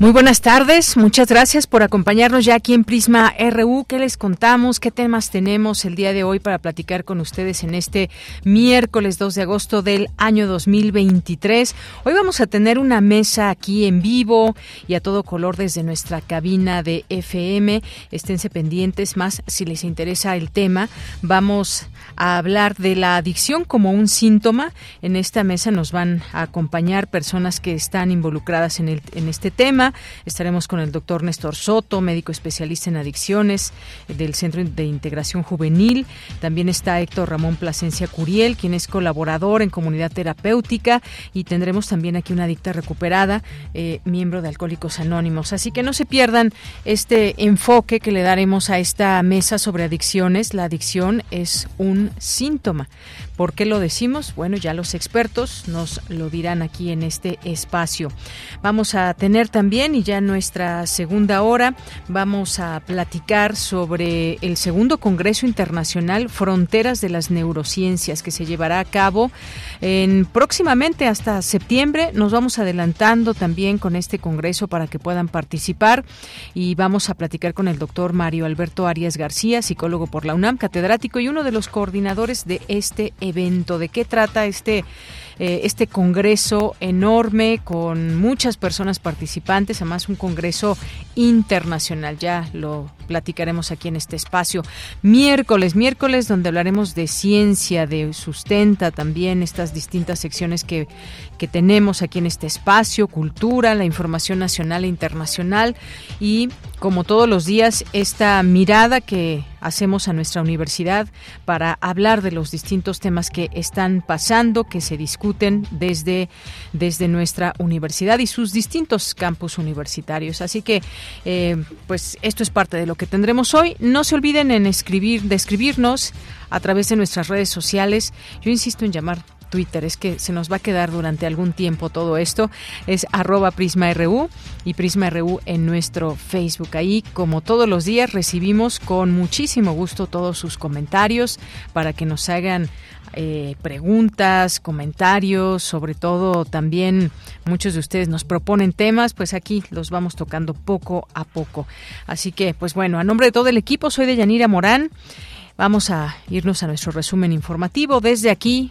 Muy buenas tardes, muchas gracias por acompañarnos ya aquí en Prisma RU. ¿Qué les contamos? ¿Qué temas tenemos el día de hoy para platicar con ustedes en este miércoles 2 de agosto del año 2023? Hoy vamos a tener una mesa aquí en vivo y a todo color desde nuestra cabina de FM. Esténse pendientes más si les interesa el tema. Vamos a hablar de la adicción como un síntoma. En esta mesa nos van a acompañar personas que están involucradas en, el, en este tema Estaremos con el doctor Néstor Soto, médico especialista en adicciones del Centro de Integración Juvenil. También está Héctor Ramón Plasencia Curiel, quien es colaborador en comunidad terapéutica. Y tendremos también aquí una adicta recuperada, eh, miembro de Alcohólicos Anónimos. Así que no se pierdan este enfoque que le daremos a esta mesa sobre adicciones. La adicción es un síntoma. ¿Por qué lo decimos? Bueno, ya los expertos nos lo dirán aquí en este espacio. Vamos a tener también, y ya en nuestra segunda hora, vamos a platicar sobre el segundo Congreso Internacional Fronteras de las Neurociencias que se llevará a cabo en próximamente hasta septiembre. Nos vamos adelantando también con este Congreso para que puedan participar y vamos a platicar con el doctor Mario Alberto Arias García, psicólogo por la UNAM, catedrático y uno de los coordinadores de este. ¿De qué trata este eh, este congreso enorme con muchas personas participantes, además un congreso internacional. Ya lo platicaremos aquí en este espacio. Miércoles, miércoles donde hablaremos de ciencia, de sustenta también estas distintas secciones que, que tenemos aquí en este espacio, cultura, la información nacional e internacional y como todos los días esta mirada que hacemos a nuestra universidad para hablar de los distintos temas que están pasando, que se discuten desde, desde nuestra universidad y sus distintos campus universitarios. Así que, eh, pues esto es parte de lo que tendremos hoy. No se olviden en escribir, de escribirnos a través de nuestras redes sociales. Yo insisto en llamar Twitter, es que se nos va a quedar durante algún tiempo todo esto, es arroba PrismaRU y PrismaRU en nuestro Facebook. Ahí, como todos los días, recibimos con muchísimo gusto todos sus comentarios para que nos hagan eh, preguntas, comentarios, sobre todo también muchos de ustedes nos proponen temas, pues aquí los vamos tocando poco a poco. Así que, pues bueno, a nombre de todo el equipo, soy de Yanira Morán. Vamos a irnos a nuestro resumen informativo. Desde aquí,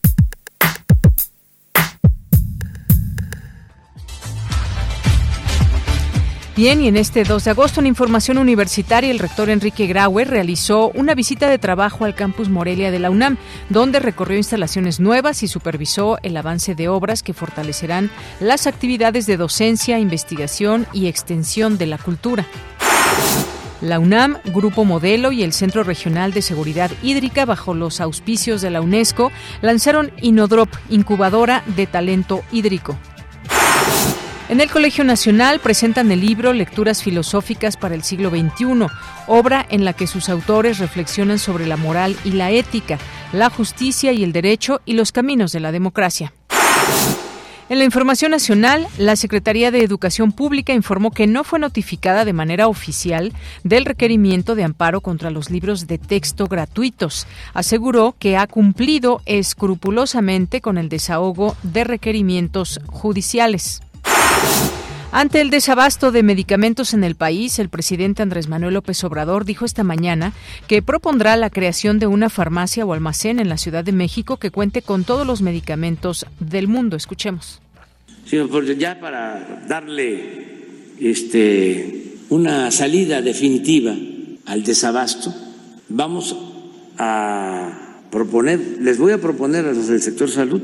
Bien, y en este 2 de agosto, en Información Universitaria, el rector Enrique Grauer realizó una visita de trabajo al campus Morelia de la UNAM, donde recorrió instalaciones nuevas y supervisó el avance de obras que fortalecerán las actividades de docencia, investigación y extensión de la cultura. La UNAM, Grupo Modelo y el Centro Regional de Seguridad Hídrica, bajo los auspicios de la UNESCO, lanzaron Inodrop, incubadora de talento hídrico. En el Colegio Nacional presentan el libro Lecturas Filosóficas para el siglo XXI, obra en la que sus autores reflexionan sobre la moral y la ética, la justicia y el derecho y los caminos de la democracia. En la información nacional, la Secretaría de Educación Pública informó que no fue notificada de manera oficial del requerimiento de amparo contra los libros de texto gratuitos. Aseguró que ha cumplido escrupulosamente con el desahogo de requerimientos judiciales. Ante el desabasto de medicamentos en el país, el presidente Andrés Manuel López Obrador dijo esta mañana que propondrá la creación de una farmacia o almacén en la Ciudad de México que cuente con todos los medicamentos del mundo. Escuchemos. ya para darle este una salida definitiva al desabasto, vamos a proponer, les voy a proponer a los del sector salud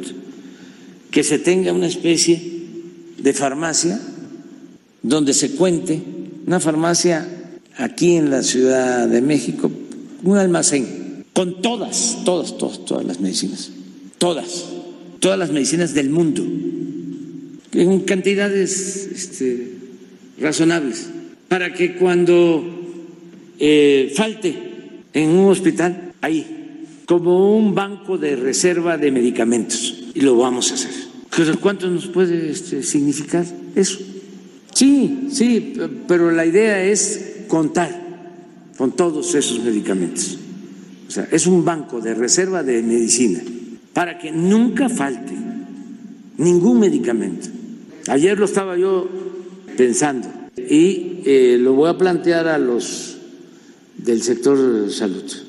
que se tenga una especie de farmacia donde se cuente, una farmacia aquí en la Ciudad de México, un almacén con todas, todas, todas, todas las medicinas, todas, todas las medicinas del mundo, en cantidades este, razonables, para que cuando eh, falte en un hospital, ahí, como un banco de reserva de medicamentos, y lo vamos a hacer. ¿Cuánto nos puede este, significar eso? Sí, sí, pero la idea es contar con todos esos medicamentos. O sea, es un banco de reserva de medicina para que nunca falte ningún medicamento. Ayer lo estaba yo pensando y eh, lo voy a plantear a los del sector salud.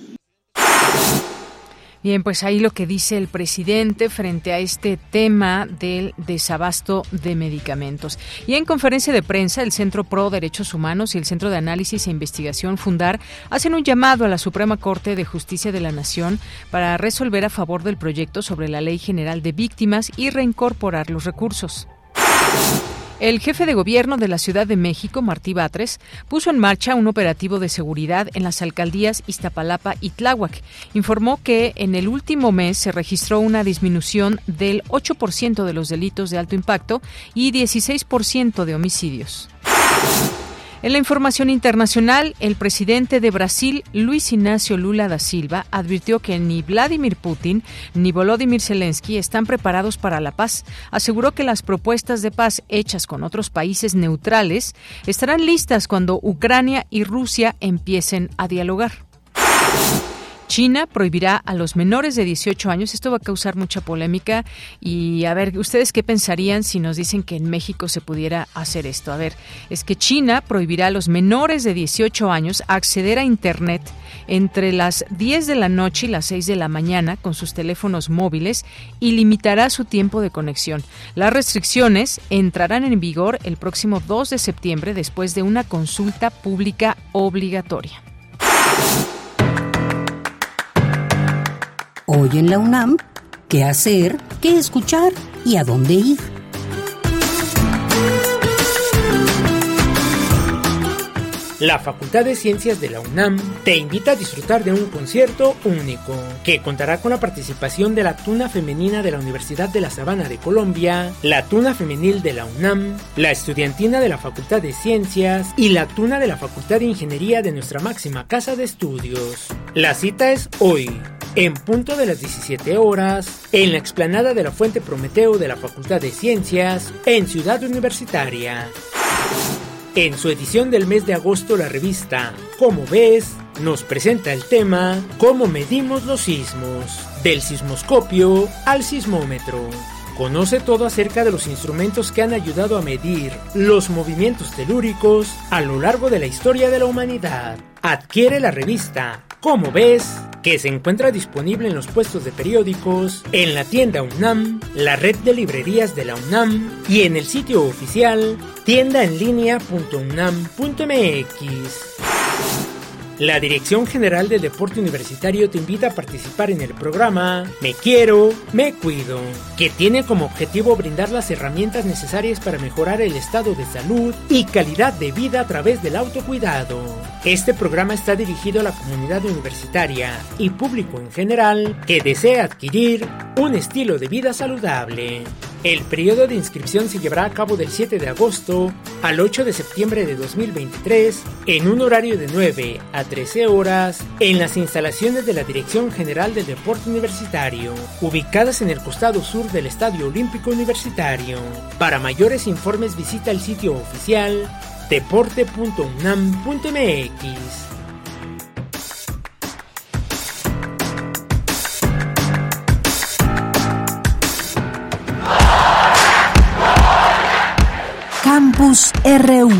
Bien, pues ahí lo que dice el presidente frente a este tema del desabasto de medicamentos. Y en conferencia de prensa, el Centro Pro Derechos Humanos y el Centro de Análisis e Investigación Fundar hacen un llamado a la Suprema Corte de Justicia de la Nación para resolver a favor del proyecto sobre la Ley General de Víctimas y reincorporar los recursos. El jefe de gobierno de la Ciudad de México, Martí Batres, puso en marcha un operativo de seguridad en las alcaldías Iztapalapa y Tláhuac. Informó que en el último mes se registró una disminución del 8% de los delitos de alto impacto y 16% de homicidios. En la información internacional, el presidente de Brasil, Luis Ignacio Lula da Silva, advirtió que ni Vladimir Putin ni Volodymyr Zelensky están preparados para la paz. Aseguró que las propuestas de paz hechas con otros países neutrales estarán listas cuando Ucrania y Rusia empiecen a dialogar. China prohibirá a los menores de 18 años. Esto va a causar mucha polémica. Y a ver, ¿ustedes qué pensarían si nos dicen que en México se pudiera hacer esto? A ver, es que China prohibirá a los menores de 18 años acceder a Internet entre las 10 de la noche y las 6 de la mañana con sus teléfonos móviles y limitará su tiempo de conexión. Las restricciones entrarán en vigor el próximo 2 de septiembre después de una consulta pública obligatoria. Hoy en la UNAM, ¿qué hacer? ¿Qué escuchar? ¿Y a dónde ir? La Facultad de Ciencias de la UNAM te invita a disfrutar de un concierto único que contará con la participación de la Tuna Femenina de la Universidad de la Sabana de Colombia, la Tuna Femenil de la UNAM, la Estudiantina de la Facultad de Ciencias y la Tuna de la Facultad de Ingeniería de nuestra máxima casa de estudios. La cita es hoy, en punto de las 17 horas, en la explanada de la Fuente Prometeo de la Facultad de Ciencias, en Ciudad Universitaria. En su edición del mes de agosto, la revista Como ves, nos presenta el tema Cómo medimos los sismos, del sismoscopio al sismómetro. Conoce todo acerca de los instrumentos que han ayudado a medir los movimientos telúricos a lo largo de la historia de la humanidad. Adquiere la revista Como ves, que se encuentra disponible en los puestos de periódicos, en la tienda UNAM, la red de librerías de la UNAM y en el sitio oficial tiendaenlinea.unam.mx. La Dirección General del Deporte Universitario te invita a participar en el programa Me Quiero, Me Cuido, que tiene como objetivo brindar las herramientas necesarias para mejorar el estado de salud y calidad de vida a través del autocuidado. Este programa está dirigido a la comunidad universitaria y público en general que desea adquirir un estilo de vida saludable. El periodo de inscripción se llevará a cabo del 7 de agosto al 8 de septiembre de 2023 en un horario de 9 a 13 horas en las instalaciones de la Dirección General del Deporte Universitario, ubicadas en el costado sur del Estadio Olímpico Universitario. Para mayores informes visita el sitio oficial deporte.unam.mx. Campus RU.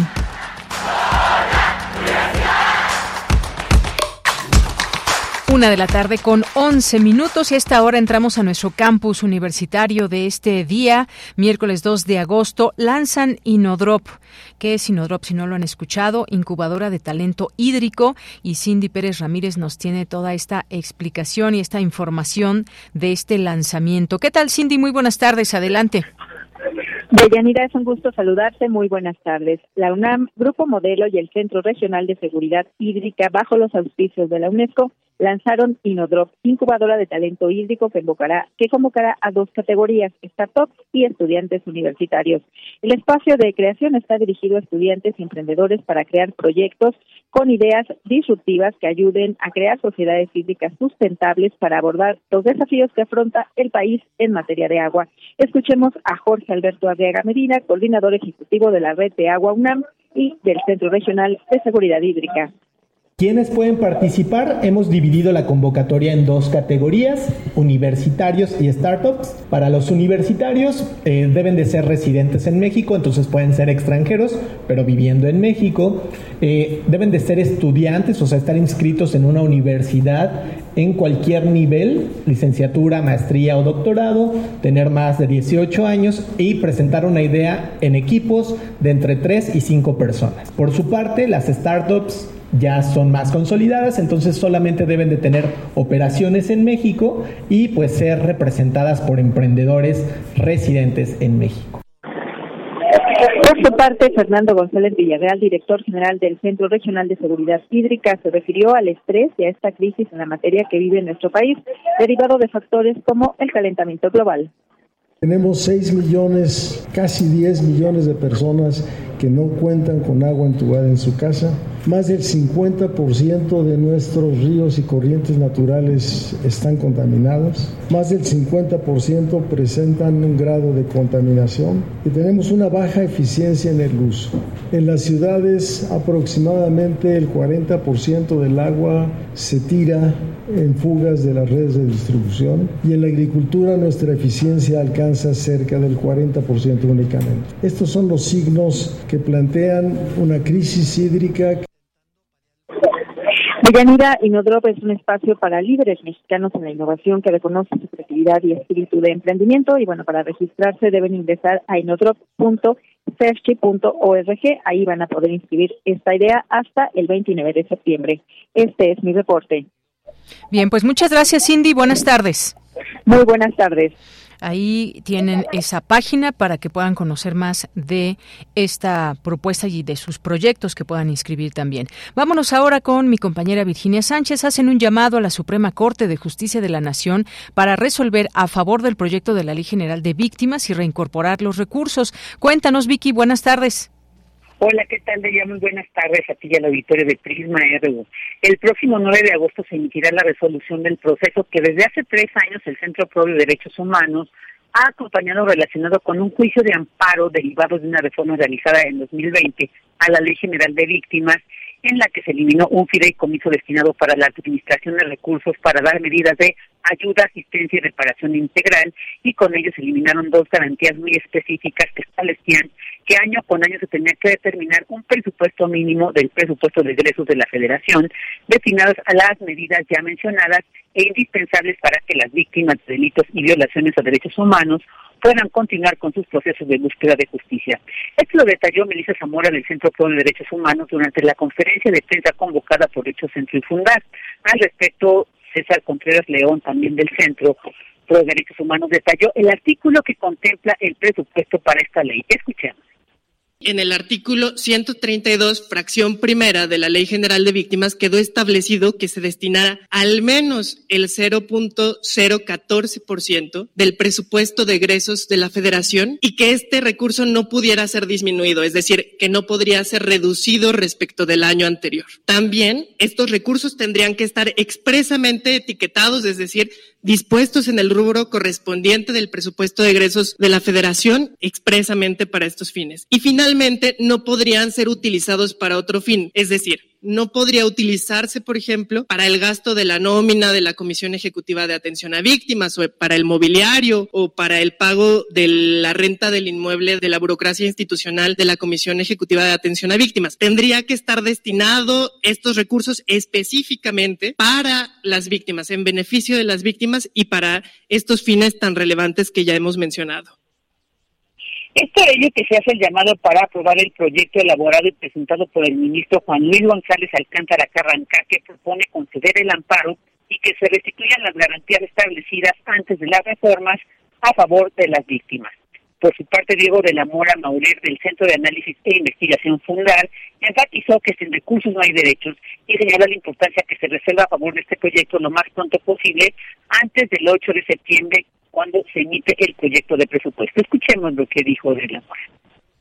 Una de la tarde con 11 minutos y esta hora entramos a nuestro campus universitario de este día, miércoles 2 de agosto. Lanzan Inodrop. ¿Qué es Inodrop si no lo han escuchado? Incubadora de talento hídrico y Cindy Pérez Ramírez nos tiene toda esta explicación y esta información de este lanzamiento. ¿Qué tal Cindy? Muy buenas tardes. Adelante. Deyanira, es un gusto saludarte. Muy buenas tardes. La UNAM, Grupo Modelo y el Centro Regional de Seguridad Hídrica, bajo los auspicios de la UNESCO, lanzaron Inodrop, incubadora de talento hídrico que, que convocará a dos categorías, startups y estudiantes universitarios. El espacio de creación está dirigido a estudiantes y emprendedores para crear proyectos con ideas disruptivas que ayuden a crear sociedades hídricas sustentables para abordar los desafíos que afronta el país en materia de agua. Escuchemos a Jorge Alberto Arriaga Medina, coordinador ejecutivo de la red de agua UNAM y del Centro Regional de Seguridad Hídrica. ¿Quiénes pueden participar? Hemos dividido la convocatoria en dos categorías, universitarios y startups. Para los universitarios eh, deben de ser residentes en México, entonces pueden ser extranjeros, pero viviendo en México. Eh, deben de ser estudiantes, o sea, estar inscritos en una universidad en cualquier nivel, licenciatura, maestría o doctorado, tener más de 18 años y presentar una idea en equipos de entre 3 y 5 personas. Por su parte, las startups ya son más consolidadas, entonces solamente deben de tener operaciones en México y pues ser representadas por emprendedores residentes en México. Por su parte, Fernando González Villarreal, director general del Centro Regional de Seguridad Hídrica, se refirió al estrés y a esta crisis en la materia que vive nuestro país, derivado de factores como el calentamiento global. Tenemos 6 millones, casi 10 millones de personas que no cuentan con agua entubada en su casa. Más del 50% de nuestros ríos y corrientes naturales están contaminados. Más del 50% presentan un grado de contaminación y tenemos una baja eficiencia en el uso. En las ciudades aproximadamente el 40% del agua se tira en fugas de las redes de distribución y en la agricultura nuestra eficiencia alcanza cerca del 40% únicamente. Estos son los signos que plantean una crisis hídrica. Deyanira Inodrop es un espacio para líderes mexicanos en la innovación que reconoce su creatividad y espíritu de emprendimiento. Y bueno, para registrarse deben ingresar a inodrop.ferchi.org. Ahí van a poder inscribir esta idea hasta el 29 de septiembre. Este es mi reporte. Bien, pues muchas gracias, Cindy. Buenas tardes. Muy buenas tardes. Ahí tienen esa página para que puedan conocer más de esta propuesta y de sus proyectos que puedan inscribir también. Vámonos ahora con mi compañera Virginia Sánchez. Hacen un llamado a la Suprema Corte de Justicia de la Nación para resolver a favor del proyecto de la Ley General de Víctimas y reincorporar los recursos. Cuéntanos, Vicky. Buenas tardes. Hola, ¿qué tal? De muy buenas tardes a ti y al auditorio de Prisma RU. El próximo 9 de agosto se emitirá la resolución del proceso que desde hace tres años el Centro Pro de Derechos Humanos ha acompañado relacionado con un juicio de amparo derivado de una reforma realizada en 2020 a la Ley General de Víctimas en la que se eliminó un fideicomiso destinado para la administración de recursos para dar medidas de ayuda, asistencia y reparación integral y con ello se eliminaron dos garantías muy específicas que establecían que año con año se tenía que determinar un presupuesto mínimo del presupuesto de egresos de la Federación destinados a las medidas ya mencionadas e indispensables para que las víctimas de delitos y violaciones a derechos humanos puedan continuar con sus procesos de búsqueda de justicia. Esto lo detalló Melissa Zamora del Centro Pro de Derechos Humanos durante la conferencia de prensa convocada por Hechos Centro y Fundar. Al respecto, César Contreras León, también del Centro Pro de Derechos Humanos, detalló el artículo que contempla el presupuesto para esta ley. Escuchemos. En el artículo 132, fracción primera de la Ley General de Víctimas, quedó establecido que se destinara al menos el 0.014% del presupuesto de egresos de la Federación y que este recurso no pudiera ser disminuido, es decir, que no podría ser reducido respecto del año anterior. También estos recursos tendrían que estar expresamente etiquetados, es decir, dispuestos en el rubro correspondiente del presupuesto de egresos de la Federación expresamente para estos fines. Y finalmente, no podrían ser utilizados para otro fin. Es decir, no podría utilizarse, por ejemplo, para el gasto de la nómina de la Comisión Ejecutiva de Atención a Víctimas o para el mobiliario o para el pago de la renta del inmueble de la burocracia institucional de la Comisión Ejecutiva de Atención a Víctimas. Tendría que estar destinado estos recursos específicamente para las víctimas, en beneficio de las víctimas y para estos fines tan relevantes que ya hemos mencionado. Es por ello que se hace el llamado para aprobar el proyecto elaborado y presentado por el ministro Juan Luis González Alcántara Carranca, que propone conceder el amparo y que se restituyan las garantías establecidas antes de las reformas a favor de las víctimas. Por su parte, Diego de la Mora Maurer, del Centro de Análisis e Investigación Fundar, enfatizó que sin recursos no hay derechos y señala la importancia que se resuelva a favor de este proyecto lo más pronto posible, antes del 8 de septiembre, cuando se emite el proyecto de presupuesto. Escuchemos lo que dijo de la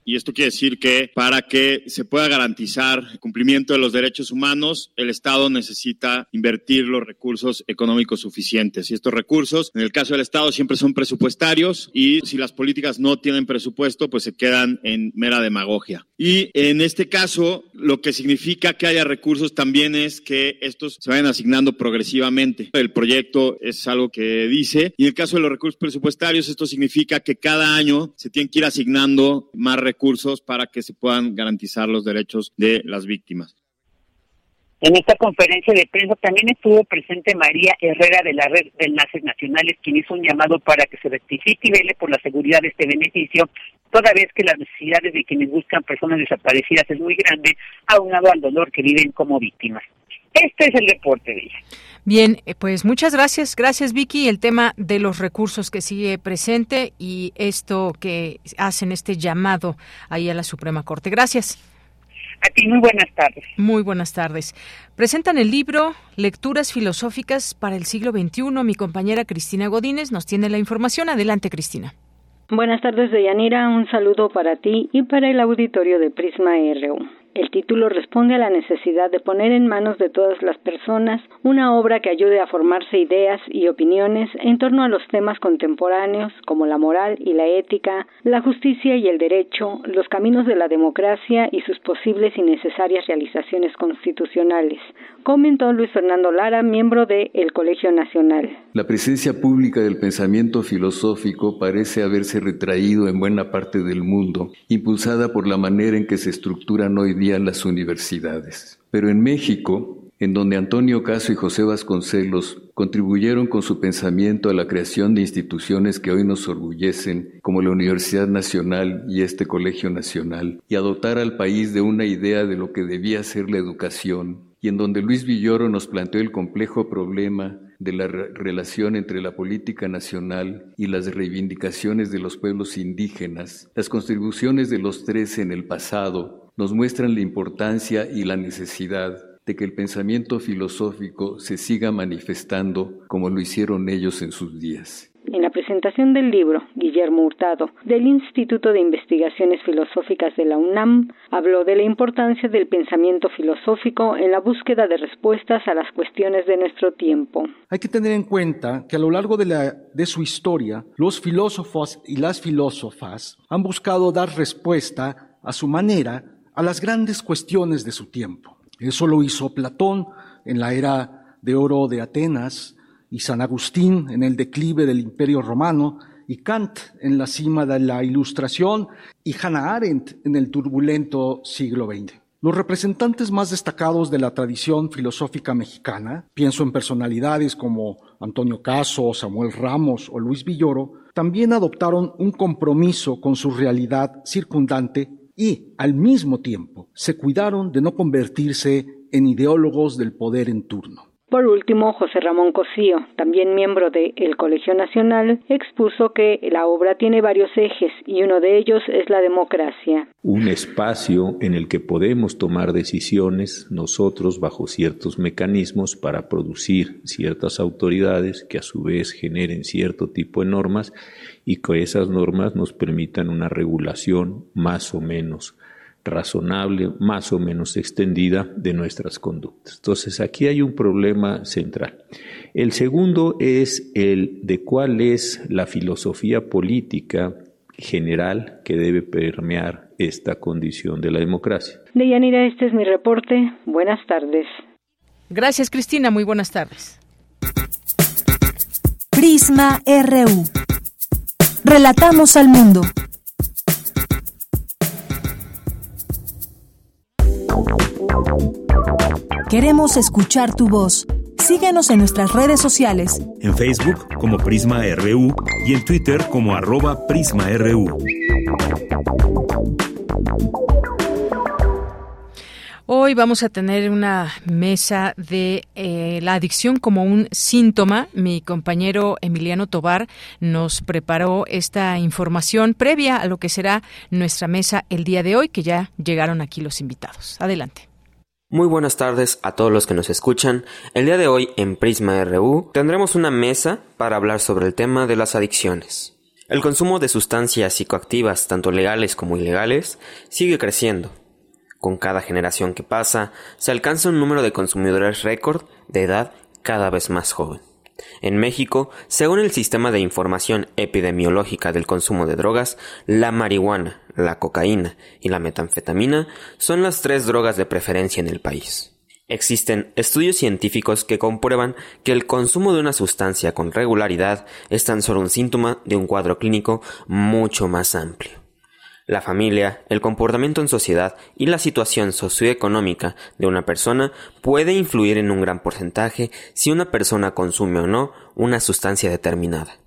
y esto quiere decir que para que se pueda garantizar el cumplimiento de los derechos humanos, el Estado necesita invertir los recursos económicos suficientes. Y estos recursos, en el caso del Estado, siempre son presupuestarios y si las políticas no tienen presupuesto, pues se quedan en mera demagogia. Y en este caso, lo que significa que haya recursos también es que estos se vayan asignando progresivamente. El proyecto es algo que dice, y en el caso de los recursos presupuestarios, esto significa que cada año se tienen que ir asignando más recursos recursos para que se puedan garantizar los derechos de las víctimas. En esta conferencia de prensa también estuvo presente María Herrera de la Red de Enlaces Nacionales, quien hizo un llamado para que se rectifique y vele por la seguridad de este beneficio, toda vez que las necesidades de quienes buscan personas desaparecidas es muy grande, aunado al dolor que viven como víctimas. Este es el reporte de ella. Bien, eh, pues muchas gracias. Gracias, Vicky. El tema de los recursos que sigue presente y esto que hacen este llamado ahí a la Suprema Corte. Gracias. A ti, muy buenas tardes. Muy buenas tardes. Presentan el libro Lecturas Filosóficas para el siglo XXI. Mi compañera Cristina Godínez nos tiene la información. Adelante, Cristina. Buenas tardes, Deyanira. Un saludo para ti y para el auditorio de Prisma RU. El título responde a la necesidad de poner en manos de todas las personas una obra que ayude a formarse ideas y opiniones en torno a los temas contemporáneos como la moral y la ética, la justicia y el derecho, los caminos de la democracia y sus posibles y necesarias realizaciones constitucionales, comentó Luis Fernando Lara, miembro de el Colegio Nacional. La presencia pública del pensamiento filosófico parece haberse retraído en buena parte del mundo, impulsada por la manera en que se estructuran hoy día las universidades. Pero en México, en donde Antonio Caso y José Vasconcelos contribuyeron con su pensamiento a la creación de instituciones que hoy nos orgullecen, como la Universidad Nacional y este Colegio Nacional, y a dotar al país de una idea de lo que debía ser la educación, y en donde Luis Villoro nos planteó el complejo problema de la relación entre la política nacional y las reivindicaciones de los pueblos indígenas, las contribuciones de los tres en el pasado nos muestran la importancia y la necesidad de que el pensamiento filosófico se siga manifestando como lo hicieron ellos en sus días. En la presentación del libro, Guillermo Hurtado, del Instituto de Investigaciones Filosóficas de la UNAM, habló de la importancia del pensamiento filosófico en la búsqueda de respuestas a las cuestiones de nuestro tiempo. Hay que tener en cuenta que a lo largo de, la, de su historia, los filósofos y las filósofas han buscado dar respuesta a su manera a las grandes cuestiones de su tiempo. Eso lo hizo Platón en la era de oro de Atenas y San Agustín en el declive del Imperio Romano y Kant en la cima de la Ilustración y Hannah Arendt en el turbulento siglo XX. Los representantes más destacados de la tradición filosófica mexicana, pienso en personalidades como Antonio Caso, Samuel Ramos o Luis Villoro, también adoptaron un compromiso con su realidad circundante y, al mismo tiempo, se cuidaron de no convertirse en ideólogos del poder en turno. Por último, José Ramón Cosío, también miembro del Colegio Nacional, expuso que la obra tiene varios ejes y uno de ellos es la democracia. Un espacio en el que podemos tomar decisiones nosotros bajo ciertos mecanismos para producir ciertas autoridades que a su vez generen cierto tipo de normas y que esas normas nos permitan una regulación más o menos razonable, más o menos extendida de nuestras conductas. Entonces aquí hay un problema central. El segundo es el de cuál es la filosofía política general que debe permear esta condición de la democracia. Deyanira, este es mi reporte. Buenas tardes. Gracias, Cristina. Muy buenas tardes. Prisma RU. Relatamos al mundo. Queremos escuchar tu voz. Síguenos en nuestras redes sociales. En Facebook como Prisma RU y en Twitter como arroba PrismaRU. Hoy vamos a tener una mesa de eh, la adicción como un síntoma. Mi compañero Emiliano Tobar nos preparó esta información previa a lo que será nuestra mesa el día de hoy, que ya llegaron aquí los invitados. Adelante. Muy buenas tardes a todos los que nos escuchan. El día de hoy en Prisma RU tendremos una mesa para hablar sobre el tema de las adicciones. El consumo de sustancias psicoactivas, tanto legales como ilegales, sigue creciendo con cada generación que pasa, se alcanza un número de consumidores récord de edad cada vez más joven. En México, según el Sistema de Información Epidemiológica del Consumo de Drogas, la marihuana, la cocaína y la metanfetamina son las tres drogas de preferencia en el país. Existen estudios científicos que comprueban que el consumo de una sustancia con regularidad es tan solo un síntoma de un cuadro clínico mucho más amplio. La familia, el comportamiento en sociedad y la situación socioeconómica de una persona puede influir en un gran porcentaje si una persona consume o no una sustancia determinada.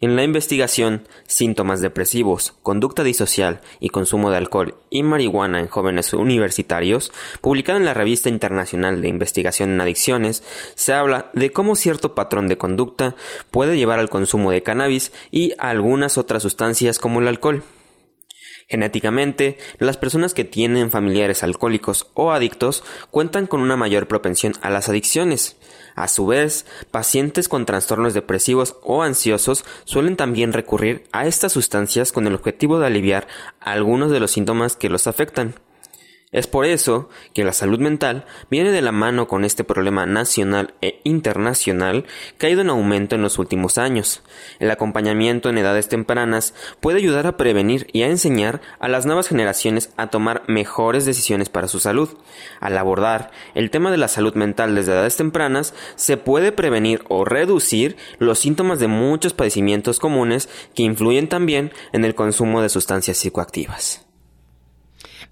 En la investigación Síntomas depresivos, conducta disocial y consumo de alcohol y marihuana en jóvenes universitarios, publicada en la Revista Internacional de Investigación en Adicciones, se habla de cómo cierto patrón de conducta puede llevar al consumo de cannabis y algunas otras sustancias como el alcohol. Genéticamente, las personas que tienen familiares alcohólicos o adictos cuentan con una mayor propensión a las adicciones. A su vez, pacientes con trastornos depresivos o ansiosos suelen también recurrir a estas sustancias con el objetivo de aliviar algunos de los síntomas que los afectan. Es por eso que la salud mental viene de la mano con este problema nacional e internacional que ha ido en aumento en los últimos años. El acompañamiento en edades tempranas puede ayudar a prevenir y a enseñar a las nuevas generaciones a tomar mejores decisiones para su salud. Al abordar el tema de la salud mental desde edades tempranas, se puede prevenir o reducir los síntomas de muchos padecimientos comunes que influyen también en el consumo de sustancias psicoactivas.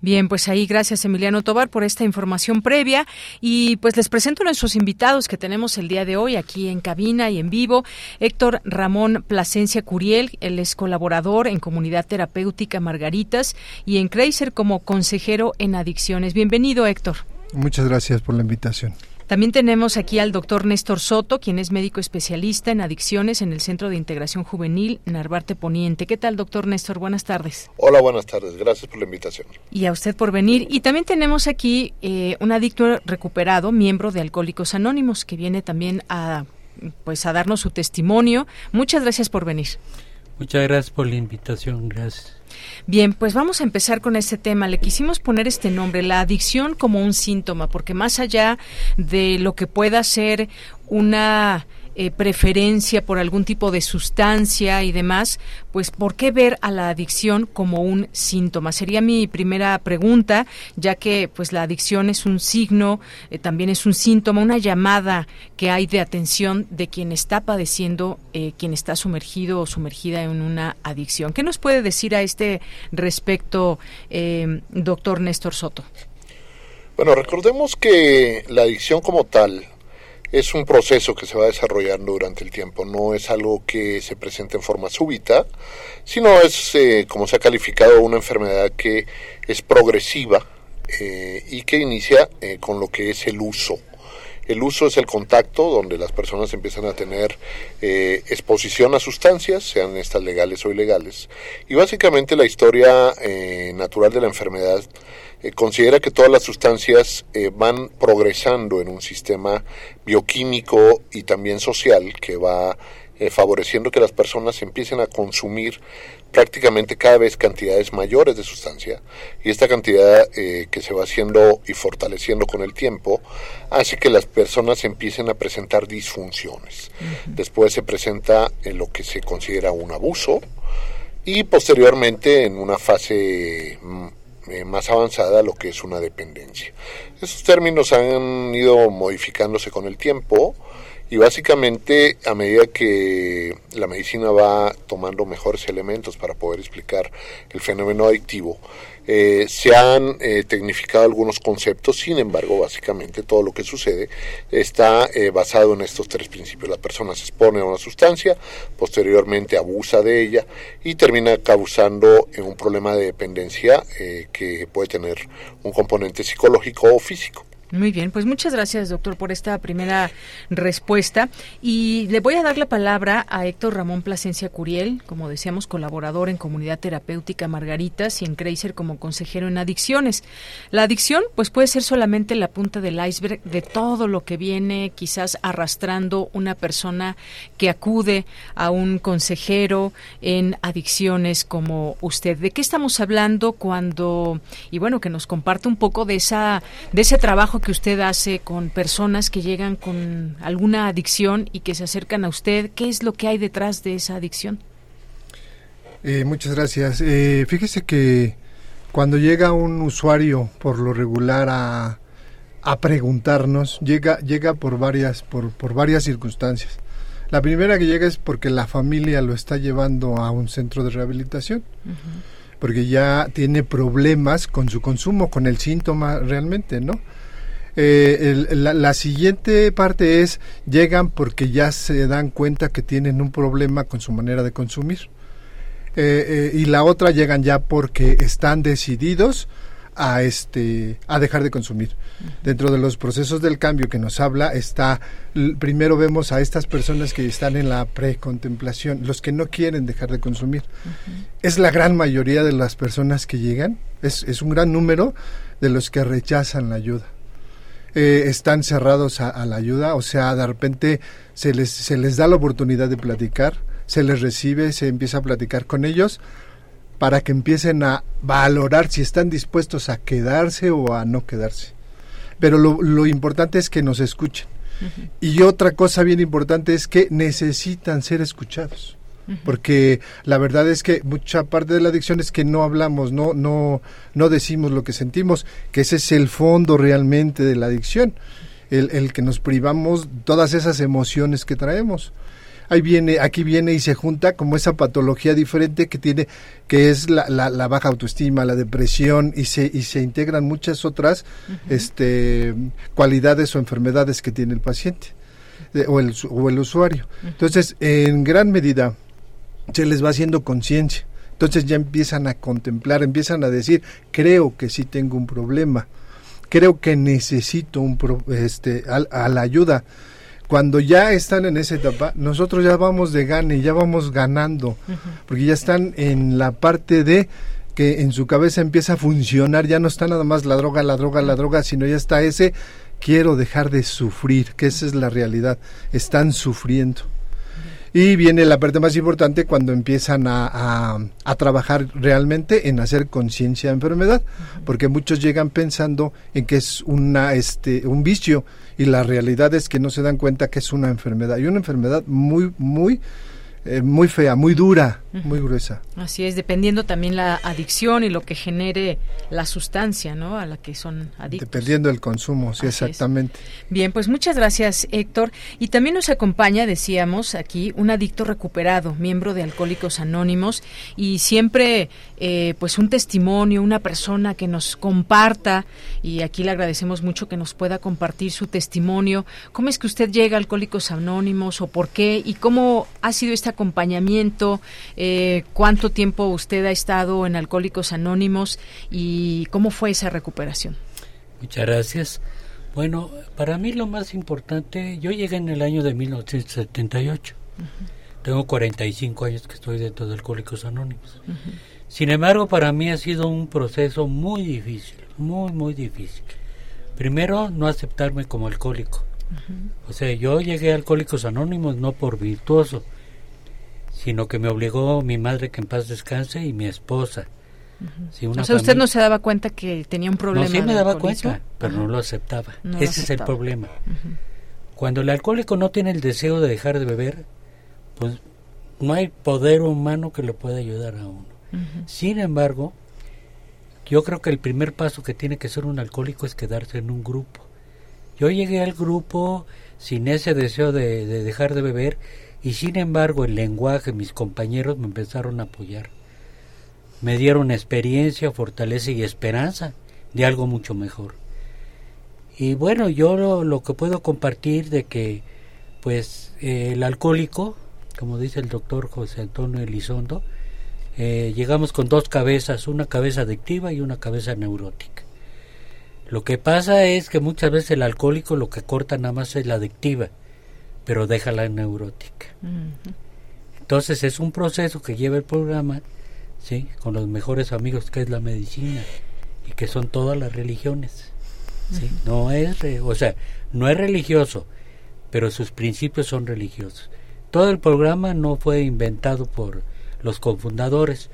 Bien, pues ahí gracias Emiliano Tobar por esta información previa y pues les presento a nuestros invitados que tenemos el día de hoy aquí en cabina y en vivo. Héctor Ramón Plasencia Curiel, él es colaborador en Comunidad Terapéutica Margaritas y en Creiser como consejero en adicciones. Bienvenido Héctor. Muchas gracias por la invitación. También tenemos aquí al doctor Néstor Soto, quien es médico especialista en adicciones en el Centro de Integración Juvenil Narvarte Poniente. ¿Qué tal, doctor Néstor? Buenas tardes. Hola, buenas tardes. Gracias por la invitación. Y a usted por venir. Y también tenemos aquí eh, un adicto recuperado, miembro de Alcohólicos Anónimos, que viene también a pues a darnos su testimonio. Muchas gracias por venir. Muchas gracias por la invitación. Gracias. Bien, pues vamos a empezar con este tema. Le quisimos poner este nombre, la adicción como un síntoma, porque más allá de lo que pueda ser una eh, preferencia por algún tipo de sustancia y demás, pues ¿por qué ver a la adicción como un síntoma? Sería mi primera pregunta, ya que pues la adicción es un signo, eh, también es un síntoma, una llamada que hay de atención de quien está padeciendo, eh, quien está sumergido o sumergida en una adicción. ¿Qué nos puede decir a este respecto, doctor Néstor Soto? Bueno, recordemos que la adicción como tal es un proceso que se va desarrollando durante el tiempo, no es algo que se presente en forma súbita, sino es, eh, como se ha calificado, una enfermedad que es progresiva eh, y que inicia eh, con lo que es el uso. El uso es el contacto donde las personas empiezan a tener exposición a sustancias, sean estas legales o ilegales. Y básicamente la historia natural de la enfermedad eh, considera que todas las sustancias eh, van progresando en un sistema bioquímico y también social que va eh, favoreciendo que las personas empiecen a consumir prácticamente cada vez cantidades mayores de sustancia y esta cantidad que se va haciendo y fortaleciendo con el tiempo hace que las personas empiecen a presentar disfunciones. Después se presenta en lo que se considera un abuso, y posteriormente en una fase mm, eh, más avanzada lo que es una dependencia. Esos términos han ido modificándose con el tiempo y básicamente a medida que la medicina va tomando mejores elementos para poder explicar el fenómeno adictivo, eh, se han eh, tecnificado algunos conceptos, sin embargo, básicamente todo lo que sucede está eh, basado en estos tres principios. La persona se expone a una sustancia, posteriormente abusa de ella y termina causando un problema de dependencia que puede tener un componente psicológico o físico. Muy bien, pues muchas gracias, doctor, por esta primera respuesta. Y le voy a dar la palabra a Héctor Ramón Plasencia Curiel, como decíamos, colaborador en Comunidad Terapéutica Margaritas y en Creiser como consejero en adicciones. La adicción, pues puede ser solamente la punta del iceberg de todo lo que viene quizás arrastrando una persona que acude a un consejero en adicciones como usted. ¿De qué estamos hablando cuando, y bueno, que nos comparte un poco de esa, de ese trabajo que usted hace con personas que llegan con alguna adicción y que se acercan a usted. ¿Qué es lo que hay detrás de esa adicción? Eh, muchas gracias. Eh, fíjese que cuando llega un usuario por lo regular a, a preguntarnos, llega, llega por varias, por, por varias circunstancias. La primera que llega es porque la familia lo está llevando a un centro de rehabilitación, porque ya tiene problemas con su consumo, con el síntoma realmente, ¿no? Eh, la, siguiente parte es, llegan porque ya se dan cuenta que tienen un problema con su manera de consumir. Eh, eh, y la otra llegan ya porque están decididos a este a dejar de consumir. Dentro de los procesos del cambio que nos habla está primero vemos a estas personas que están en la precontemplación, los que no quieren dejar de consumir. Es la gran mayoría de las personas que llegan, es, es un gran número de los que rechazan la ayuda. Eh, están cerrados a, la ayuda, o sea, de repente se les, se les da la oportunidad de platicar, se les recibe, se empieza a platicar con ellos para que empiecen a valorar si están dispuestos a quedarse o a no quedarse. Pero lo, lo importante es que nos escuchen. Y otra cosa bien importante es que necesitan ser escuchados porque la verdad es que mucha parte de la adicción es que no hablamos, no, no, no decimos lo que sentimos, que ese es el fondo realmente de la adicción, el, el que nos privamos todas esas emociones que traemos. Ahí viene, aquí viene y se junta como esa patología diferente que tiene, que es la, la, baja autoestima, la depresión y se, y se integran muchas otras este, cualidades o enfermedades que tiene el paciente o, el, o el usuario. Entonces, en gran medida, se les va haciendo conciencia. Entonces ya empiezan a contemplar, empiezan a decir, creo que sí tengo un problema, creo que necesito un este, a, la ayuda. Cuando ya están en esa etapa, nosotros ya vamos de gane, ya vamos ganando, porque ya están en la parte de que en su cabeza empieza a funcionar, ya no está nada más la droga, la droga, la droga, sino ya está ese quiero dejar de sufrir, que esa es la realidad, están sufriendo. Y viene la parte más importante cuando empiezan a, a, trabajar realmente en hacer conciencia de enfermedad, porque muchos llegan pensando en que es una, este, un vicio y la realidad es que no se dan cuenta que es una enfermedad. Y una enfermedad muy, muy eh, muy fea, muy dura, muy gruesa. Así es, dependiendo también la adicción y lo que genere la sustancia, ¿no? A la que son adictos. Dependiendo del consumo, sí, exactamente. Bien, pues muchas gracias, Héctor. Y también nos acompaña, decíamos aquí, un adicto recuperado, miembro de Alcohólicos Anónimos y siempre, eh, pues un testimonio, una persona que nos comparta y aquí le agradecemos mucho que nos pueda compartir su testimonio. ¿Cómo es que usted llega a Alcohólicos Anónimos o por qué y cómo ha sido esta acompañamiento? Eh, ¿Cuánto tiempo usted ha estado en Alcohólicos Anónimos y cómo fue esa recuperación? Muchas gracias. Bueno, para mí lo más importante, yo llegué en el año de 1978. Tengo 45 años que estoy dentro de Alcohólicos Anónimos. Sin embargo, para mí ha sido un proceso muy difícil, muy, muy difícil. Primero, no aceptarme como alcohólico. O sea, yo llegué a Alcohólicos Anónimos no por virtuoso, sino que me obligó mi madre que en paz descanse y mi esposa. o sea, usted no se daba cuenta que tenía un problema. No, sí me daba cuenta, pero no lo aceptaba. Ese es el problema. Cuando el alcohólico no tiene el deseo de dejar de beber, pues no hay poder humano que le pueda ayudar a uno. Sin embargo, yo creo que el primer paso que tiene que ser un alcohólico es quedarse en un grupo. Yo llegué al grupo sin ese deseo de, de dejar de beber y sin embargo el lenguaje, mis compañeros me empezaron a apoyar. Me dieron experiencia, fortaleza y esperanza de algo mucho mejor. Y bueno, yo lo, que puedo compartir de que pues eh, el alcohólico, como dice el doctor José Antonio Elizondo, eh, llegamos con dos cabezas, una cabeza adictiva y una cabeza neurótica. Lo que pasa es que muchas veces el alcohólico lo que corta nada más es la adictiva, pero deja la neurótica. Entonces es un proceso que lleva el programa, sí, con los mejores amigos que es la medicina y que son todas las religiones. ¿sí? No es, o sea, no es religioso, pero sus principios son religiosos. Todo el programa no fue inventado por los cofundadores,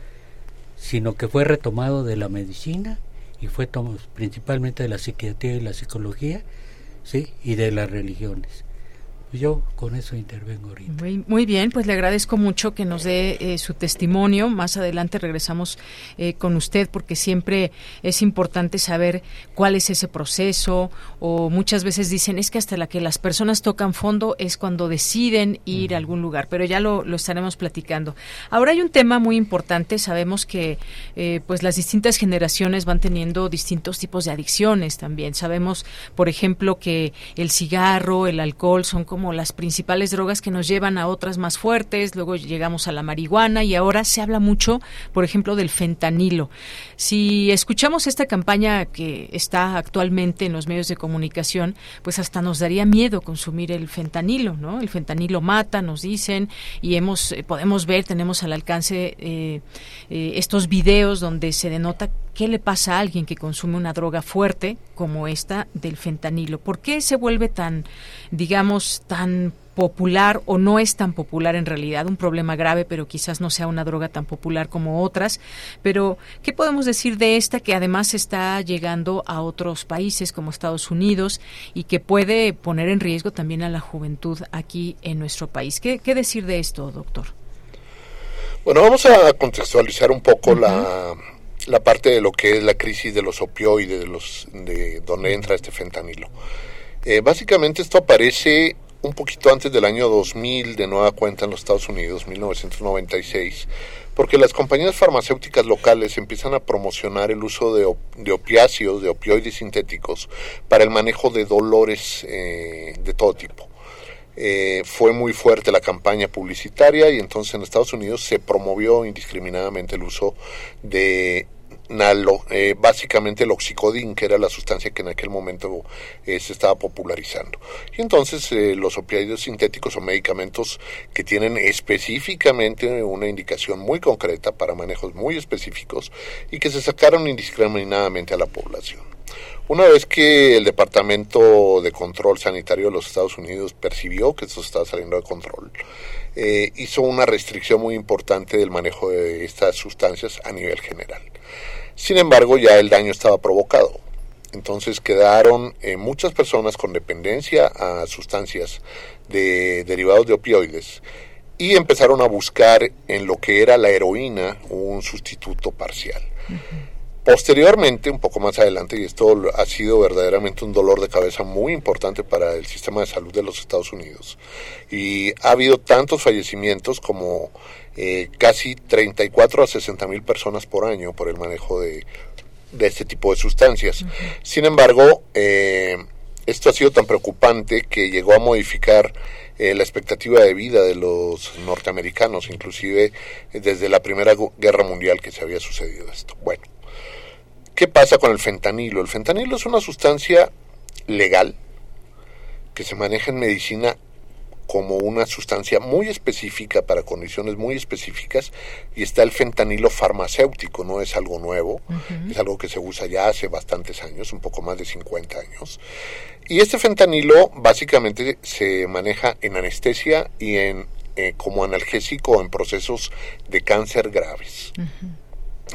sino que fue retomado de la medicina y fue principalmente de la psiquiatría y la psicología, ¿sí? y de las religiones. Yo con eso intervengo ahorita. Muy, bien, pues le agradezco mucho que nos dé eh, su testimonio. Más adelante regresamos eh, con usted porque siempre es importante saber cuál es ese proceso o muchas veces dicen es que hasta la que las personas tocan fondo es cuando deciden ir a algún lugar, pero ya lo, estaremos platicando. Ahora hay un tema muy importante, sabemos que eh, pues las distintas generaciones van teniendo distintos tipos de adicciones también. Sabemos, por ejemplo, que el cigarro, el alcohol son como como las principales drogas que nos llevan a otras más fuertes, luego llegamos a la marihuana y ahora se habla mucho, por ejemplo, del fentanilo. Si escuchamos esta campaña que está actualmente en los medios de comunicación, pues hasta nos daría miedo consumir el fentanilo, ¿no? El fentanilo mata, nos dicen, y hemos eh, podemos ver, tenemos al alcance eh, eh, estos videos donde se denota qué le pasa a alguien que consume una droga fuerte como esta del fentanilo. ¿Por qué se vuelve tan, digamos, tan popular o no es tan popular en realidad, un problema grave, pero quizás no sea una droga tan popular como otras. Pero, ¿qué podemos decir de esta que además está llegando a otros países como Estados Unidos y que puede poner en riesgo también a la juventud aquí en nuestro país? ¿Qué, decir de esto, doctor? Bueno, vamos a contextualizar un poco la, la parte de lo que es la crisis de los opioides, de, los, de donde entra este fentanilo. Eh, básicamente esto aparece un poquito antes del año 2000 de nueva cuenta en los Estados Unidos, 1996, porque las compañías farmacéuticas locales empiezan a promocionar el uso de, de opiáceos, de opioides sintéticos, para el manejo de dolores eh, de todo tipo. Eh, fue muy fuerte la campaña publicitaria y entonces en Estados Unidos se promovió indiscriminadamente el uso de eh, básicamente el oxicodín, que era la sustancia que en aquel momento eh, se estaba popularizando. Y entonces eh, los opioides sintéticos son medicamentos que tienen específicamente una indicación muy concreta para manejos muy específicos y que se sacaron indiscriminadamente a la población. Una vez que el Departamento de Control Sanitario de los Estados Unidos percibió que esto estaba saliendo de control, hizo una restricción muy importante del manejo de estas sustancias a nivel general. Sin embargo, ya el daño estaba provocado. Entonces quedaron eh, muchas personas con dependencia a sustancias de derivados de opioides y empezaron a buscar en lo que era la heroína un sustituto parcial. Posteriormente, un poco más adelante, y esto ha sido verdaderamente un dolor de cabeza muy importante para el sistema de salud de los Estados Unidos, y ha habido tantos fallecimientos como eh, casi 34 a 60 mil personas por año por el manejo de, este tipo de sustancias. Sin embargo, eh, esto ha sido tan preocupante que llegó a modificar eh, la expectativa de vida de los norteamericanos, inclusive desde la Primera Guerra Mundial que se había sucedido esto. Bueno, ¿qué pasa con el fentanilo? El fentanilo es una sustancia legal que se maneja en medicina como una sustancia muy específica para condiciones muy específicas y está el fentanilo farmacéutico, no es algo nuevo, es algo que se usa ya hace bastantes años, un poco más de 50 años. Y este fentanilo básicamente se maneja en anestesia y en eh, como analgésico en procesos de cáncer graves.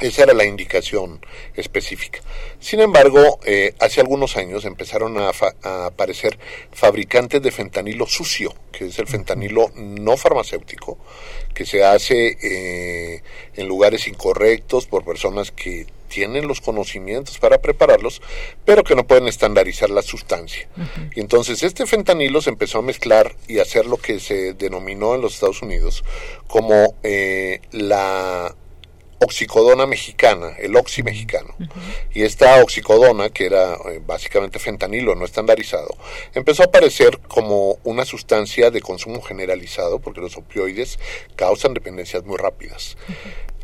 Esa era la indicación específica. Sin embargo, eh, hace algunos años empezaron a, aparecer fabricantes de fentanilo sucio, que es el fentanilo no farmacéutico, que se hace eh, en lugares incorrectos por personas que tienen los conocimientos para prepararlos, pero que no pueden estandarizar la sustancia. Y entonces este fentanilo se empezó a mezclar y hacer lo que se denominó en los Estados Unidos como eh, la oxicodona mexicana, el oxi mexicano. Y esta oxicodona, que era eh, básicamente fentanilo no estandarizado, empezó a aparecer como una sustancia de consumo generalizado, porque los opioides causan dependencias muy rápidas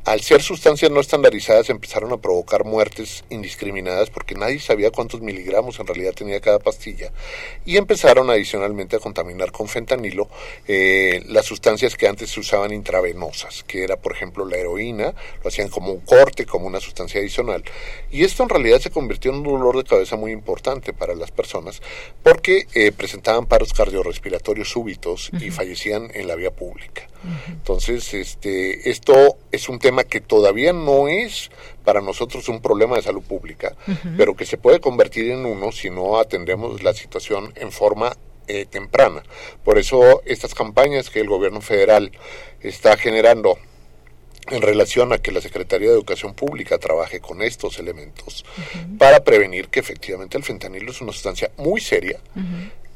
al ser sustancias no estandarizadas empezaron a provocar muertes indiscriminadas porque nadie sabía cuántos miligramos en realidad tenía cada pastilla y empezaron adicionalmente a contaminar con fentanilo eh, las sustancias que antes se usaban intravenosas, que era por ejemplo la heroína, lo hacían como un corte, como una sustancia adicional y esto en realidad se convirtió en un dolor de cabeza muy importante para las personas porque eh, presentaban paros cardiorrespiratorios súbitos y fallecían en la vía pública. Entonces, este, esto es un tema que todavía no es para nosotros un problema de salud pública, pero que se puede convertir en uno si no atendemos la situación en forma eh, temprana. Por eso estas campañas que el gobierno federal está generando en relación a que la Secretaría de Educación Pública trabaje con estos elementos para prevenir que efectivamente el fentanilo es una sustancia muy seria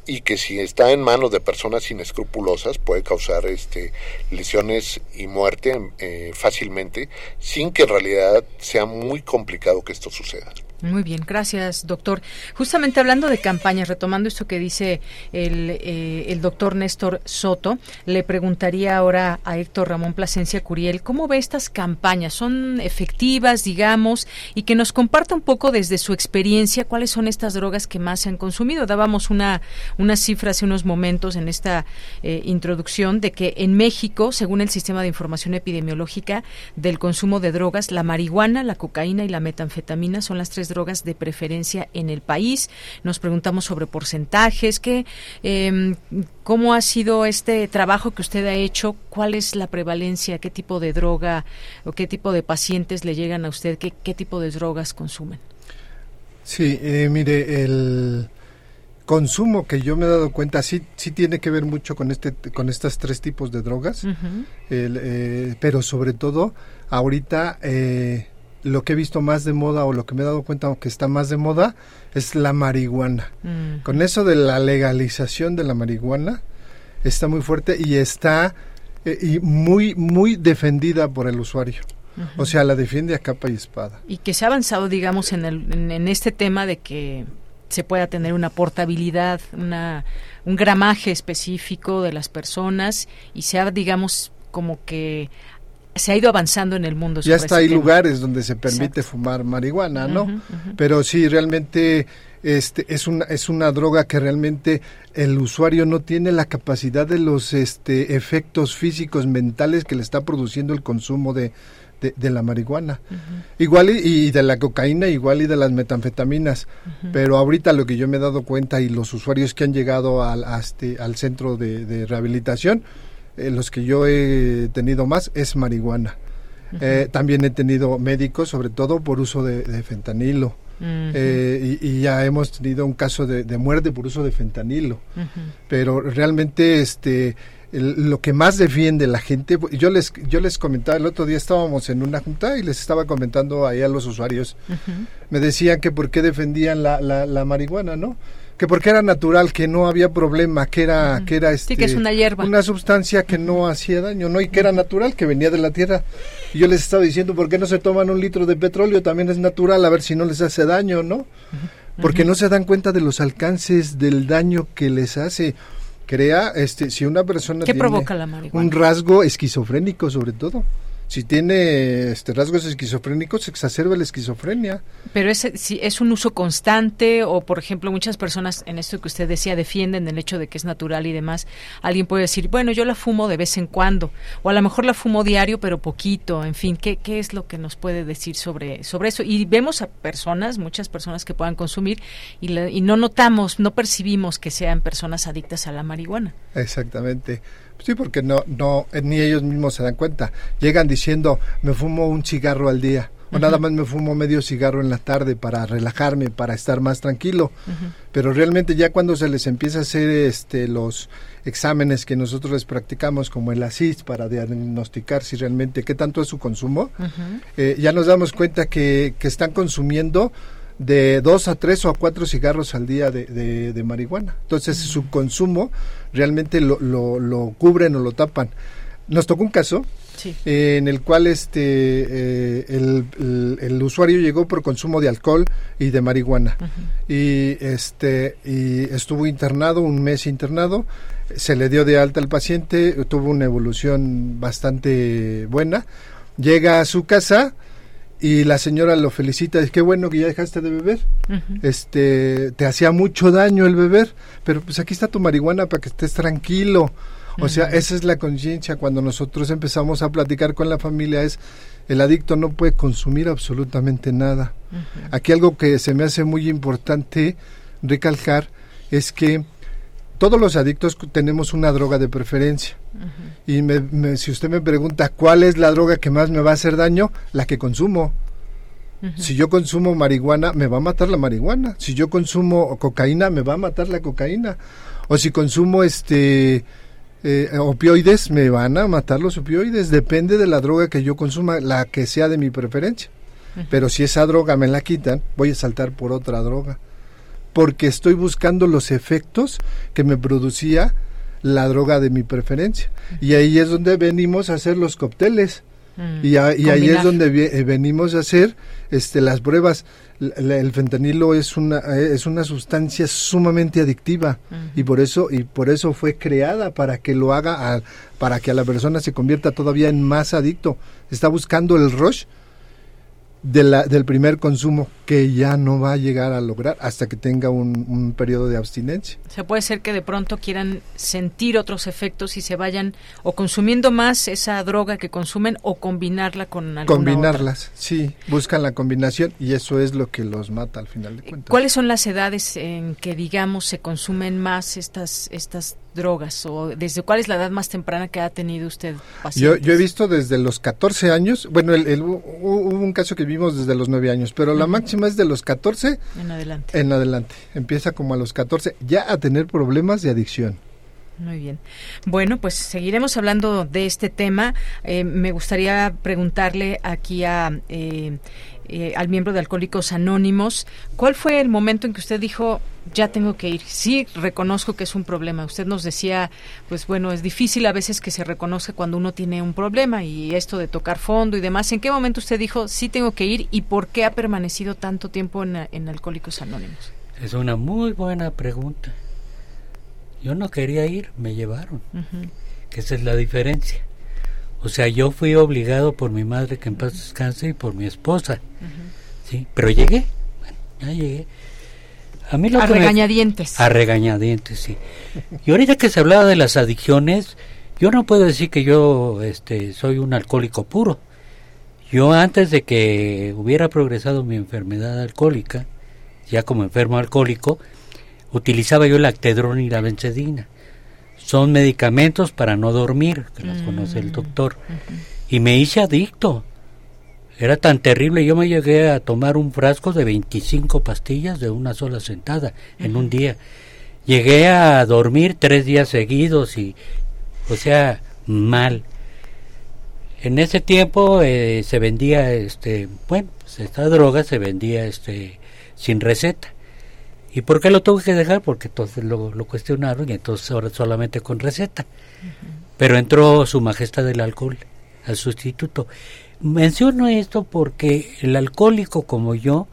y que si está en manos de personas inescrupulosas puede causar este, lesiones y muerte eh, fácilmente sin que en realidad sea muy complicado que esto suceda. Muy bien, gracias, doctor. Justamente hablando de campañas, retomando esto que dice el, eh, el doctor Néstor Soto, le preguntaría ahora a Héctor Ramón Plasencia Curiel, ¿cómo ve estas campañas? ¿Son efectivas, digamos? Y que nos comparta un poco desde su experiencia cuáles son estas drogas que más se han consumido. Dábamos una, una cifra hace unos momentos en esta eh, introducción de que en México, según el Sistema de Información Epidemiológica del consumo de drogas, la marihuana, la cocaína y la metanfetamina son las tres drogas de preferencia en el país. Nos preguntamos sobre porcentajes, qué, em, cómo ha sido este trabajo que usted ha hecho, cuál es la prevalencia, qué tipo de droga o qué tipo de pacientes le llegan a usted, qué, qué tipo de drogas consumen. Sí, eh, mire, el consumo que yo me he dado cuenta sí sí tiene que ver mucho con este con estas tres tipos de drogas eh, pero sobre todo ahorita eh, lo que he visto más de moda o lo que me he dado cuenta que está más de moda es la marihuana. Mm. Con eso de la legalización de la marihuana está muy fuerte y está eh, y muy muy defendida por el usuario. O sea, la defiende a capa y espada. Y que se ha avanzado, digamos, en, el, en, este tema de que se pueda tener una portabilidad, una, un gramaje específico de las personas y sea, digamos, como que se ha ido avanzando en el mundo. Ya está, hay lugares donde se permite fumar marihuana, ¿no? Pero sí, realmente este es una es una droga que realmente el usuario no tiene la capacidad de los este efectos físicos mentales que le está produciendo el consumo de, de, la marihuana. Igual y, de la cocaína, igual y de las metanfetaminas. Pero ahorita lo que yo me he dado cuenta y los usuarios que han llegado al, este, al centro de rehabilitación, eh, los que yo he tenido más es marihuana. Eh, también he tenido médicos, sobre todo por uso de, fentanilo. Eh, y, ya hemos tenido un caso de, muerte por uso de fentanilo. Pero realmente este lo que más defiende la gente, yo les yo les comentaba el otro día estábamos en una junta y les estaba comentando ahí a los usuarios, me decían que por qué defendían la, la, la marihuana, ¿no? Que porque era natural, que no había problema, que era, que era este, que es una hierba. Una sustancia que no hacía daño, ¿no? Y que era natural, que venía de la tierra. Y yo les estaba diciendo, ¿por qué no se toman un litro de petróleo? También es natural, a ver si no les hace daño, ¿no? Porque no se dan cuenta de los alcances del daño que les hace. Crea, este, si una persona ¿Qué tiene provoca la un rasgo esquizofrénico sobre todo si tiene este, rasgos esquizofrénicos, se exacerba la esquizofrenia. Pero es, si es un uso constante o, por ejemplo, muchas personas en esto que usted decía defienden el hecho de que es natural y demás. Alguien puede decir, bueno, yo la fumo de vez en cuando o a lo mejor la fumo diario pero poquito. En fin, ¿qué, qué es lo que nos puede decir sobre, sobre eso? Y vemos a personas, muchas personas que puedan consumir y, y no notamos, no percibimos que sean personas adictas a la marihuana. Exactamente. Sí, porque no, no, ni ellos mismos se dan cuenta. Llegan diciendo, me fumo un cigarro al día o nada más me fumo medio cigarro en la tarde para relajarme, para estar más tranquilo. Pero realmente ya cuando se les empieza a hacer este los exámenes que nosotros les practicamos como el ASIS para diagnosticar si realmente qué tanto es su consumo, eh, ya nos damos cuenta que, que están consumiendo de dos a tres o a cuatro cigarros al día de, de, marihuana. Entonces su consumo realmente lo, lo, lo, cubren o lo tapan. Nos tocó un caso eh, en el cual este eh, el, el, usuario llegó por consumo de alcohol y de marihuana. Y este y estuvo internado un mes internado se le dio de alta al paciente tuvo una evolución bastante buena. Llega a su casa y la señora lo felicita, es que bueno que ya dejaste de beber, este, te hacía mucho daño el beber, pero pues aquí está tu marihuana para que estés tranquilo. O sea, esa es la conciencia cuando nosotros empezamos a platicar con la familia es el adicto no puede consumir absolutamente nada. Aquí algo que se me hace muy importante recalcar es que todos los adictos tenemos una droga de preferencia. Y si usted me pregunta cuál es la droga que más me va a hacer daño, la que consumo. Si yo consumo marihuana, me va a matar la marihuana. Si yo consumo cocaína, me va a matar la cocaína. O si consumo este eh, opioides, me van a matar los opioides. Depende de la droga que yo consuma, la que sea de mi preferencia. Pero si esa droga me la quitan, voy a saltar por otra droga porque estoy buscando los efectos que me producía la droga de mi preferencia. Y ahí es donde venimos a hacer los cócteles. Mm, y, ahí es donde eh, venimos a hacer este, las pruebas. el fentanilo es una es una sustancia sumamente adictiva y por eso y por eso fue creada para que lo haga para que a la persona se convierta todavía en más adicto. Está buscando el rush de la, del primer consumo que ya no va a llegar a lograr hasta que tenga un, un, periodo de abstinencia. Se puede ser que de pronto quieran sentir otros efectos y se vayan o consumiendo más esa droga que consumen o combinarla con alguna Combinarlas, sí, buscan la combinación y eso es lo que los mata al final de cuentas. ¿Cuáles son las edades en que digamos se consumen más estas estas drogas o desde cuál es la edad más temprana que ha tenido usted Yo, yo he visto desde los 14 años, bueno, el, hubo un caso que vimos desde los 9 años, pero la máxima es de los 14 en adelante. En adelante, empieza como a los 14 ya a tener problemas de adicción. Muy bien. Bueno, pues seguiremos hablando de este tema. Eh, me gustaría preguntarle aquí a eh, eh, al miembro de Alcohólicos Anónimos. ¿Cuál fue el momento en que usted dijo, ya tengo que ir? Sí, reconozco que es un problema. Usted nos decía, pues bueno, es difícil a veces que se reconozca cuando uno tiene un problema y esto de tocar fondo y demás. ¿En qué momento usted dijo, sí tengo que ir y por qué ha permanecido tanto tiempo en, Alcohólicos Anónimos? Es una muy buena pregunta. Yo no quería ir, me llevaron. Que esa es la diferencia. O sea, yo fui obligado por mi madre que en paz descanse y por mi esposa. ¿sí? Pero llegué, bueno, ya llegué. A, mí lo a regañadientes. a regañadientes, sí. Y ahorita que se hablaba de las adicciones, yo no puedo decir que yo este, soy un alcohólico puro. Yo antes de que hubiera progresado mi enfermedad alcohólica, ya como enfermo alcohólico, utilizaba yo el actedrón y la bencedina son medicamentos para no dormir, que las conoce el mm, doctor. Y me hice adicto. Era tan terrible, yo me llegué a tomar un frasco de 25 pastillas de una sola sentada en un día. Llegué a dormir tres días seguidos y, o sea, mal. En ese tiempo eh, se vendía, este, bueno, pues esta droga se vendía, este, sin receta. ¿Y por qué lo tuve que dejar? Porque entonces lo, lo cuestionaron y entonces ahora solamente con receta. Pero entró su majestad del alcohol al sustituto. Menciono esto porque el alcohólico como yo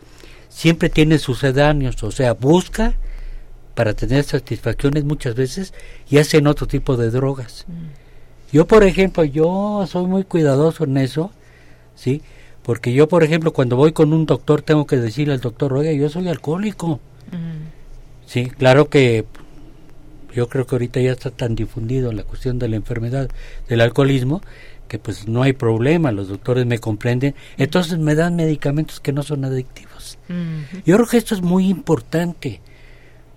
siempre tiene sucedáneos, o sea, busca para tener satisfacciones muchas veces y hacen otro tipo de drogas. Yo, por ejemplo, yo soy muy cuidadoso en eso, ¿sí? Porque yo, por ejemplo, cuando voy con un doctor tengo que decirle al doctor, oiga, yo soy alcohólico. Sí, claro que yo creo que ahorita ya está tan difundido la cuestión de la enfermedad del alcoholismo que pues no hay problema, los doctores me comprenden, entonces me dan medicamentos que no son adictivos. Yo creo que esto es muy importante,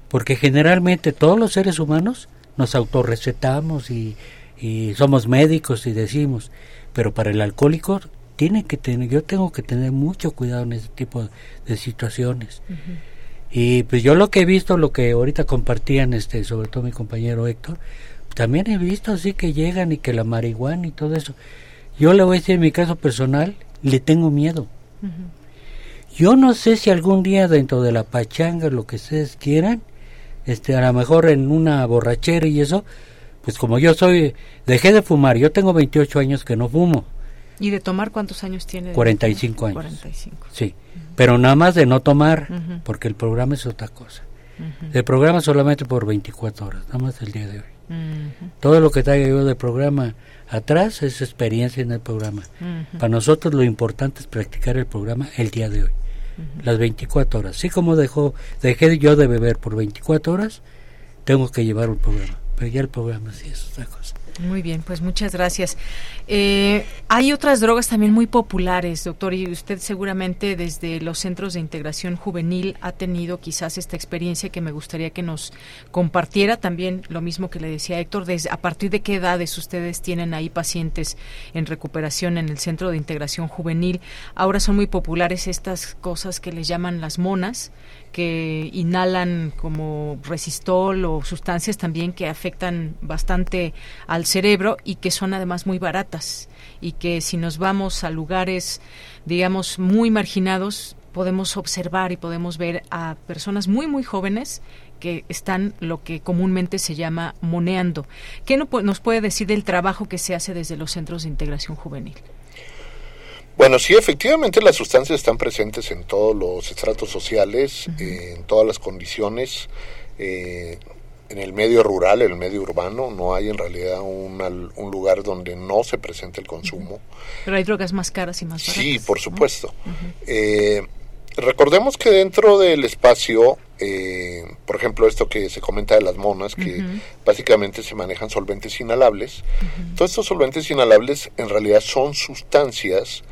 porque generalmente todos los seres humanos nos autorrecetamos y, y somos médicos y decimos, pero para el alcohólico tiene que tener, yo tengo que tener mucho cuidado en ese tipo de situaciones. Y pues yo lo que he visto, lo que ahorita compartían, este, sobre todo mi compañero Héctor, también he visto así que llegan y que la marihuana y todo eso. Yo le voy a decir en mi caso personal, le tengo miedo. Yo no sé si algún día dentro de la pachanga, lo que ustedes quieran, este, a lo mejor en una borrachera y eso, pues como yo soy, dejé de fumar, yo tengo 28 años que no fumo. ¿Y de tomar cuántos años tiene? 45 años. 45. Sí, pero nada más de no tomar, porque el programa es otra cosa. El programa solamente por 24 horas, nada más el día de hoy. Todo lo que traiga yo del programa atrás es experiencia en el programa. Para nosotros lo importante es practicar el programa el día de hoy, las 24 horas. Así como dejó, dejé yo de beber por 24 horas, tengo que llevar un programa. Pero ya el programa sí es otra cosa. Muy bien, pues muchas gracias. Eh, hay otras drogas también muy populares, doctor, y usted seguramente desde los centros de integración juvenil ha tenido quizás esta experiencia que me gustaría que nos compartiera. También lo mismo que le decía Héctor, desde, a partir de qué edades ustedes tienen ahí pacientes en recuperación en el centro de integración juvenil. Ahora son muy populares estas cosas que les llaman las monas, que inhalan como resistol o sustancias también que afectan bastante al cerebro y que son además muy baratas y que si nos vamos a lugares digamos muy marginados podemos observar y podemos ver a personas muy muy jóvenes que están lo que comúnmente se llama moneando. ¿Qué nos puede decir del trabajo que se hace desde los centros de integración juvenil? Bueno, sí, efectivamente las sustancias están presentes en todos los estratos sociales, en todas las condiciones. Eh, en el medio rural, en el medio urbano, no hay en realidad un lugar donde no se presente el consumo. Pero hay drogas más caras y más baratas. Sí, por supuesto. Eh, recordemos que dentro del espacio, eh, por ejemplo, esto que se comenta de las monas, que básicamente se manejan solventes inhalables, todos estos solventes inhalables en realidad son sustancias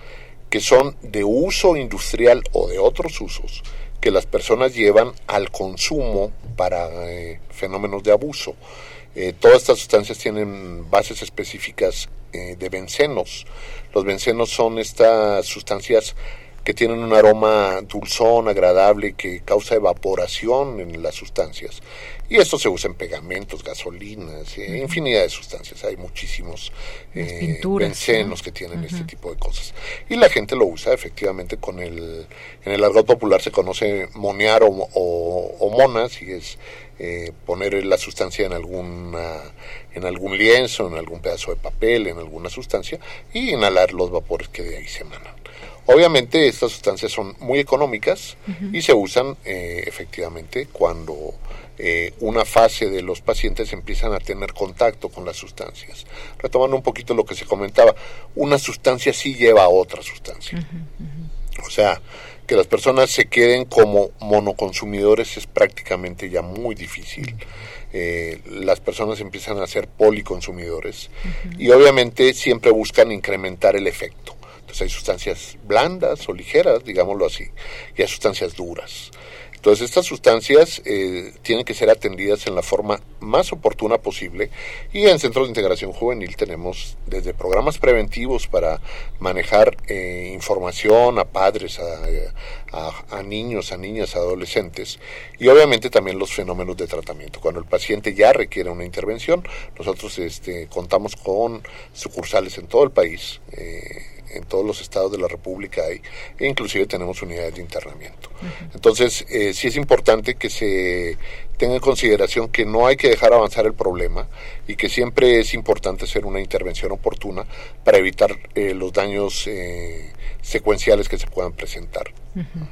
que son de uso industrial o de otros usos que las personas llevan al consumo para eh, fenómenos de abuso. Eh, todas estas sustancias tienen bases específicas de bencenos. Los bencenos son estas sustancias que tienen un aroma dulzón, agradable, que causa evaporación en las sustancias. Y esto se usa en pegamentos, gasolinas, eh, infinidad de sustancias. Hay muchísimos eh, bencenos que tienen este tipo de cosas. Y la gente lo usa efectivamente con el, en el argot popular se conoce monear o, o, monas, y es eh, poner la sustancia en alguna en algún lienzo, en algún pedazo de papel, en alguna sustancia, y inhalar los vapores que de ahí se emanan. Obviamente estas sustancias son muy económicas y se usan eh, efectivamente cuando eh, una fase de los pacientes empiezan a tener contacto con las sustancias. Retomando un poquito lo que se comentaba, una sustancia sí lleva a otra sustancia. O sea, que las personas se queden como monoconsumidores es prácticamente ya muy difícil. Eh, las personas empiezan a ser policonsumidores y obviamente siempre buscan incrementar el efecto. Entonces hay sustancias blandas o ligeras, digámoslo así, y hay sustancias duras. Entonces estas sustancias eh, tienen que ser atendidas en la forma más oportuna posible y en Centros de Integración Juvenil tenemos desde programas preventivos para manejar eh, información a padres, a, a, niños, a niñas, a adolescentes y obviamente también los fenómenos de tratamiento. Cuando el paciente ya requiere una intervención, nosotros este, contamos con sucursales en todo el país. Eh, en todos los estados de la República hay, e inclusive tenemos unidades de internamiento. Entonces, eh, sí es importante que se tenga en consideración que no hay que dejar avanzar el problema y que siempre es importante hacer una intervención oportuna para evitar eh, los daños eh, secuenciales que se puedan presentar.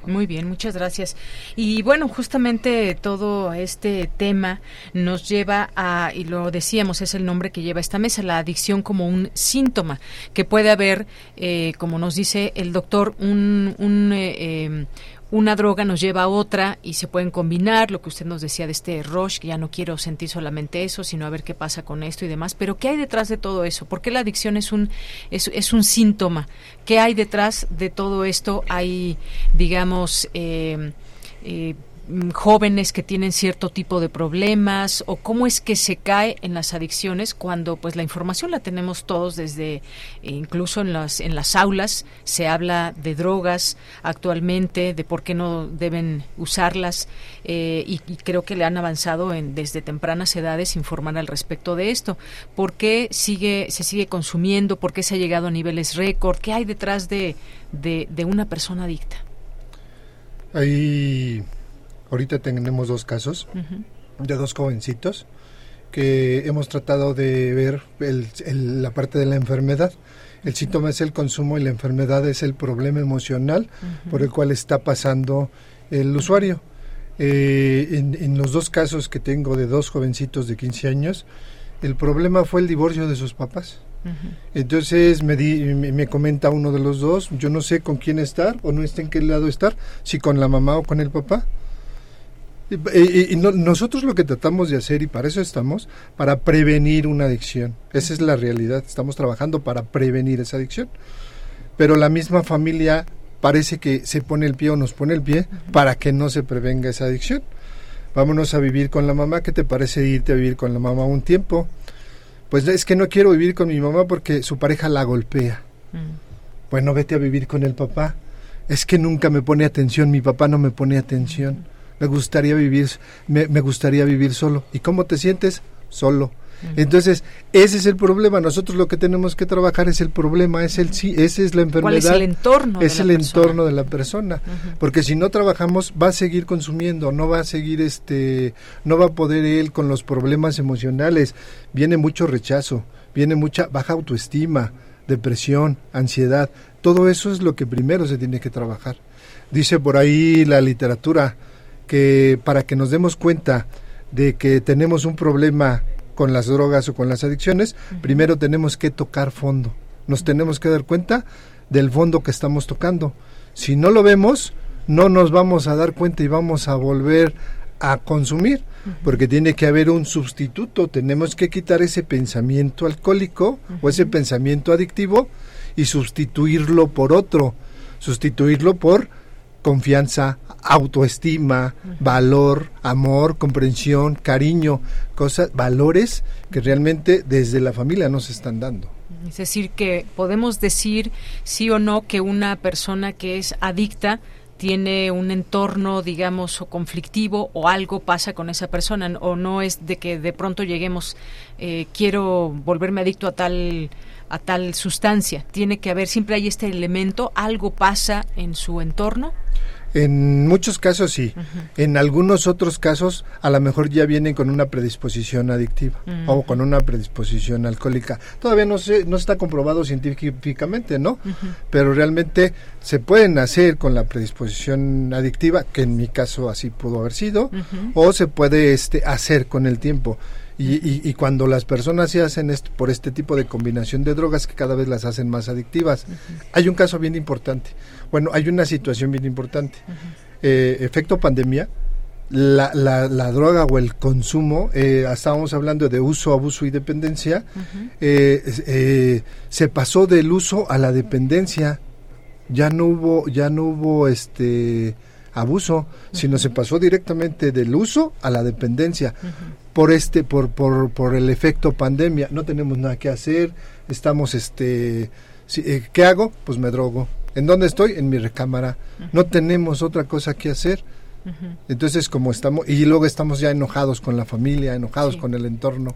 Muy bien, muchas gracias. Y bueno, justamente todo este tema nos lleva a, y lo decíamos, es el nombre que lleva esta mesa, la adicción como un síntoma, que puede haber, eh, como nos dice el doctor, un, un eh, em, una droga nos lleva a otra y se pueden combinar, lo que usted nos decía de este rush, que ya no quiero sentir solamente eso, sino a ver qué pasa con esto y demás. Pero ¿qué hay detrás de todo eso? ¿Por qué la adicción es un, es, es un síntoma? ¿Qué hay detrás de todo esto? Hay, digamos, eh, eh, jóvenes que tienen cierto tipo de problemas o cómo es que se cae en las adicciones cuando pues la información la tenemos todos desde eh, incluso en las en las aulas se habla de drogas actualmente de por qué no deben usarlas eh, y, creo que le han avanzado en desde tempranas edades informar al respecto de esto. Por qué sigue se sigue consumiendo por qué se ha llegado a niveles récord qué hay detrás de, de una persona adicta Ahí, ahorita tenemos dos casos de dos jovencitos que hemos tratado de ver la parte de la enfermedad. El síntoma es el consumo y la enfermedad es el problema emocional por el cual está pasando el usuario. Eh, en, en, los dos casos que tengo de dos jovencitos de 15 años, el problema fue el divorcio de sus papás. Entonces me, me, comenta uno de los dos, yo no sé con quién estar o no sé en qué lado estar, si con la mamá o con el papá. Y, nosotros lo que tratamos de hacer, y para eso estamos, para prevenir una adicción. Esa es la realidad, estamos trabajando para prevenir esa adicción. Pero la misma familia parece que se pone el pie o nos pone el pie para que no se prevenga esa adicción. Vámonos a vivir con la mamá, ¿qué te parece irte a vivir con la mamá un tiempo? pues es que no quiero vivir con mi mamá porque su pareja la golpea. Mm. Bueno, vete a vivir con el papá. Es que nunca me pone atención, mi papá no me pone atención. Me gustaría vivir, me, me gustaría vivir solo. ¿Y cómo te sientes? Solo. Entonces, ese es el problema. Nosotros lo que tenemos que trabajar es el problema, es el sí, esa es la enfermedad. es el entorno? Es el entorno de la persona. Porque si no trabajamos, va a seguir consumiendo, no va a seguir este, no va a poder él con los problemas emocionales. Viene mucho rechazo, viene mucha baja autoestima, depresión, ansiedad. Todo eso es lo que primero se tiene que trabajar. Dice por ahí la literatura que para que nos demos cuenta de que tenemos un problema con las drogas o con las adicciones, primero tenemos que tocar fondo. Nos tenemos que dar cuenta del fondo que estamos tocando. Si no lo vemos, no nos vamos a dar cuenta y vamos a volver a consumir, porque tiene que haber un sustituto, tenemos que quitar ese pensamiento alcohólico o ese pensamiento adictivo y sustituirlo por otro, sustituirlo por confianza, autoestima, valor, amor, comprensión, cariño, cosas, valores que realmente desde la familia nos están dando. Es decir, que podemos decir sí o no que una persona que es adicta tiene un entorno, digamos, o conflictivo o algo pasa con esa persona o no es de que de pronto lleguemos, eh, quiero volverme adicto a tal a tal sustancia. Tiene que haber, siempre hay este elemento, algo pasa en su entorno. En muchos casos sí. En algunos otros casos a lo mejor ya vienen con una predisposición adictiva o con una predisposición alcohólica. Todavía no se, no está comprobado científicamente, ¿no? Pero realmente se pueden hacer con la predisposición adictiva, que en mi caso así pudo haber sido, o se puede este hacer con el tiempo. Y, y, cuando las personas se hacen esto, por este tipo de combinación de drogas que cada vez las hacen más adictivas, hay un caso bien importante. Bueno, hay una situación bien importante. Eh, efecto pandemia, la, la, droga o el consumo, eh, estábamos hablando de uso, abuso y dependencia, eh, se pasó del uso a la dependencia. Ya no hubo, ya no hubo este abuso, sino se pasó directamente del uso a la dependencia por este por, por, por el efecto pandemia. No tenemos nada que hacer estamos este eh, qué hago pues me drogo. En dónde estoy en mi recámara. No tenemos otra cosa que hacer. Entonces, como estamos, y luego estamos ya enojados con la familia, enojados con el entorno.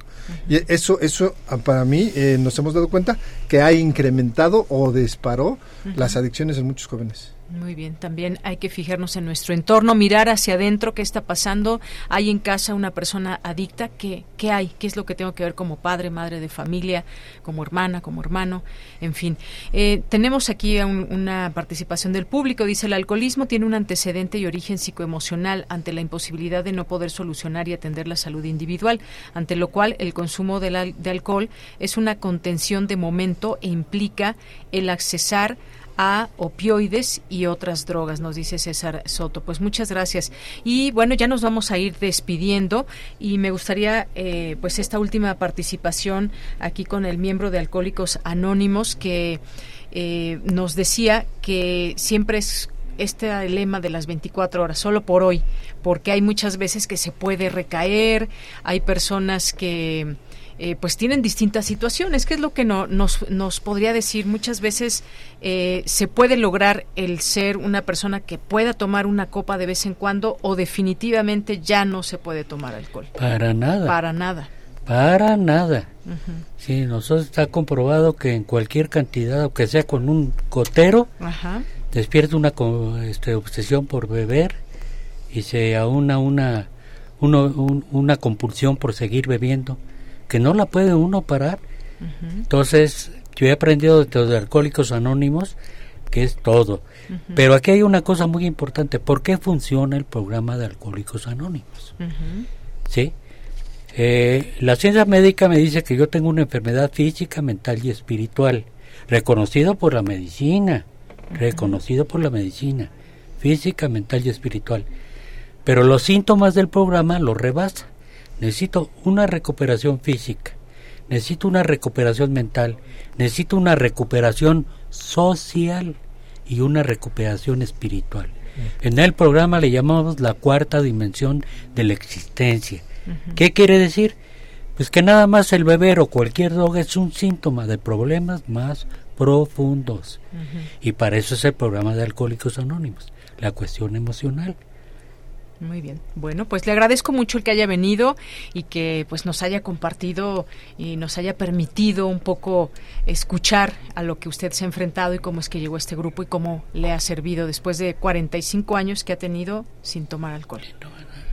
Y eso, eso ah, para mí, eh, nos hemos dado cuenta que ha incrementado o disparó las adicciones en muchos jóvenes. Muy bien, también hay que fijarnos en nuestro entorno, mirar hacia adentro qué está pasando. ¿Hay en casa una persona adicta? ¿Qué, qué hay? ¿Qué es lo que tengo que ver como padre, madre de familia, como hermana, como hermano? En fin, eh, tenemos aquí una participación del público. Dice, el alcoholismo tiene un antecedente y origen psicoemocional ante la imposibilidad de no poder solucionar y atender la salud individual, ante lo cual el consumo de, de alcohol es una contención de momento e implica el accesar a opioides y otras drogas, nos dice César Soto. Pues muchas gracias. Y bueno, ya nos vamos a ir despidiendo y me gustaría eh, pues esta última participación aquí con el miembro de Alcohólicos Anónimos que eh, nos decía que siempre es este lema de las 24 horas, solo por hoy, porque hay muchas veces que se puede recaer, hay personas que eh, pues tienen distintas situaciones. ¿Qué es lo que no, nos, nos podría decir? Muchas veces eh, se puede lograr el ser una persona que pueda tomar una copa de vez en cuando o definitivamente ya no se puede tomar alcohol. Para nada. Para nada. Para nada. Sí, nosotros está comprobado que en cualquier cantidad, aunque sea con un cotero, despierta una este, obsesión por beber y se aúna una, una compulsión por seguir bebiendo que no la puede uno parar. Entonces, yo he aprendido de los alcohólicos anónimos que es todo. Pero aquí hay una cosa muy importante. ¿Por qué funciona el programa de alcohólicos anónimos? ¿Sí? Eh, la ciencia médica me dice que yo tengo una enfermedad física, mental y espiritual, reconocido por la medicina, reconocido por la medicina, física, mental y espiritual. Pero los síntomas del programa lo rebasan necesito una recuperación física, necesito una recuperación mental, necesito una recuperación social y una recuperación espiritual. En el programa le llamamos la cuarta dimensión de la existencia. ¿Qué quiere decir? Pues que nada más el beber o cualquier droga es un síntoma de problemas más profundos. Y para eso es el programa de Alcohólicos Anónimos, la cuestión emocional. Muy bien. Bueno, pues le agradezco mucho el que haya venido y que pues nos haya compartido y nos haya permitido un poco escuchar a lo que usted se ha enfrentado y cómo es que llegó a este grupo y cómo le ha servido después de 45 años que ha tenido sin tomar alcohol.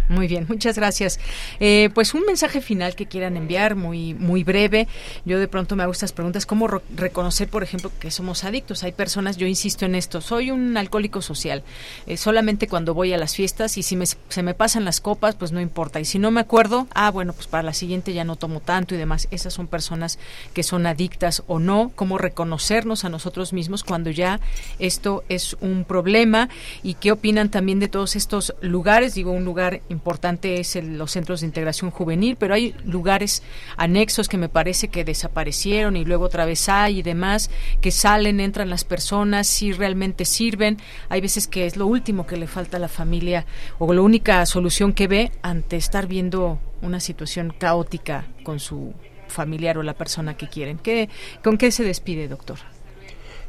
Muy bien, muchas gracias. Eh, pues un mensaje final que quieran enviar, muy muy breve. Yo de pronto me hago estas preguntas, ¿cómo reconocer, por ejemplo, que somos adictos? Hay personas, yo insisto en esto, soy un alcohólico social, eh, solamente cuando voy a las fiestas y si se me pasan las copas, pues no importa. Y si no me acuerdo, ah, bueno, pues para la siguiente ya no tomo tanto y demás. Esas son personas que son adictas o no, cómo reconocernos a nosotros mismos cuando ya esto es un problema y qué opinan también de todos estos lugares, digo, un lugar importante es el, los centros de integración juvenil, pero hay lugares anexos que me parece que desaparecieron y luego otra vez hay y demás, que salen, entran las personas, si realmente sirven. Hay veces que es lo último que le falta a la familia o la única solución que ve ante estar viendo una situación caótica con su familiar o la persona que quieren. ¿Qué, ¿Con qué se despide, doctor?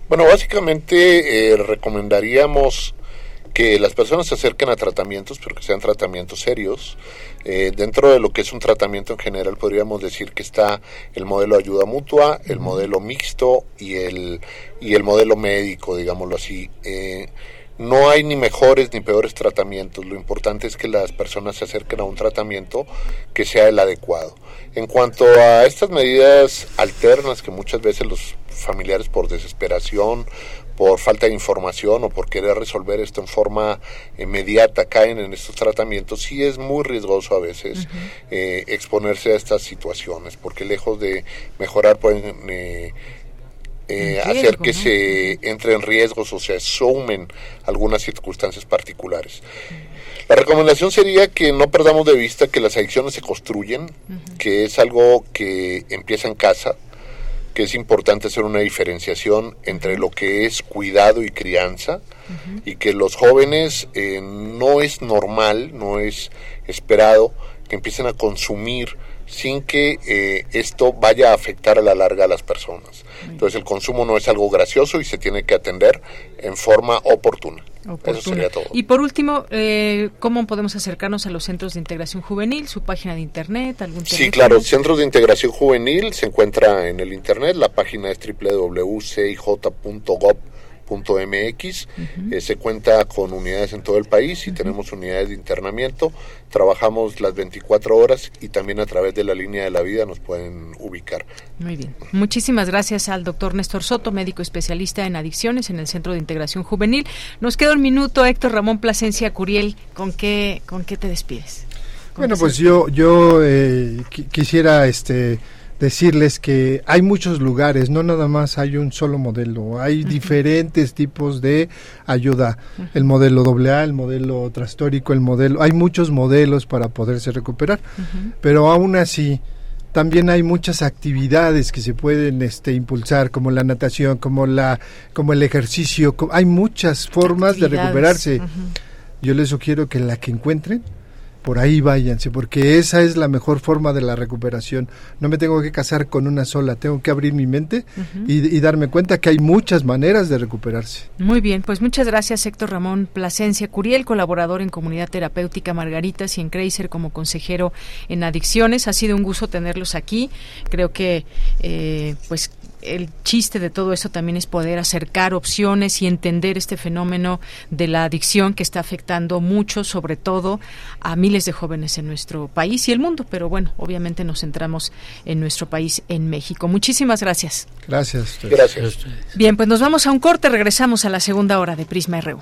Bueno, básicamente eh, recomendaríamos que las personas se acerquen a tratamientos, pero que sean tratamientos serios. Eh, dentro de lo que es un tratamiento en general, podríamos decir que está el modelo de ayuda mutua, el modelo mixto y el, y el modelo médico, digámoslo así. Eh, no hay ni mejores ni peores tratamientos, lo importante es que las personas se acerquen a un tratamiento que sea el adecuado. En cuanto a estas medidas alternas que muchas veces los familiares por desesperación por falta de información o por querer resolver esto en forma inmediata caen en estos tratamientos, sí es muy riesgoso a veces eh, exponerse a estas situaciones, porque lejos de mejorar pueden eh, eh, hacer que se entre en riesgos o se asumen algunas circunstancias particulares. La recomendación sería que no perdamos de vista que las adicciones se construyen, que es algo que empieza en casa, que es importante hacer una diferenciación entre lo que es cuidado y crianza y que los jóvenes eh, no es normal, no es esperado que empiecen a consumir sin que eh, esto vaya a afectar a la larga a las personas. Entonces el consumo no es algo gracioso y se tiene que atender en forma oportuna. Eso sería todo. Y por último, eh, ¿cómo podemos acercarnos a los centros de integración juvenil? ¿Su página de internet? algún Sí, claro, Centros de Integración Juvenil se encuentra en el internet, la página es www.cij.gov .mx eh, se cuenta con unidades en todo el país y tenemos unidades de internamiento. Trabajamos las 24 horas y también a través de la línea de la vida nos pueden ubicar. Muy bien. Muchísimas gracias al doctor Néstor Soto, médico especialista en adicciones en el Centro de Integración Juvenil. Nos queda un minuto, Héctor Ramón Plasencia Curiel. ¿Con qué, con qué te despides? Bueno, pues yo, yo eh, quisiera este decirles que hay muchos lugares, no nada más hay un solo modelo, hay diferentes tipos de ayuda, el modelo AA, el modelo trastórico, el modelo, hay muchos modelos para poderse recuperar, pero aún así también hay muchas actividades que se pueden este, impulsar, como la natación, como, la, como el ejercicio. hay muchas formas de recuperarse. Yo les sugiero que la que encuentren, por ahí váyanse, porque esa es la mejor forma de la recuperación. No me tengo que casar con una sola, tengo que abrir mi mente y, darme cuenta que hay muchas maneras de recuperarse. Muy bien, pues muchas gracias Héctor Ramón Plasencia Curiel, colaborador en Comunidad Terapéutica Margaritas y en Creiser como consejero en adicciones. Ha sido un gusto tenerlos aquí. Creo que eh, pues el chiste de todo eso también es poder acercar opciones y entender este fenómeno de la adicción que está afectando mucho, sobre todo a miles de jóvenes en nuestro país y el mundo. Pero bueno, obviamente nos centramos en nuestro país, en México. Muchísimas gracias. Gracias. Gracias. Bien, pues nos vamos a un corte. Regresamos a la segunda hora de Prisma RU.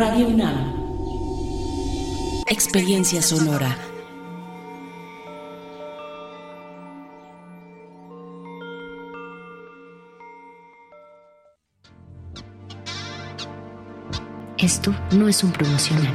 Radio UNAM. Experiencia sonora. Esto no es un promocional.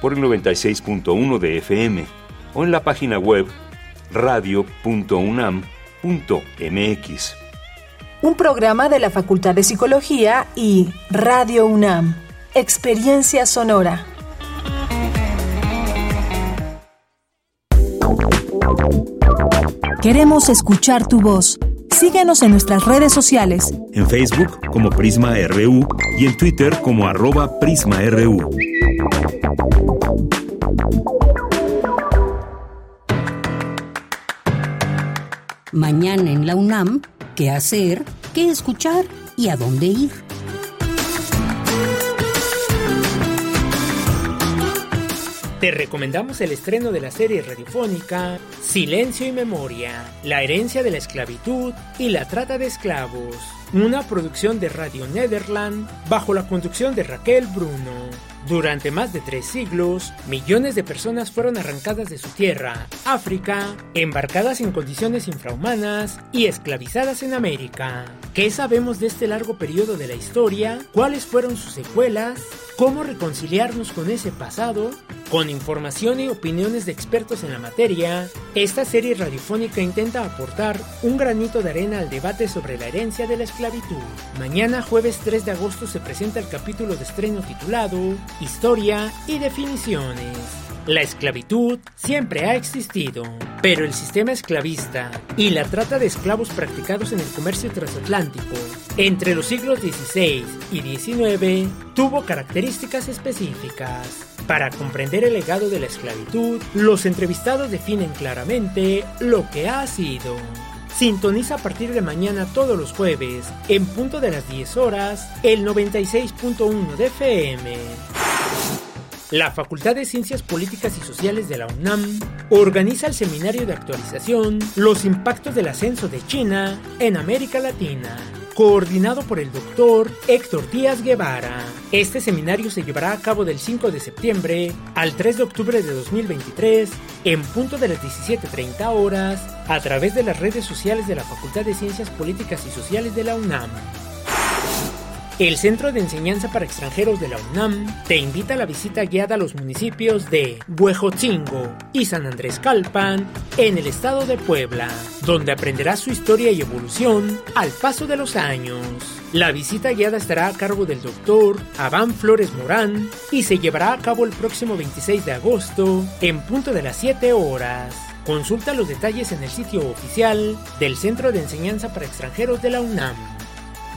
por el 96.1 de FM o en la página web radio.unam.mx. Un programa de la Facultad de Psicología y Radio UNAM. Experiencia sonora. Queremos escuchar tu voz. Síguenos en nuestras redes sociales. En Facebook como Prisma RU y en Twitter como arroba PrismaRU. Mañana en la UNAM, ¿qué hacer? ¿Qué escuchar? ¿Y a dónde ir? Te recomendamos el estreno de la serie radiofónica Silencio y Memoria, la herencia de la esclavitud y la trata de esclavos, una producción de Radio Nederland bajo la conducción de Raquel Bruno. Durante más de tres siglos, millones de personas fueron arrancadas de su tierra, África, embarcadas en condiciones infrahumanas y esclavizadas en América. ¿Qué sabemos de este largo periodo de la historia? ¿Cuáles fueron sus secuelas? ¿Cómo reconciliarnos con ese pasado? Con información y opiniones de expertos en la materia, esta serie radiofónica intenta aportar un granito de arena al debate sobre la herencia de la esclavitud. Mañana jueves 3 de agosto se presenta el capítulo de estreno titulado Historia y definiciones. La esclavitud siempre ha existido, pero el sistema esclavista y la trata de esclavos practicados en el comercio transatlántico entre los siglos XVI y XIX tuvo características específicas. Para comprender el legado de la esclavitud, los entrevistados definen claramente lo que ha sido. Sintoniza a partir de mañana todos los jueves, en punto de las 10 horas, el 96.1 de FM. La Facultad de Ciencias Políticas y Sociales de la UNAM organiza el seminario de actualización Los impactos del ascenso de China en América Latina coordinado por el doctor Héctor Díaz Guevara. Este seminario se llevará a cabo del 5 de septiembre al 3 de octubre de 2023 en punto de las 17.30 horas a través de las redes sociales de la Facultad de Ciencias Políticas y Sociales de la UNAM. El Centro de Enseñanza para Extranjeros de la UNAM te invita a la visita guiada a los municipios de Huejotzingo y San Andrés Calpan en el estado de Puebla, donde aprenderás su historia y evolución al paso de los años. La visita guiada estará a cargo del doctor Abán Flores Morán y se llevará a cabo el próximo 26 de agosto en punto de las 7 horas. Consulta los detalles en el sitio oficial del Centro de Enseñanza para Extranjeros de la UNAM.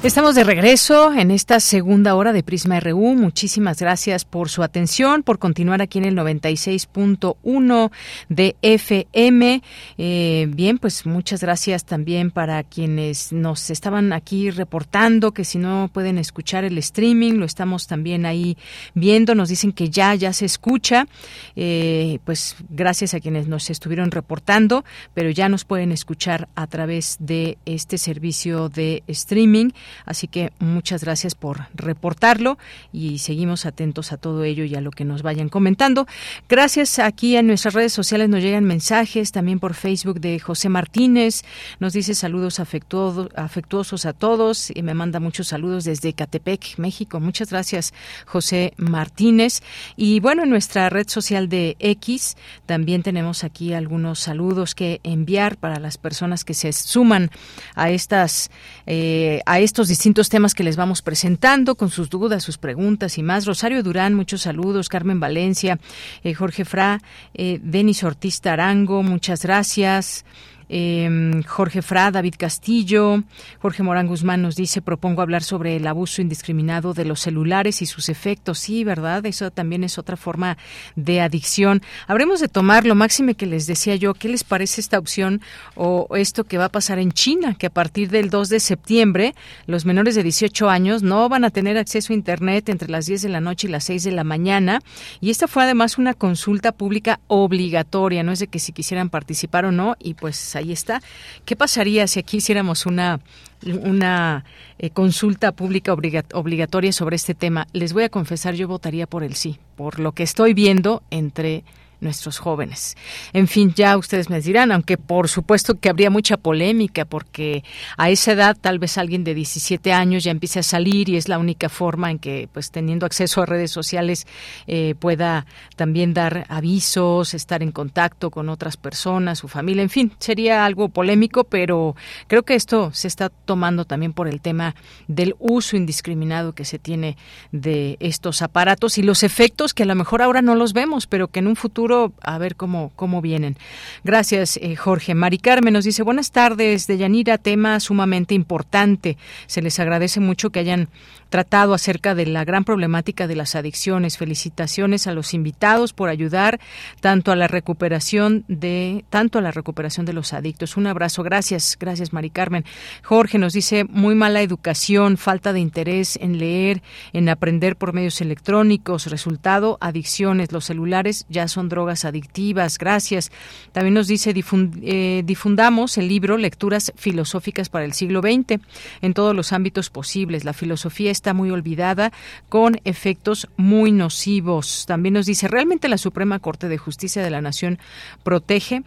Estamos de regreso en esta segunda hora de Prisma RU. Muchísimas gracias por su atención, por continuar aquí en el 96.1 de FM. Eh, bien, pues muchas gracias también para quienes nos estaban aquí reportando que si no pueden escuchar el streaming, lo estamos también ahí viendo. Nos dicen que ya, ya se escucha. Eh, pues gracias a quienes nos estuvieron reportando, pero ya nos pueden escuchar a través de este servicio de streaming Así que muchas gracias por reportarlo y seguimos atentos a todo ello y a lo que nos vayan comentando. Gracias aquí en nuestras redes sociales nos llegan mensajes también por Facebook de José Martínez. Nos dice saludos afectuosos a todos y me manda muchos saludos desde Catepec, México. Muchas gracias, José Martínez. Y bueno, en nuestra red social de X también tenemos aquí algunos saludos que enviar para las personas que se suman a estas eh, a estos distintos temas que les vamos presentando, con sus dudas, sus preguntas y más. Rosario Durán, muchos saludos. Carmen Valencia, eh, Jorge Fra, eh, Denis Ortiz Tarango, muchas gracias. Em, Jorge Fra, David Castillo, Jorge Morán Guzmán nos dice, propongo hablar sobre el abuso indiscriminado de los celulares y sus efectos. Sí, ¿verdad? Eso también es otra forma de adicción. Habremos de tomar lo máximo que les decía yo. ¿Qué les parece esta opción o esto que va a pasar en China? Que a partir del 2 de septiembre los menores de 18 años no van a tener acceso a Internet entre las 10 de la noche y las 6 de la mañana. Y esta fue además una consulta pública obligatoria. No es de que si quisieran participar o no. Y pues ahí está. ¿Qué pasaría si aquí hiciéramos una una eh, consulta pública obligatoria sobre este tema. Les voy a confesar, yo votaría por el sí, por lo que estoy viendo entre nuestros jóvenes. En fin, ya ustedes me dirán, aunque por supuesto que habría mucha polémica, porque a esa edad tal vez alguien de 17 años ya empiece a salir y es la única forma en que, pues teniendo acceso a redes sociales, eh, pueda también dar avisos, estar en contacto con otras personas, su familia, en fin, sería algo polémico, pero creo que esto se está tomando también por el tema del uso indiscriminado que se tiene de estos aparatos y los efectos que a lo mejor ahora no los vemos, pero que en un futuro a ver cómo, cómo vienen. Gracias, eh, Jorge. Mari Carmen nos dice, buenas tardes, de Yanira, tema sumamente importante. Se les agradece mucho que hayan tratado acerca de la gran problemática de las adicciones. Felicitaciones a los invitados por ayudar tanto a la recuperación de tanto a la recuperación de los adictos. Un abrazo, gracias, gracias Mari Carmen. Jorge nos dice muy mala educación, falta de interés en leer, en aprender por medios electrónicos, resultado adicciones. Los celulares ya son drogas adictivas. Gracias. También nos dice eh, difundamos el libro Lecturas filosóficas para el siglo XX en todos los ámbitos posibles. La filosofía está muy olvidada con efectos muy nocivos. También nos dice realmente la Suprema Corte de Justicia de la Nación protege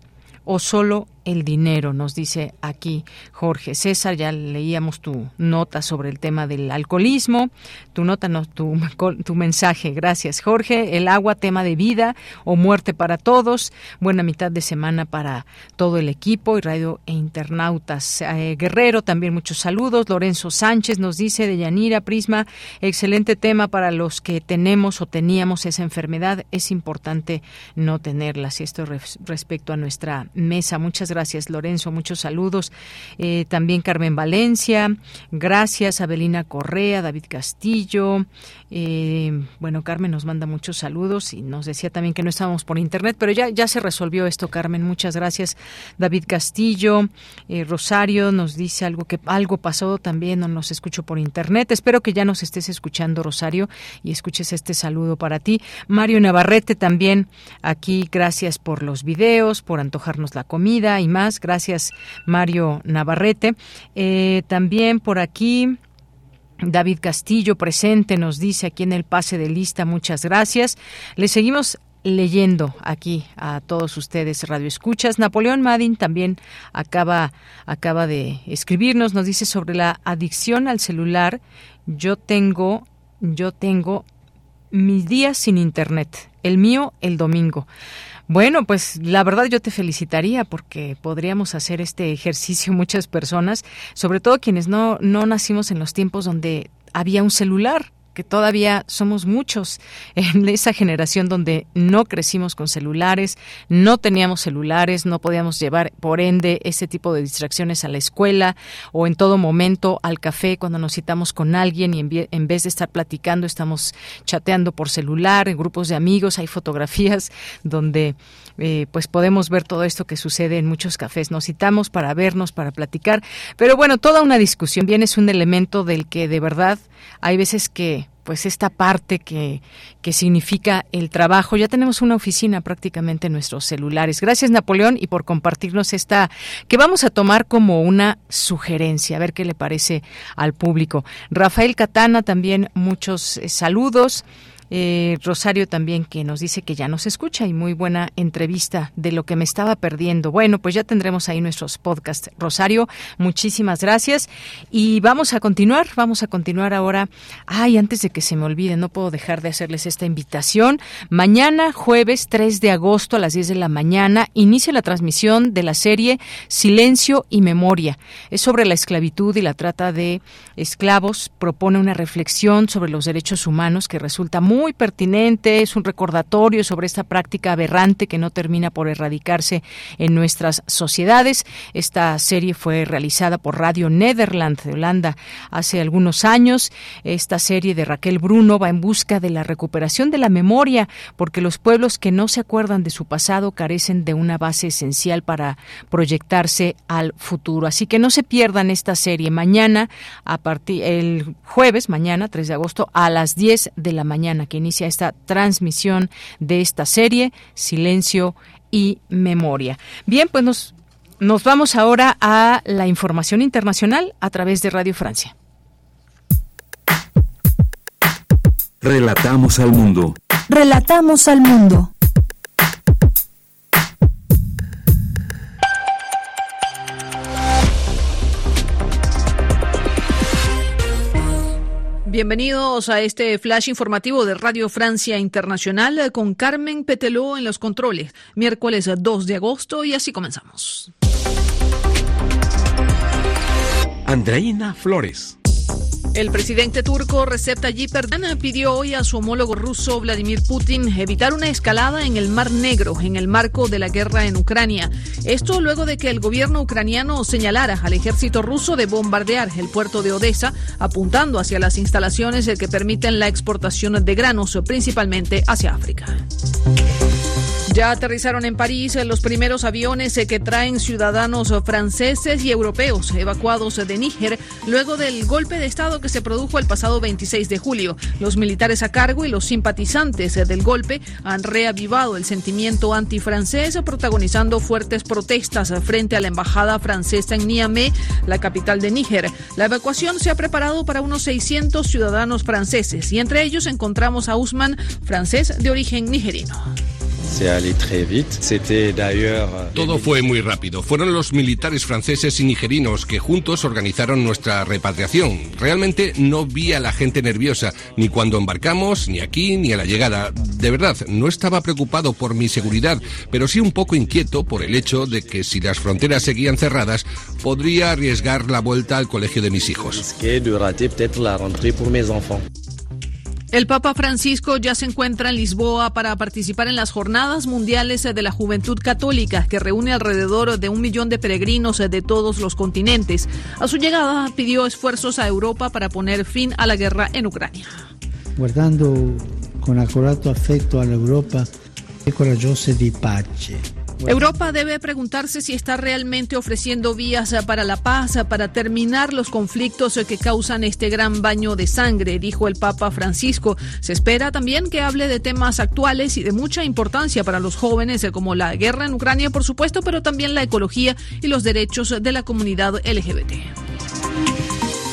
o solo el dinero, nos dice aquí Jorge César. Ya leíamos tu nota sobre el tema del alcoholismo, tu nota, no, tu, tu mensaje. Gracias, Jorge. El agua, tema de vida o muerte para todos. Buena mitad de semana para todo el equipo y radio e internautas. Eh, Guerrero, también muchos saludos. Lorenzo Sánchez nos dice de Yanira Prisma, excelente tema para los que tenemos o teníamos esa enfermedad. Es importante no tenerlas. Y esto respecto a nuestra mesa. Muchas gracias, Lorenzo. Muchos saludos. Eh, también Carmen Valencia. Gracias, Abelina Correa, David Castillo. Eh, bueno, Carmen nos manda muchos saludos y nos decía también que no estábamos por internet, pero ya, ya se resolvió esto, Carmen. Muchas gracias, David Castillo. Eh, Rosario nos dice algo que algo pasó también, no nos escucho por internet. Espero que ya nos estés escuchando, Rosario, y escuches este saludo para ti. Mario Navarrete también aquí, gracias por los videos, por antojarnos la comida y más. Gracias, Mario Navarrete. Eh, también por aquí. David Castillo presente nos dice aquí en el pase de lista muchas gracias. Le seguimos leyendo aquí a todos ustedes radio escuchas. Napoleón Madin también acaba acaba de escribirnos, nos dice sobre la adicción al celular. Yo tengo yo tengo mis días sin internet, el mío el domingo. Bueno, pues la verdad yo te felicitaría porque podríamos hacer este ejercicio muchas personas, sobre todo quienes no, no nacimos en los tiempos donde había un celular todavía somos muchos en esa generación donde no crecimos con celulares, no teníamos celulares, no podíamos llevar, por ende, ese tipo de distracciones a la escuela o en todo momento al café cuando nos citamos con alguien y en, vez de estar platicando estamos chateando por celular, en grupos de amigos, hay fotografías donde eh, pues podemos ver todo esto que sucede en muchos cafés. Nos citamos para vernos, para platicar, pero bueno, toda una discusión bien es un elemento del que de verdad hay veces que pues esta parte que, que significa el trabajo. Ya tenemos una oficina prácticamente en nuestros celulares. Gracias Napoleón y por compartirnos esta que vamos a tomar como una sugerencia, a ver qué le parece al público. Rafael Catana también muchos eh, saludos. Eh, Rosario también que nos dice que ya nos escucha y muy buena entrevista de lo que me estaba perdiendo. Bueno, pues ya tendremos ahí nuestros podcasts. Rosario, muchísimas gracias y vamos a continuar, vamos a continuar ahora. Ay, antes de que se me olvide, no puedo dejar de hacerles esta invitación. Mañana, jueves 3 de agosto a las 10 de la mañana, inicia la transmisión de la serie Silencio y Memoria. Es sobre la esclavitud y la trata de esclavos. Propone una reflexión sobre los derechos humanos que resulta muy muy pertinente, es un recordatorio sobre esta práctica aberrante que no termina por erradicarse en nuestras sociedades. Esta serie fue realizada por Radio Nederland de Holanda hace algunos años. Esta serie de Raquel Bruno va en busca de la recuperación de la memoria, porque los pueblos que no se acuerdan de su pasado carecen de una base esencial para proyectarse al futuro. Así que no se pierdan esta serie mañana a partir el jueves mañana 3 de agosto a las 10 de la mañana que inicia esta transmisión de esta serie, Silencio y Memoria. Bien, pues nos, nos vamos ahora a la información internacional a través de Radio Francia. Relatamos al mundo. Relatamos al mundo. Bienvenidos a este flash informativo de Radio Francia Internacional con Carmen Peteló en los controles. Miércoles 2 de agosto y así comenzamos. Andreina Flores. El presidente turco Recep Tayyip Erdogan pidió hoy a su homólogo ruso Vladimir Putin evitar una escalada en el Mar Negro en el marco de la guerra en Ucrania. Esto luego de que el gobierno ucraniano señalara al ejército ruso de bombardear el puerto de Odessa, apuntando hacia las instalaciones que permiten la exportación de granos, principalmente hacia África. Ya aterrizaron en París los primeros aviones que traen ciudadanos franceses y europeos evacuados de Níger luego del golpe de Estado que se produjo el pasado 26 de julio. Los militares a cargo y los simpatizantes del golpe han reavivado el sentimiento antifrancés, protagonizando fuertes protestas frente a la embajada francesa en Niamey, la capital de Níger. La evacuación se ha preparado para unos 600 ciudadanos franceses y entre ellos encontramos a Usman, francés de origen nigerino. Todo fue muy rápido. Fueron los militares franceses y nigerinos que juntos organizaron nuestra repatriación. Realmente no vi a la gente nerviosa, ni cuando embarcamos, ni aquí, ni a la llegada. De verdad, no estaba preocupado por mi seguridad, pero sí un poco inquieto por el hecho de que si las fronteras seguían cerradas, podría arriesgar la vuelta al colegio de mis hijos. El Papa Francisco ya se encuentra en Lisboa para participar en las Jornadas Mundiales de la Juventud Católica, que reúne alrededor de un millón de peregrinos de todos los continentes. A su llegada pidió esfuerzos a Europa para poner fin a la guerra en Ucrania. Guardando con acurato afecto a la Europa e di pace. Europa debe preguntarse si está realmente ofreciendo vías para la paz, para terminar los conflictos que causan este gran baño de sangre, dijo el Papa Francisco. Se espera también que hable de temas actuales y de mucha importancia para los jóvenes, como la guerra en Ucrania, por supuesto, pero también la ecología y los derechos de la comunidad LGBT.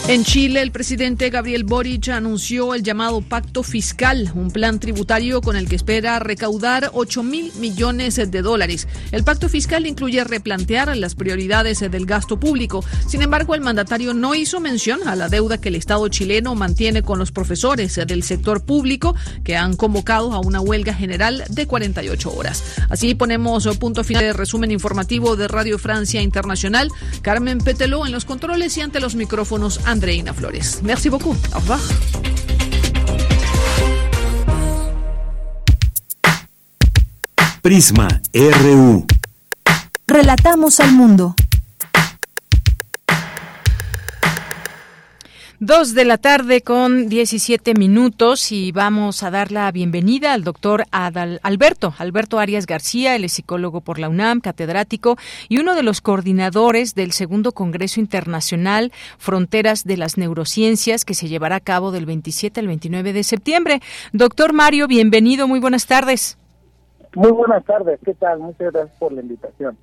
En Chile, el presidente Gabriel Boric anunció el llamado Pacto Fiscal, un plan tributario con el que espera recaudar 8 mil millones de dólares. El pacto fiscal incluye replantear las prioridades del gasto público. Sin embargo, el mandatario no hizo mención a la deuda que el Estado chileno mantiene con los profesores del sector público que han convocado a una huelga general de 48 horas. Así ponemos punto final de resumen informativo de Radio Francia Internacional. Carmen Peteló en los controles y ante los micrófonos. Andreina Flores. Merci beaucoup. Au revoir. Prisma RU. Relatamos al mundo. Dos de la tarde con 17 minutos y vamos a dar la bienvenida al doctor Adal Alberto, Alberto Arias García, el psicólogo por la UNAM, catedrático y uno de los coordinadores del segundo Congreso Internacional Fronteras de las Neurociencias que se llevará a cabo del 27 al 29 de septiembre. Doctor Mario, bienvenido, muy buenas tardes. Muy buenas tardes, ¿qué tal? Muchas gracias por la invitación.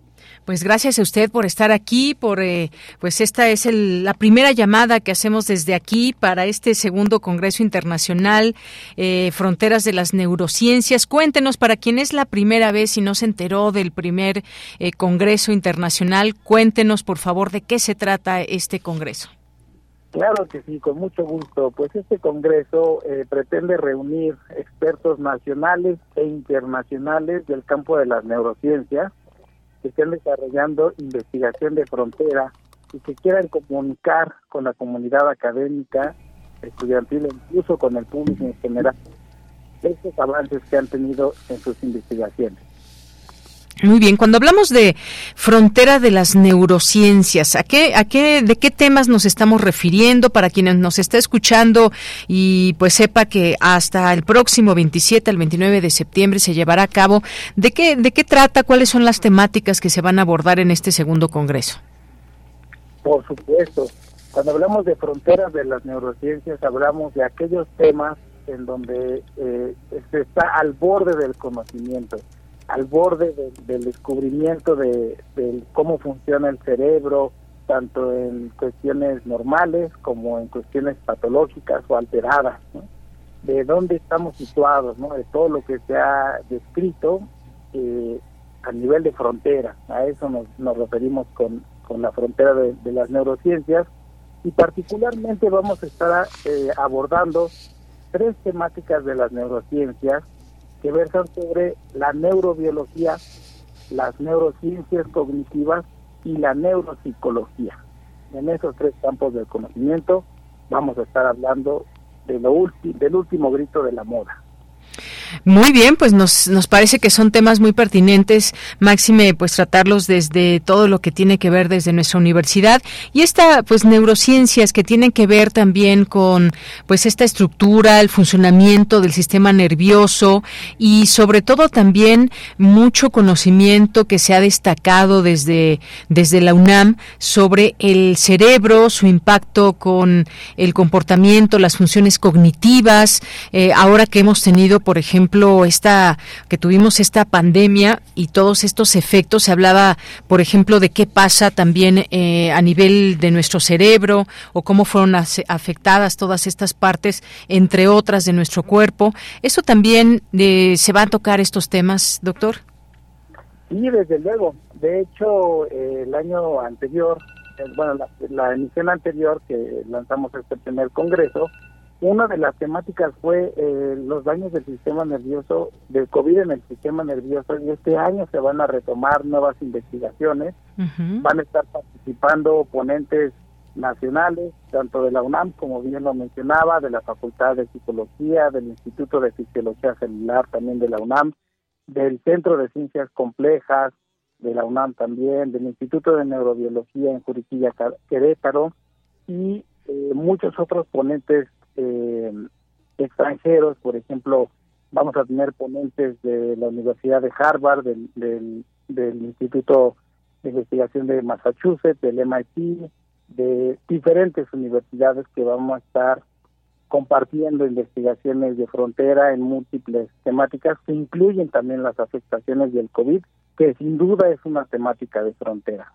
Pues gracias a usted por estar aquí, por eh, pues esta es el, la primera llamada que hacemos desde aquí para este segundo Congreso Internacional eh, Fronteras de las Neurociencias. Cuéntenos para quien es la primera vez y no se enteró del primer eh, Congreso Internacional, cuéntenos por favor de qué se trata este Congreso. Claro que sí, con mucho gusto. Pues este Congreso eh, pretende reunir expertos nacionales e internacionales del campo de las neurociencias que estén desarrollando investigación de frontera y que quieran comunicar con la comunidad académica, estudiantil e incluso con el público en general estos avances que han tenido en sus investigaciones. Muy bien, cuando hablamos de frontera de las neurociencias, ¿a qué, a qué, de qué temas nos estamos refiriendo para quienes nos está escuchando y pues sepa que hasta el próximo 27 al 29 de septiembre se llevará a cabo? ¿De qué, de qué trata? ¿Cuáles son las temáticas que se van a abordar en este segundo congreso? Por supuesto, cuando hablamos de fronteras de las neurociencias, hablamos de aquellos temas en donde eh, se está al borde del conocimiento al borde del descubrimiento de, cómo funciona el cerebro, tanto en cuestiones normales como en cuestiones patológicas o alteradas, de dónde estamos situados, de todo lo que se ha descrito eh, a nivel de frontera. A eso nos, nos referimos con, con la frontera de, las neurociencias. Y particularmente vamos a estar eh, abordando tres temáticas de las neurociencias que versan sobre la neurobiología, las neurociencias cognitivas y la neuropsicología. En esos tres campos del conocimiento vamos a estar hablando del último grito de la moda. Muy bien, pues nos, nos parece que son temas muy pertinentes, Máxime, pues tratarlos desde todo lo que tiene que ver desde nuestra universidad y esta, pues neurociencias que tienen que ver también con, pues esta estructura, el funcionamiento del sistema nervioso y sobre todo también mucho conocimiento que se ha destacado desde, desde la UNAM sobre el cerebro, su impacto con el comportamiento, las funciones cognitivas, eh, ahora que hemos tenido, por ejemplo, esta que tuvimos esta pandemia y todos estos efectos, se hablaba, por ejemplo, de qué pasa también eh, a nivel de nuestro cerebro o cómo fueron afectadas todas estas partes, entre otras, de nuestro cuerpo. ¿Eso también eh, se va a tocar estos temas, doctor? Sí, desde luego. De hecho, el año anterior, bueno, la, la emisión anterior que lanzamos este primer congreso, una de las temáticas fue eh, los daños del sistema nervioso, del COVID en el sistema nervioso, y este año se van a retomar nuevas investigaciones. Van a estar participando ponentes nacionales, tanto de la UNAM, como bien lo mencionaba, de la Facultad de Psicología, del Instituto de Fisiología Celular también de la UNAM, del Centro de Ciencias Complejas de la UNAM también, del Instituto de Neurobiología en Juriquilla, Querétaro, y eh, muchos otros ponentes eh, extranjeros, por ejemplo, vamos a tener ponentes de la Universidad de Harvard, del, del, Instituto de Investigación de Massachusetts, del MIT, de diferentes universidades que vamos a estar compartiendo investigaciones de frontera en múltiples temáticas que incluyen también las afectaciones del COVID, que sin duda es una temática de frontera.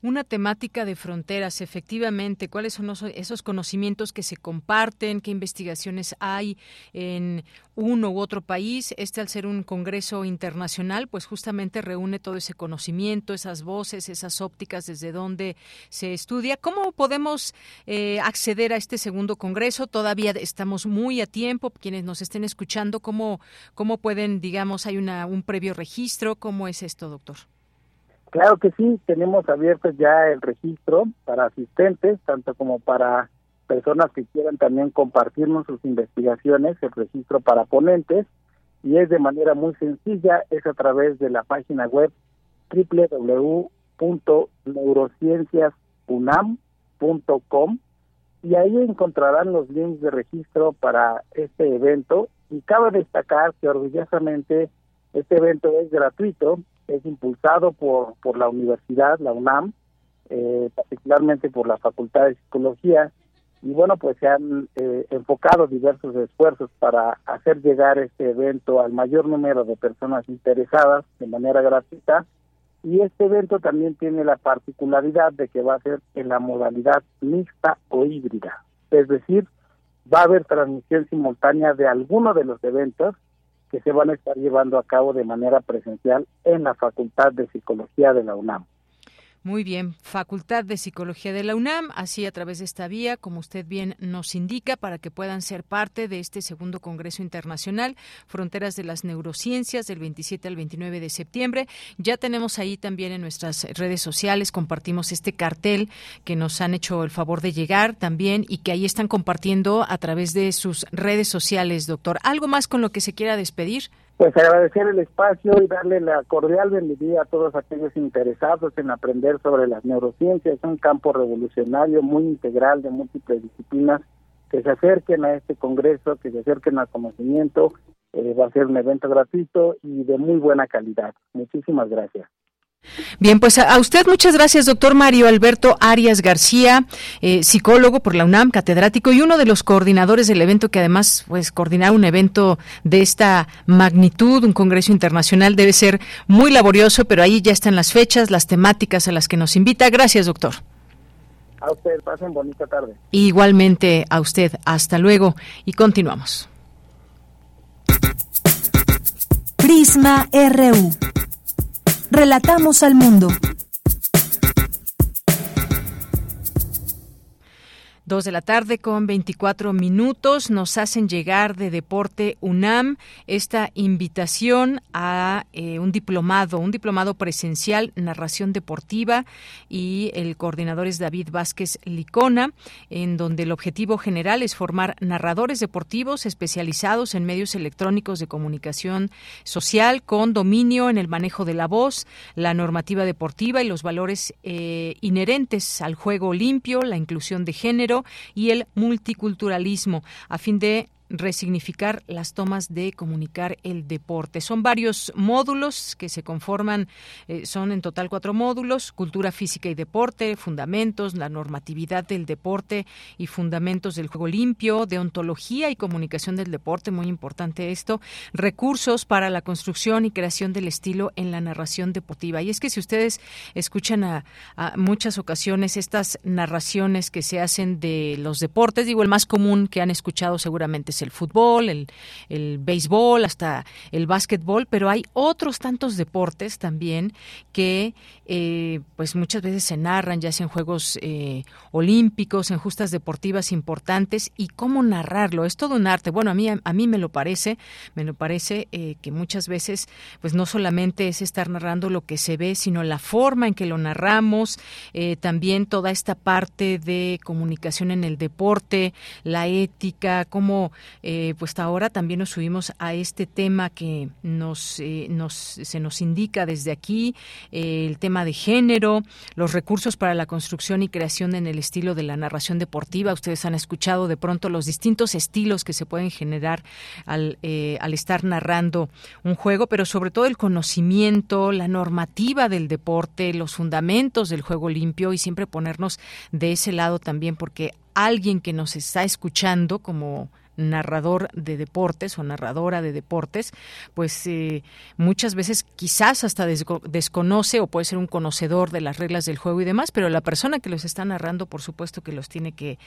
Una temática de fronteras, efectivamente. ¿Cuáles son esos conocimientos que se comparten? ¿Qué investigaciones hay en uno u otro país? Este, al ser un congreso internacional, pues justamente reúne todo ese conocimiento, esas voces, esas ópticas desde donde se estudia. ¿Cómo podemos eh, acceder a este segundo congreso? Todavía estamos muy a tiempo. Quienes nos estén escuchando, ¿cómo, cómo pueden, digamos, hay una, un previo registro? ¿Cómo es esto, doctor? Claro que sí, tenemos abierto ya el registro para asistentes, tanto como para personas que quieran también compartirnos sus investigaciones, el registro para ponentes, y es de manera muy sencilla, es a través de la página web www.neurocienciasunam.com y ahí encontrarán los links de registro para este evento y cabe destacar que orgullosamente este evento es gratuito es impulsado por, por la universidad, la UNAM, eh, particularmente por la Facultad de Psicología, y bueno, pues se han eh, enfocado diversos esfuerzos para hacer llegar este evento al mayor número de personas interesadas de manera gratuita, y este evento también tiene la particularidad de que va a ser en la modalidad mixta o híbrida, es decir, va a haber transmisión simultánea de alguno de los eventos que se van a estar llevando a cabo de manera presencial en la Facultad de Psicología de la UNAM. Muy bien, Facultad de Psicología de la UNAM, así a través de esta vía, como usted bien nos indica, para que puedan ser parte de este segundo Congreso Internacional, Fronteras de las Neurociencias, del 27 al 29 de septiembre. Ya tenemos ahí también en nuestras redes sociales, compartimos este cartel que nos han hecho el favor de llegar también y que ahí están compartiendo a través de sus redes sociales, doctor. ¿Algo más con lo que se quiera despedir? Pues agradecer el espacio y darle la cordial bienvenida a todos aquellos interesados en aprender sobre las neurociencias. Es un campo revolucionario, muy integral, de múltiples disciplinas, que se acerquen a este congreso, que se acerquen al conocimiento. Eh, va a ser un evento gratuito y de muy buena calidad. Muchísimas gracias. Bien, pues a, usted muchas gracias, doctor Mario Alberto Arias García, eh, psicólogo por la UNAM, catedrático y uno de los coordinadores del evento, que además, pues, coordinar un evento de esta magnitud, un congreso internacional, debe ser muy laborioso, pero ahí ya están las fechas, las temáticas a las que nos invita. Gracias, doctor. A usted, pasen bonita tarde. Igualmente a usted, hasta luego y continuamos. Prisma RU. Relatamos al mundo. Dos de la tarde con 24 minutos nos hacen llegar de Deporte UNAM esta invitación a eh, un diplomado, un diplomado presencial, narración deportiva y el coordinador es David Vázquez Licona, en donde el objetivo general es formar narradores deportivos especializados en medios electrónicos de comunicación social con dominio en el manejo de la voz, la normativa deportiva y los valores eh, inherentes al juego limpio, la inclusión de género, y el multiculturalismo, a fin de resignificar las tomas de comunicar el deporte. Son varios módulos que se conforman, eh, son en total cuatro módulos, cultura física y deporte, fundamentos, la normatividad del deporte y fundamentos del juego limpio, deontología y comunicación del deporte, muy importante esto, recursos para la construcción y creación del estilo en la narración deportiva. Y es que si ustedes escuchan a, a muchas ocasiones estas narraciones que se hacen de los deportes, digo, el más común que han escuchado seguramente el fútbol, el, béisbol, hasta el básquetbol, pero hay otros tantos deportes también que eh, pues muchas veces se narran, ya sea en Juegos eh, Olímpicos, en justas deportivas importantes, y cómo narrarlo. Es todo un arte. Bueno, a mí, a mí me lo parece, me lo parece eh, que muchas veces pues no solamente es estar narrando lo que se ve, sino la forma en que lo narramos, también toda esta parte de comunicación en el deporte, la ética, cómo eh, pues ahora también nos subimos a este tema que nos, eh, nos se nos indica desde aquí, eh, el tema de género, los recursos para la construcción y creación en el estilo de la narración deportiva. Ustedes han escuchado de pronto los distintos estilos que se pueden generar al, al estar narrando un juego, pero sobre todo el conocimiento, la normativa del deporte, los fundamentos del juego limpio y siempre ponernos de ese lado también porque alguien que nos está escuchando como narrador de deportes o narradora de deportes, pues eh, muchas veces quizás hasta desconoce o puede ser un conocedor de las reglas del juego y demás, pero la persona que los está narrando, por supuesto que los tiene que,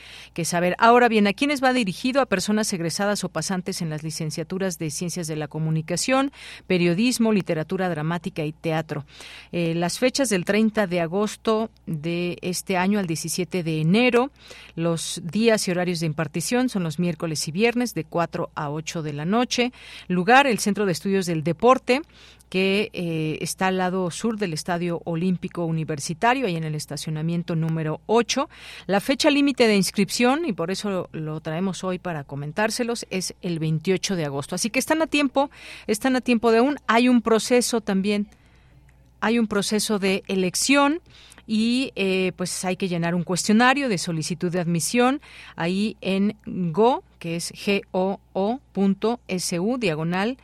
saber. Ahora bien, ¿a quiénes va dirigido? A personas egresadas o pasantes en las licenciaturas de Ciencias de la Comunicación, Periodismo, Literatura Dramática y Teatro. Eh, las fechas del 30 de agosto de este año al 17 de enero, los días y horarios de impartición son los miércoles y viernes viernes de 4 a 8 de la noche. Lugar, el Centro de Estudios del Deporte que eh, está al lado sur del Estadio Olímpico Universitario, ahí en el estacionamiento número 8. La fecha límite de inscripción, y por eso lo, traemos hoy para comentárselos, es el 28 de agosto. Así que están a tiempo, están a tiempo de aún. Hay un proceso también, hay un proceso de elección y eh, pues hay que llenar un cuestionario de solicitud de admisión ahí en go que es goo.su diagonal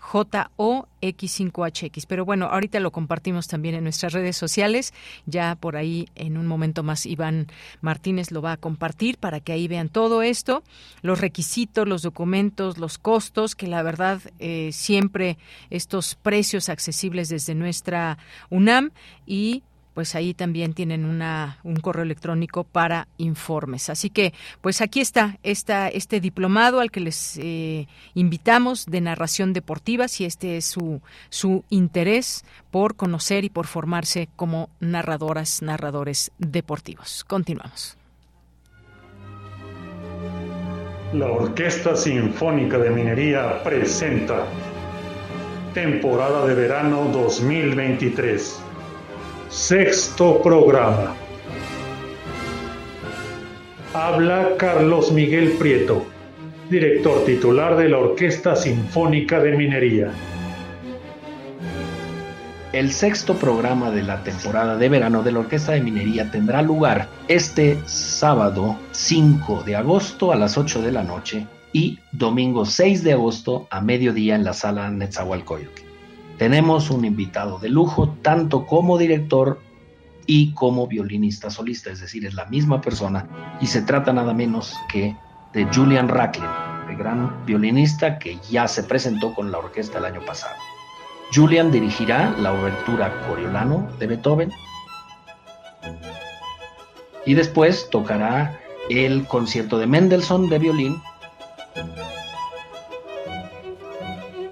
JOX5HX. Pero bueno, ahorita lo compartimos también en nuestras redes sociales. Ya por ahí en un momento más Iván Martínez lo va a compartir para que ahí vean todo esto, los requisitos, los documentos, los costos, que la verdad eh, siempre estos precios accesibles desde nuestra UNAM y pues ahí también tienen una, un correo electrónico para informes. Así que, pues aquí está este diplomado al que les eh, invitamos de narración deportiva, si este es su, su interés por conocer y por formarse como narradoras, narradores deportivos. Continuamos. La Orquesta Sinfónica de Minería presenta temporada de verano 2023 Sexto programa. Habla Carlos Miguel Prieto, director titular de la Orquesta Sinfónica de Minería. El sexto programa de la temporada de verano de la Orquesta de Minería tendrá lugar este sábado 5 de agosto a las 8 de la noche y domingo 6 de agosto a mediodía en la sala Netzahualcoyotl. Tenemos un invitado de lujo, tanto como director y como violinista solista, es decir, es la misma persona y se trata nada menos que de Julian Racklin, el gran violinista que ya se presentó con la orquesta el año pasado. Julian dirigirá la obertura Coriolano de Beethoven y después tocará el concierto de Mendelssohn de violín.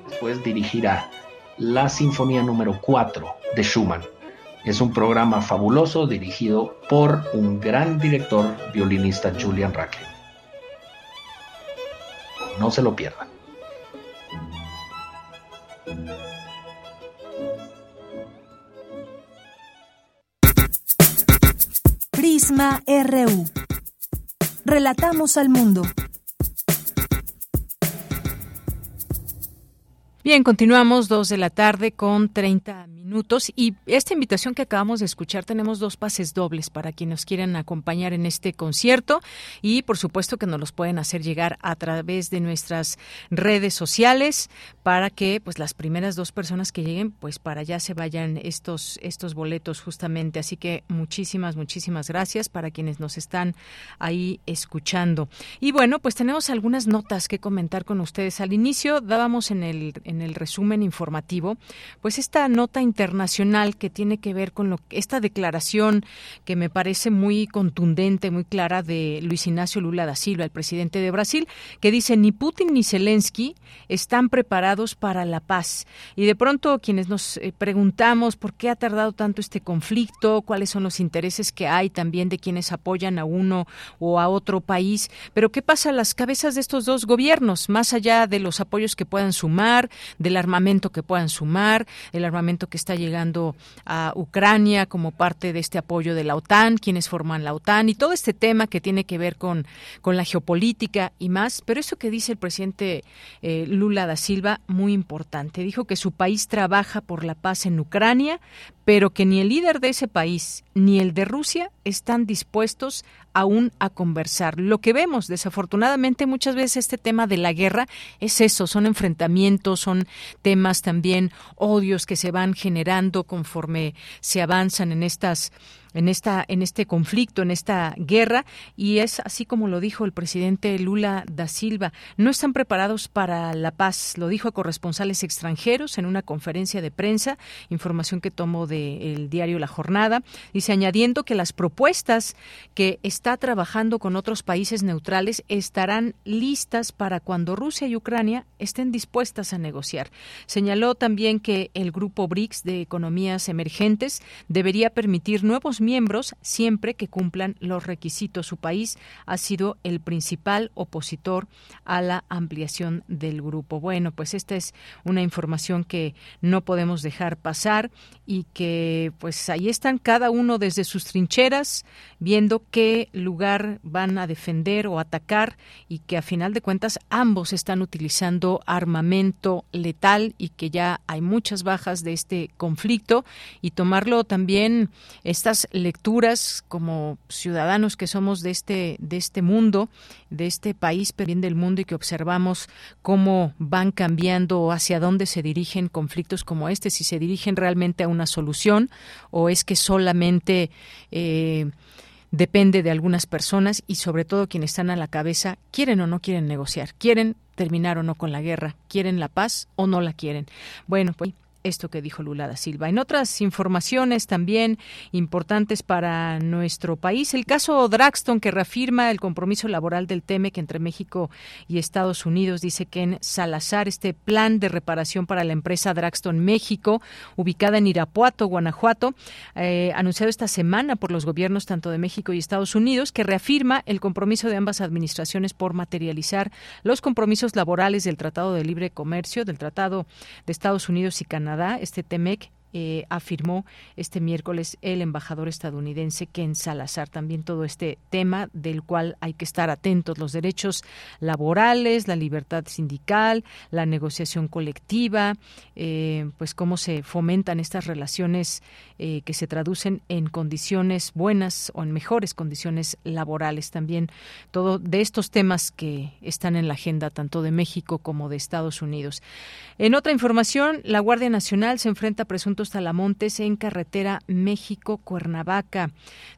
Después dirigirá la Sinfonía número 4 de Schumann, Es un programa fabuloso dirigido por un gran director violinista Julian Rackle. No se lo pierdan. Prisma RU. Relatamos al mundo. Bien, continuamos dos de la tarde con 30 minutos y esta invitación que acabamos de escuchar tenemos dos pases dobles para quienes nos quieran acompañar en este concierto. Y por supuesto que nos los pueden hacer llegar a través de nuestras redes sociales para que pues las primeras dos personas que lleguen pues para allá se vayan estos estos boletos justamente. Así que muchísimas muchísimas gracias para quienes nos están ahí escuchando. Y bueno pues tenemos algunas notas que comentar con ustedes. Al inicio dábamos en el en el resumen informativo, pues esta nota internacional que tiene que ver con lo, esta declaración que me parece muy contundente, muy clara de Luis Ignacio Lula da Silva, el presidente de Brasil, que dice ni Putin ni Zelensky están preparados para la paz. Y de pronto quienes nos eh, preguntamos por qué ha tardado tanto este conflicto, cuáles son los intereses que hay también de quienes apoyan a uno o a otro país, pero qué pasa a las cabezas de estos dos gobiernos, más allá de los apoyos que puedan sumar, del armamento que puedan sumar, el armamento que está llegando a Ucrania como parte de este apoyo de la OTAN, quienes forman la OTAN y todo este tema que tiene que ver con, con la geopolítica y más. Pero eso que dice el presidente eh, Lula da Silva, muy importante. Dijo que su país trabaja por la paz en Ucrania, pero que ni el líder de ese país ni el de Rusia están dispuestos aún a conversar. Lo que vemos, desafortunadamente, muchas veces este tema de la guerra es eso, son enfrentamientos, son temas también odios que se van generando conforme se avanzan en estas en esta en este conflicto, en esta guerra y es así como lo dijo el presidente Lula da Silva, no están preparados para la paz, lo dijo a corresponsales extranjeros en una conferencia de prensa, información que tomó del diario La Jornada, dice añadiendo que las propuestas que está trabajando con otros países neutrales estarán listas para cuando Rusia y Ucrania estén dispuestas a negociar. Señaló también que el grupo BRICS de economías emergentes debería permitir nuevos miembros siempre que cumplan los requisitos. Su país ha sido el principal opositor a la ampliación del grupo. Bueno, pues esta es una información que no podemos dejar pasar y que pues ahí están cada uno desde sus trincheras viendo qué lugar van a defender o atacar y que a final de cuentas ambos están utilizando armamento letal y que ya hay muchas bajas de este conflicto y tomarlo también estas lecturas como ciudadanos que somos de este de este mundo, de este país, pero bien del mundo y que observamos cómo van cambiando hacia dónde se dirigen conflictos como este, si se dirigen realmente a una solución o es que solamente eh, depende de algunas personas y sobre todo quienes están a la cabeza quieren o no quieren negociar, quieren terminar o no con la guerra, quieren la paz o no la quieren. Bueno, pues esto que dijo Lula da Silva. En otras informaciones también importantes para nuestro país, el caso Draxton que reafirma el compromiso laboral del TEMEC entre México y Estados Unidos dice que en Salazar este plan de reparación para la empresa Draxton México, ubicada en Irapuato, Guanajuato, eh, anunciado esta semana por los gobiernos tanto de México y Estados Unidos, que reafirma el compromiso de ambas administraciones por materializar los compromisos laborales del Tratado de Libre Comercio, del Tratado de Estados Unidos y Canadá este TEMEC, eh, afirmó este miércoles el embajador estadounidense Ken Salazar. También todo este tema del cual hay que estar atentos, los derechos laborales, la libertad sindical, la negociación colectiva, eh, pues cómo se fomentan estas relaciones eh, que se traducen en condiciones buenas o en mejores condiciones laborales. También todo de estos temas que están en la agenda tanto de México como de Estados Unidos. En otra información, la Guardia Nacional se enfrenta a presuntos talamontes en carretera México-Cuernavaca.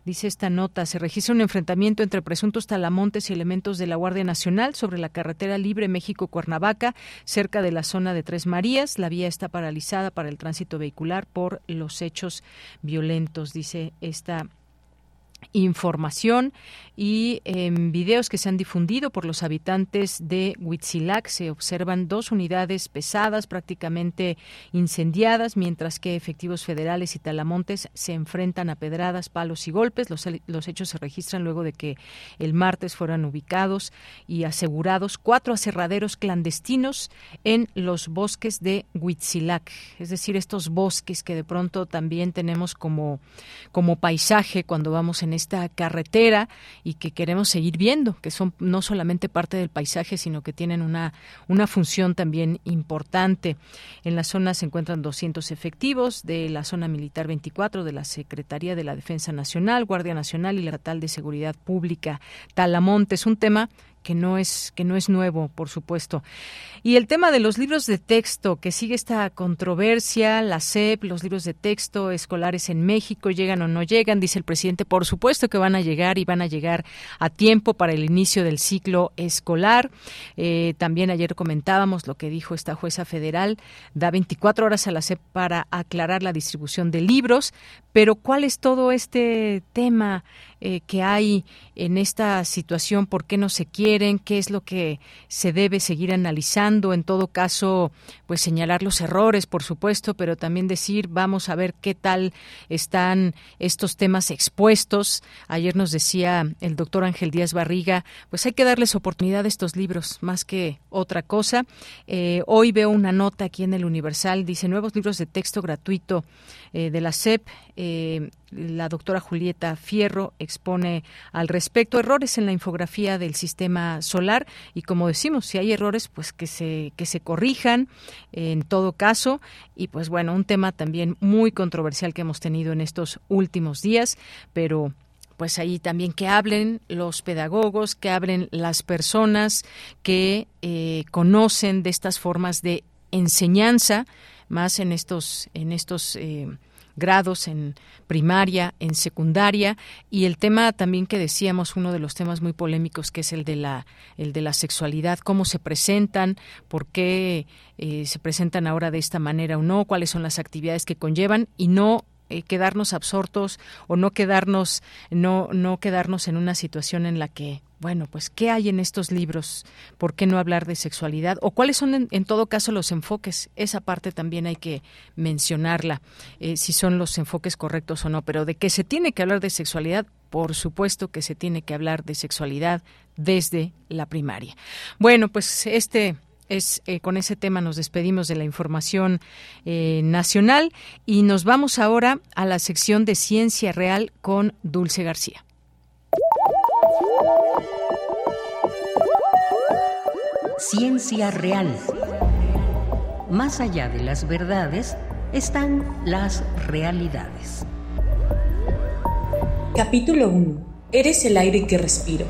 Dice esta nota, se registra un enfrentamiento entre presuntos talamontes y elementos de la Guardia Nacional sobre la carretera libre México-Cuernavaca, cerca de la zona de Tres Marías. La vía está paralizada para el tránsito vehicular por los hechos violentos, dice esta información y en videos que se han difundido por los habitantes de Huitzilac se observan dos unidades pesadas prácticamente incendiadas, mientras que efectivos federales y talamontes se enfrentan a pedradas, palos y golpes. Los, los hechos se registran luego de que el martes fueran ubicados y asegurados cuatro aserraderos clandestinos en los bosques de Huitzilac, es decir, estos bosques que de pronto también tenemos como, como paisaje cuando vamos en esta carretera y que queremos seguir viendo, que son no solamente parte del paisaje, sino que tienen una, una función también importante. En la zona se encuentran 200 efectivos de la zona militar 24 de la Secretaría de la Defensa Nacional, Guardia Nacional y la Estatal de Seguridad Pública. Talamonte es un tema que no es que no es nuevo, por supuesto. Y el tema de los libros de texto, que sigue esta controversia, la SEP, los libros de texto escolares en México, llegan o no llegan, dice el presidente, por supuesto que van a llegar y van a llegar a tiempo para el inicio del ciclo escolar. Eh, también ayer comentábamos lo que dijo esta jueza federal, da 24 horas a la SEP para aclarar la distribución de libros, pero ¿cuál es todo este tema eh, que hay en esta situación? ¿Por qué no se quieren? ¿Qué es lo que se debe seguir analizando? En todo caso, pues señalar los errores, por supuesto, pero también decir, vamos a ver qué tal están estos temas expuestos. Ayer nos decía el doctor Ángel Díaz Barriga, pues hay que darles oportunidad a estos libros, más que otra cosa. Eh, hoy veo una nota aquí en el Universal, dice nuevos libros de texto gratuito eh, de la SEP. Eh, la doctora Julieta Fierro expone al respecto errores en la infografía del sistema solar y como decimos, si hay errores, pues que se, que se corrijan en todo caso. Y pues bueno, un tema también muy controversial que hemos tenido en estos últimos días, pero pues ahí también que hablen los pedagogos, que hablen las personas que eh, conocen de estas formas de enseñanza más en estos, en estos eh, grados en primaria, en secundaria. Y el tema también que decíamos uno de los temas muy polémicos que es el de la el de la sexualidad, cómo se presentan, por qué eh, se presentan ahora de esta manera o no, cuáles son las actividades que conllevan y no eh, quedarnos absortos o no quedarnos no no quedarnos en una situación en la que bueno, pues ¿qué hay en estos libros? ¿Por qué no hablar de sexualidad? ¿O cuáles son en, todo caso los enfoques? Esa parte también hay que mencionarla, eh, si son los enfoques correctos o no, pero de que se tiene que hablar de sexualidad, por supuesto que se tiene que hablar de sexualidad desde la primaria. Bueno, pues este es, eh, con ese tema nos despedimos de la información eh, nacional y nos vamos ahora a la sección de ciencia real con Dulce García. Ciencia real. Más allá de las verdades están las realidades. Capítulo 1. Eres el aire que respiro.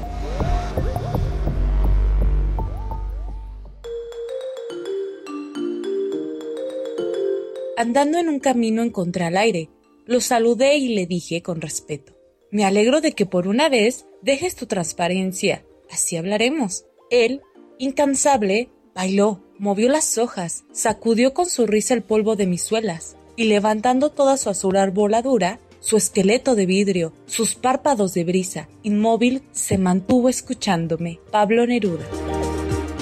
Andando en un camino encontré al aire. Lo saludé y le dije con respeto. Me alegro de que por una vez dejes tu transparencia. Así hablaremos. Él, incansable, bailó, movió las hojas, sacudió con su risa el polvo de mis suelas, y levantando toda su azul arboladura, su esqueleto de vidrio, sus párpados de brisa, inmóvil, se mantuvo escuchándome. Pablo Neruda.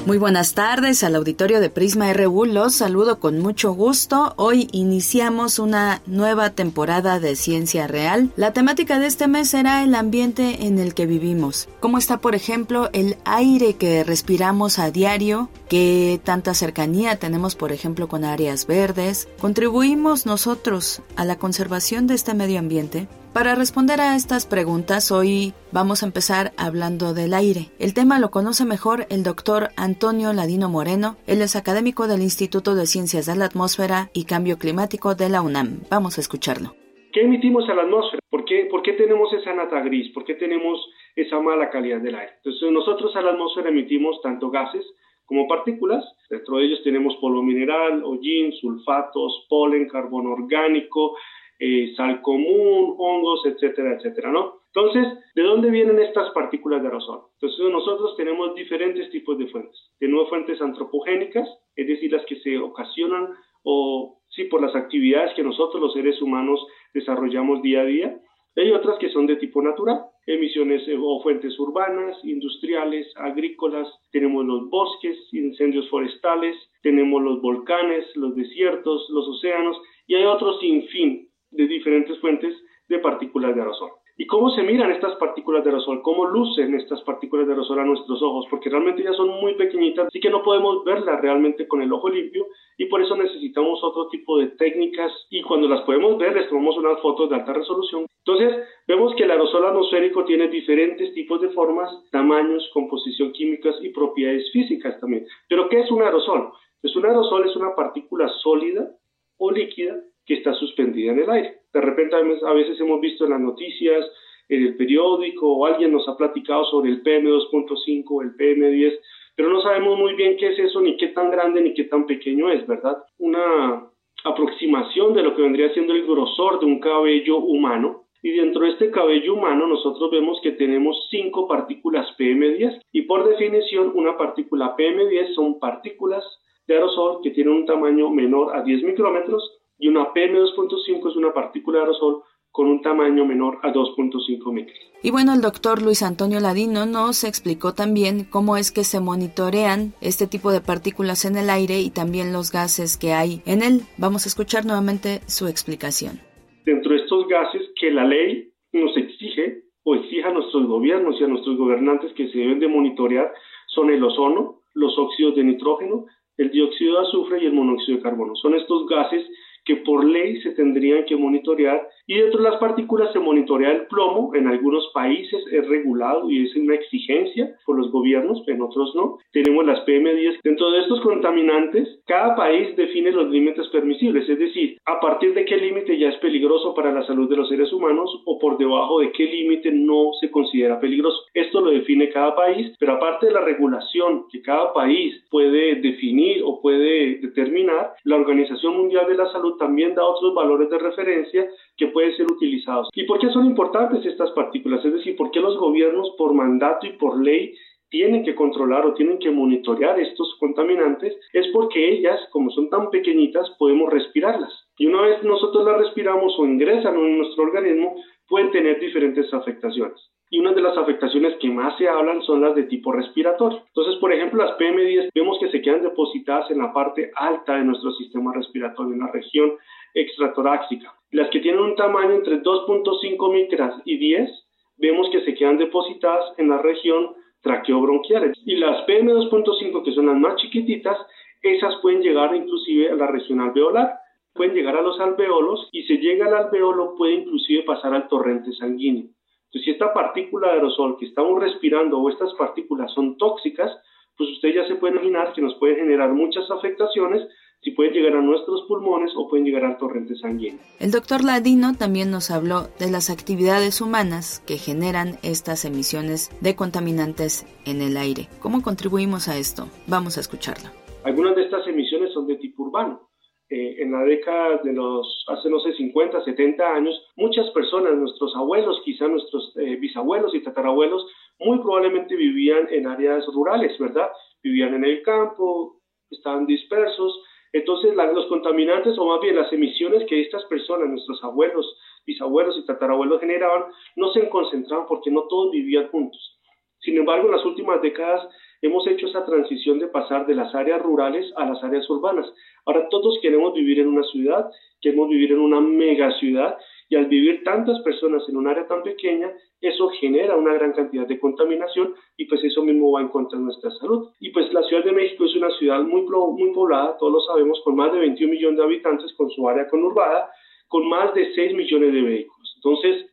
Muy buenas tardes al auditorio de Prisma RU. Los saludo con mucho gusto. Hoy iniciamos una nueva temporada de Ciencia Real. La temática de este mes será el ambiente en el que vivimos. ¿Cómo está, por ejemplo, el aire que respiramos a diario? ¿Qué tanta cercanía tenemos, por ejemplo, con áreas verdes? ¿Contribuimos nosotros a la conservación de este medio ambiente? Para responder a estas preguntas, hoy vamos a empezar hablando del aire. El tema lo conoce mejor el doctor Antonio Ladino Moreno. Él es académico del Instituto de Ciencias de la Atmósfera y Cambio Climático de la UNAM. Vamos a escucharlo. ¿Qué emitimos a la atmósfera? ¿Por qué, ¿Por qué tenemos esa nata gris? ¿Por qué tenemos esa mala calidad del aire? Entonces, nosotros a la atmósfera emitimos tanto gases como partículas. Dentro de ellos tenemos polvo mineral, hollín, sulfatos, polen, carbón orgánico, eh, sal común, hongos, etcétera, etcétera, ¿no? Entonces, ¿de dónde vienen estas partículas de aerosol? Entonces, nosotros tenemos diferentes tipos de fuentes. Tenemos fuentes antropogénicas, es decir, las que se ocasionan o sí por las actividades que nosotros los seres humanos desarrollamos día a día. Hay otras que son de tipo natural, emisiones eh, o fuentes urbanas, industriales, agrícolas, tenemos los bosques, incendios forestales, tenemos los volcanes, los desiertos, los océanos y hay otros sinfín de diferentes fuentes de partículas de aerosol. ¿Y cómo se miran estas partículas de aerosol? ¿Cómo lucen estas partículas de aerosol a nuestros ojos? Porque realmente ya son muy pequeñitas, así que no podemos verlas realmente con el ojo limpio y por eso necesitamos otro tipo de técnicas y cuando las podemos ver les tomamos unas fotos de alta resolución. Entonces vemos que el aerosol atmosférico tiene diferentes tipos de formas, tamaños, composición químicas y propiedades físicas también. Pero ¿qué es un aerosol? Pues un aerosol es una partícula sólida o líquida que está suspendida en el aire. De repente a veces hemos visto en las noticias, en el periódico, o alguien nos ha platicado sobre el PM2.5, el PM10, pero no sabemos muy bien qué es eso, ni qué tan grande, ni qué tan pequeño es, ¿verdad? Una aproximación de lo que vendría siendo el grosor de un cabello humano. Y dentro de este cabello humano nosotros vemos que tenemos cinco partículas PM10 y por definición una partícula PM10 son partículas de aerosol que tienen un tamaño menor a 10 micrómetros y una PM2.5 es una partícula de aerosol con un tamaño menor a 2.5 micros. Y bueno, el doctor Luis Antonio Ladino nos explicó también cómo es que se monitorean este tipo de partículas en el aire y también los gases que hay en él. Vamos a escuchar nuevamente su explicación. Dentro de estos gases que la ley nos exige o exige a nuestros gobiernos y a nuestros gobernantes que se deben de monitorear son el ozono, los óxidos de nitrógeno, el dióxido de azufre y el monóxido de carbono. Son estos gases que por ley se tendrían que monitorear y dentro de las partículas se monitorea el plomo, en algunos países es regulado y es una exigencia por los gobiernos, en otros no. Tenemos las PM10. Dentro de estos contaminantes, cada país define los límites permisibles, es decir, a partir de qué límite ya es peligroso para la salud de los seres humanos o por debajo de qué límite no se considera peligroso. Esto lo define cada país, pero aparte de la regulación que cada país puede definir o puede determinar, la Organización Mundial de la Salud también da otros valores de referencia que pueden ser utilizados. ¿Y por qué son importantes estas partículas? Es decir, ¿por qué los gobiernos por mandato y por ley tienen que controlar o tienen que monitorear estos contaminantes? Es porque ellas, como son tan pequeñitas, podemos respirarlas. Y una vez nosotros las respiramos o ingresan en nuestro organismo, pueden tener diferentes afectaciones y una de las afectaciones que más se hablan son las de tipo respiratorio. Entonces, por ejemplo, las PM10 vemos que se quedan depositadas en la parte alta de nuestro sistema respiratorio, en la región extratoráxica. Las que tienen un tamaño entre 2.5 micras y 10, vemos que se quedan depositadas en la región traqueobronquial. Y las PM2.5, que son las más chiquititas, esas pueden llegar inclusive a la región alveolar pueden llegar a los alveolos y si llega al alveolo puede inclusive pasar al torrente sanguíneo. Entonces, si esta partícula de aerosol que estamos respirando o estas partículas son tóxicas, pues usted ya se puede imaginar que nos puede generar muchas afectaciones si pueden llegar a nuestros pulmones o pueden llegar al torrente sanguíneo. El doctor Ladino también nos habló de las actividades humanas que generan estas emisiones de contaminantes en el aire. ¿Cómo contribuimos a esto? Vamos a escucharlo. Algunas de estas emisiones son de tipo urbano. Eh, en la década de los, hace no sé, 50, 70 años, muchas personas, nuestros abuelos, quizá nuestros eh, bisabuelos y tatarabuelos, muy probablemente vivían en áreas rurales, ¿verdad? Vivían en el campo, estaban dispersos. Entonces, los contaminantes, o más bien las emisiones que estas personas, nuestros abuelos, bisabuelos y tatarabuelos generaban, no se concentraban porque no todos vivían juntos. Sin embargo, en las últimas décadas hemos hecho esa transición de pasar de las áreas rurales a las áreas urbanas. Ahora todos queremos vivir en una ciudad, queremos vivir en una mega ciudad y al vivir tantas personas en un área tan pequeña, eso genera una gran cantidad de contaminación y pues eso mismo va en contra de nuestra salud. Y pues la Ciudad de México es una ciudad muy, muy poblada, todos lo sabemos, con más de 21 millones de habitantes, con su área conurbada, con más de 6 millones de vehículos. Entonces,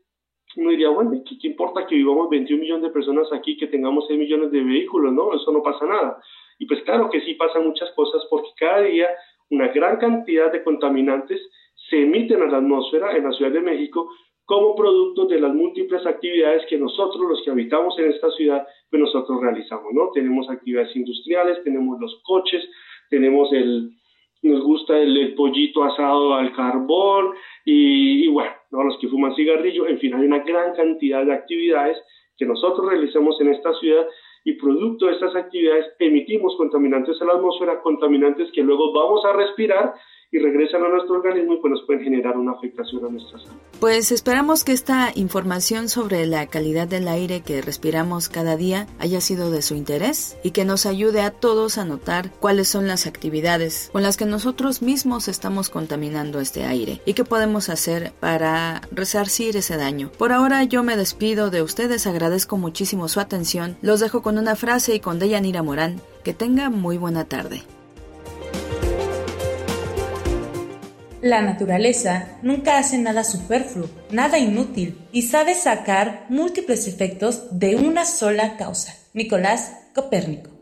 uno diría, bueno, ¿qué, ¿qué, importa que vivamos 21 millones de personas aquí, que tengamos 6 millones de vehículos, no? Eso no pasa nada. Y pues claro que sí pasan muchas cosas porque cada día una gran cantidad de contaminantes se emiten a la atmósfera en la Ciudad de México como producto de las múltiples actividades que nosotros, los que habitamos en esta ciudad, pues nosotros realizamos, ¿no? Tenemos actividades industriales, tenemos los coches, tenemos el, nos gusta el, pollito asado al carbón y, bueno, los que fuman cigarrillo, en fin, hay una gran cantidad de actividades que nosotros realizamos en esta ciudad y producto de estas actividades emitimos contaminantes a la atmósfera, contaminantes que luego vamos a respirar y regresan a nuestro organismo y pues nos pueden generar una afectación a nuestra salud. Pues esperamos que esta información sobre la calidad del aire que respiramos cada día haya sido de su interés y que nos ayude a todos a notar cuáles son las actividades con las que nosotros mismos estamos contaminando este aire y qué podemos hacer para resarcir ese daño. Por ahora yo me despido de ustedes, agradezco muchísimo su atención, los dejo con una frase y con Deyanira Morán. Que tenga muy buena tarde. La naturaleza nunca hace nada superfluo, nada inútil y sabe sacar múltiples efectos de una sola causa. Nicolás Copérnico.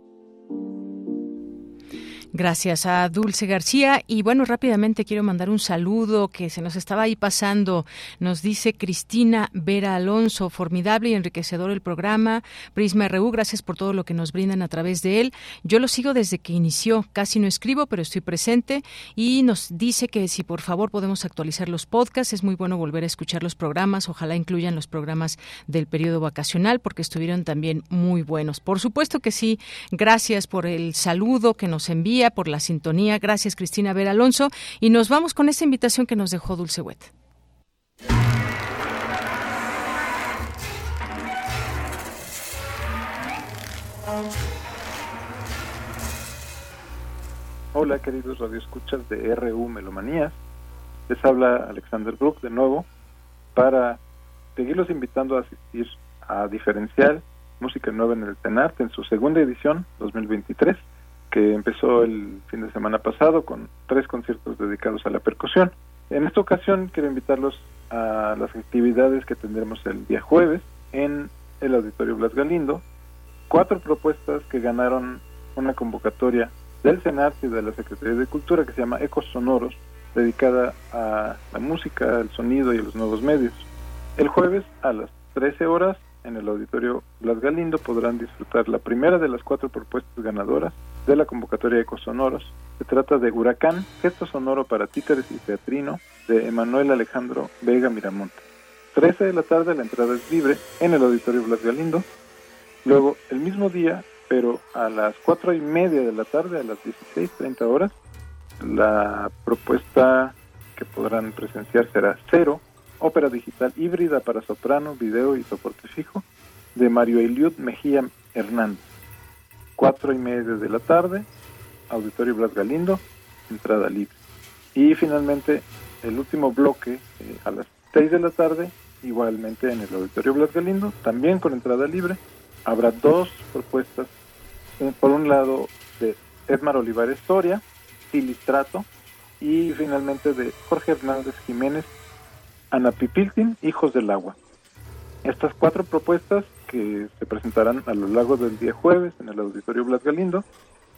Gracias a Dulce García. Y bueno, rápidamente quiero mandar un saludo que se nos estaba ahí pasando. Nos dice Cristina Vera Alonso, formidable y enriquecedor el programa. Prisma RU, gracias por todo lo que nos brindan a través de él. Yo lo sigo desde que inició. Casi no escribo, pero estoy presente. Y nos dice que si por favor podemos actualizar los podcasts, es muy bueno volver a escuchar los programas. Ojalá incluyan los programas del periodo vacacional, porque estuvieron también muy buenos. Por supuesto que sí. Gracias por el saludo que nos envía por la sintonía. Gracias, Cristina Vera Alonso. Y nos vamos con esta invitación que nos dejó Dulce Wet. Hola queridos radioescuchas de RU Melomanías. Les habla Alexander Brook de nuevo para seguirlos invitando a asistir a Diferencial Música Nueva en el Tenarte en su segunda edición 2023 que empezó el fin de semana pasado con tres conciertos dedicados a la percusión. En esta ocasión quiero invitarlos a las actividades que tendremos el día jueves en el Auditorio Blas Galindo. Cuatro propuestas que ganaron una convocatoria del Senat y de la Secretaría de Cultura que se llama Ecos Sonoros, dedicada a la música, al sonido y a los nuevos medios. El jueves a las 13 horas en el Auditorio Blas Galindo podrán disfrutar la primera de las cuatro propuestas ganadoras de la convocatoria Ecosonoros. Se trata de Huracán, gesto sonoro para títeres y teatrino, de Emanuel Alejandro Vega Miramonte. 13 de la tarde la entrada es libre en el Auditorio Blas Galindo. Luego, el mismo día, pero a las cuatro y media de la tarde, a las 16.30 horas, la propuesta que podrán presenciar será Cero, ópera digital híbrida para soprano, video y soporte fijo, de Mario Eliud Mejía Hernández cuatro y media de la tarde, Auditorio Blas Galindo, entrada libre. Y finalmente, el último bloque eh, a las seis de la tarde, igualmente en el Auditorio Blas Galindo, también con entrada libre. Habrá dos propuestas, por un lado de Edmar Olivares Soria, Filistrato, y finalmente de Jorge Hernández Jiménez, Anapipiltin, Hijos del Agua. Estas cuatro propuestas que se presentarán a lo largo del día jueves en el Auditorio Blas Galindo,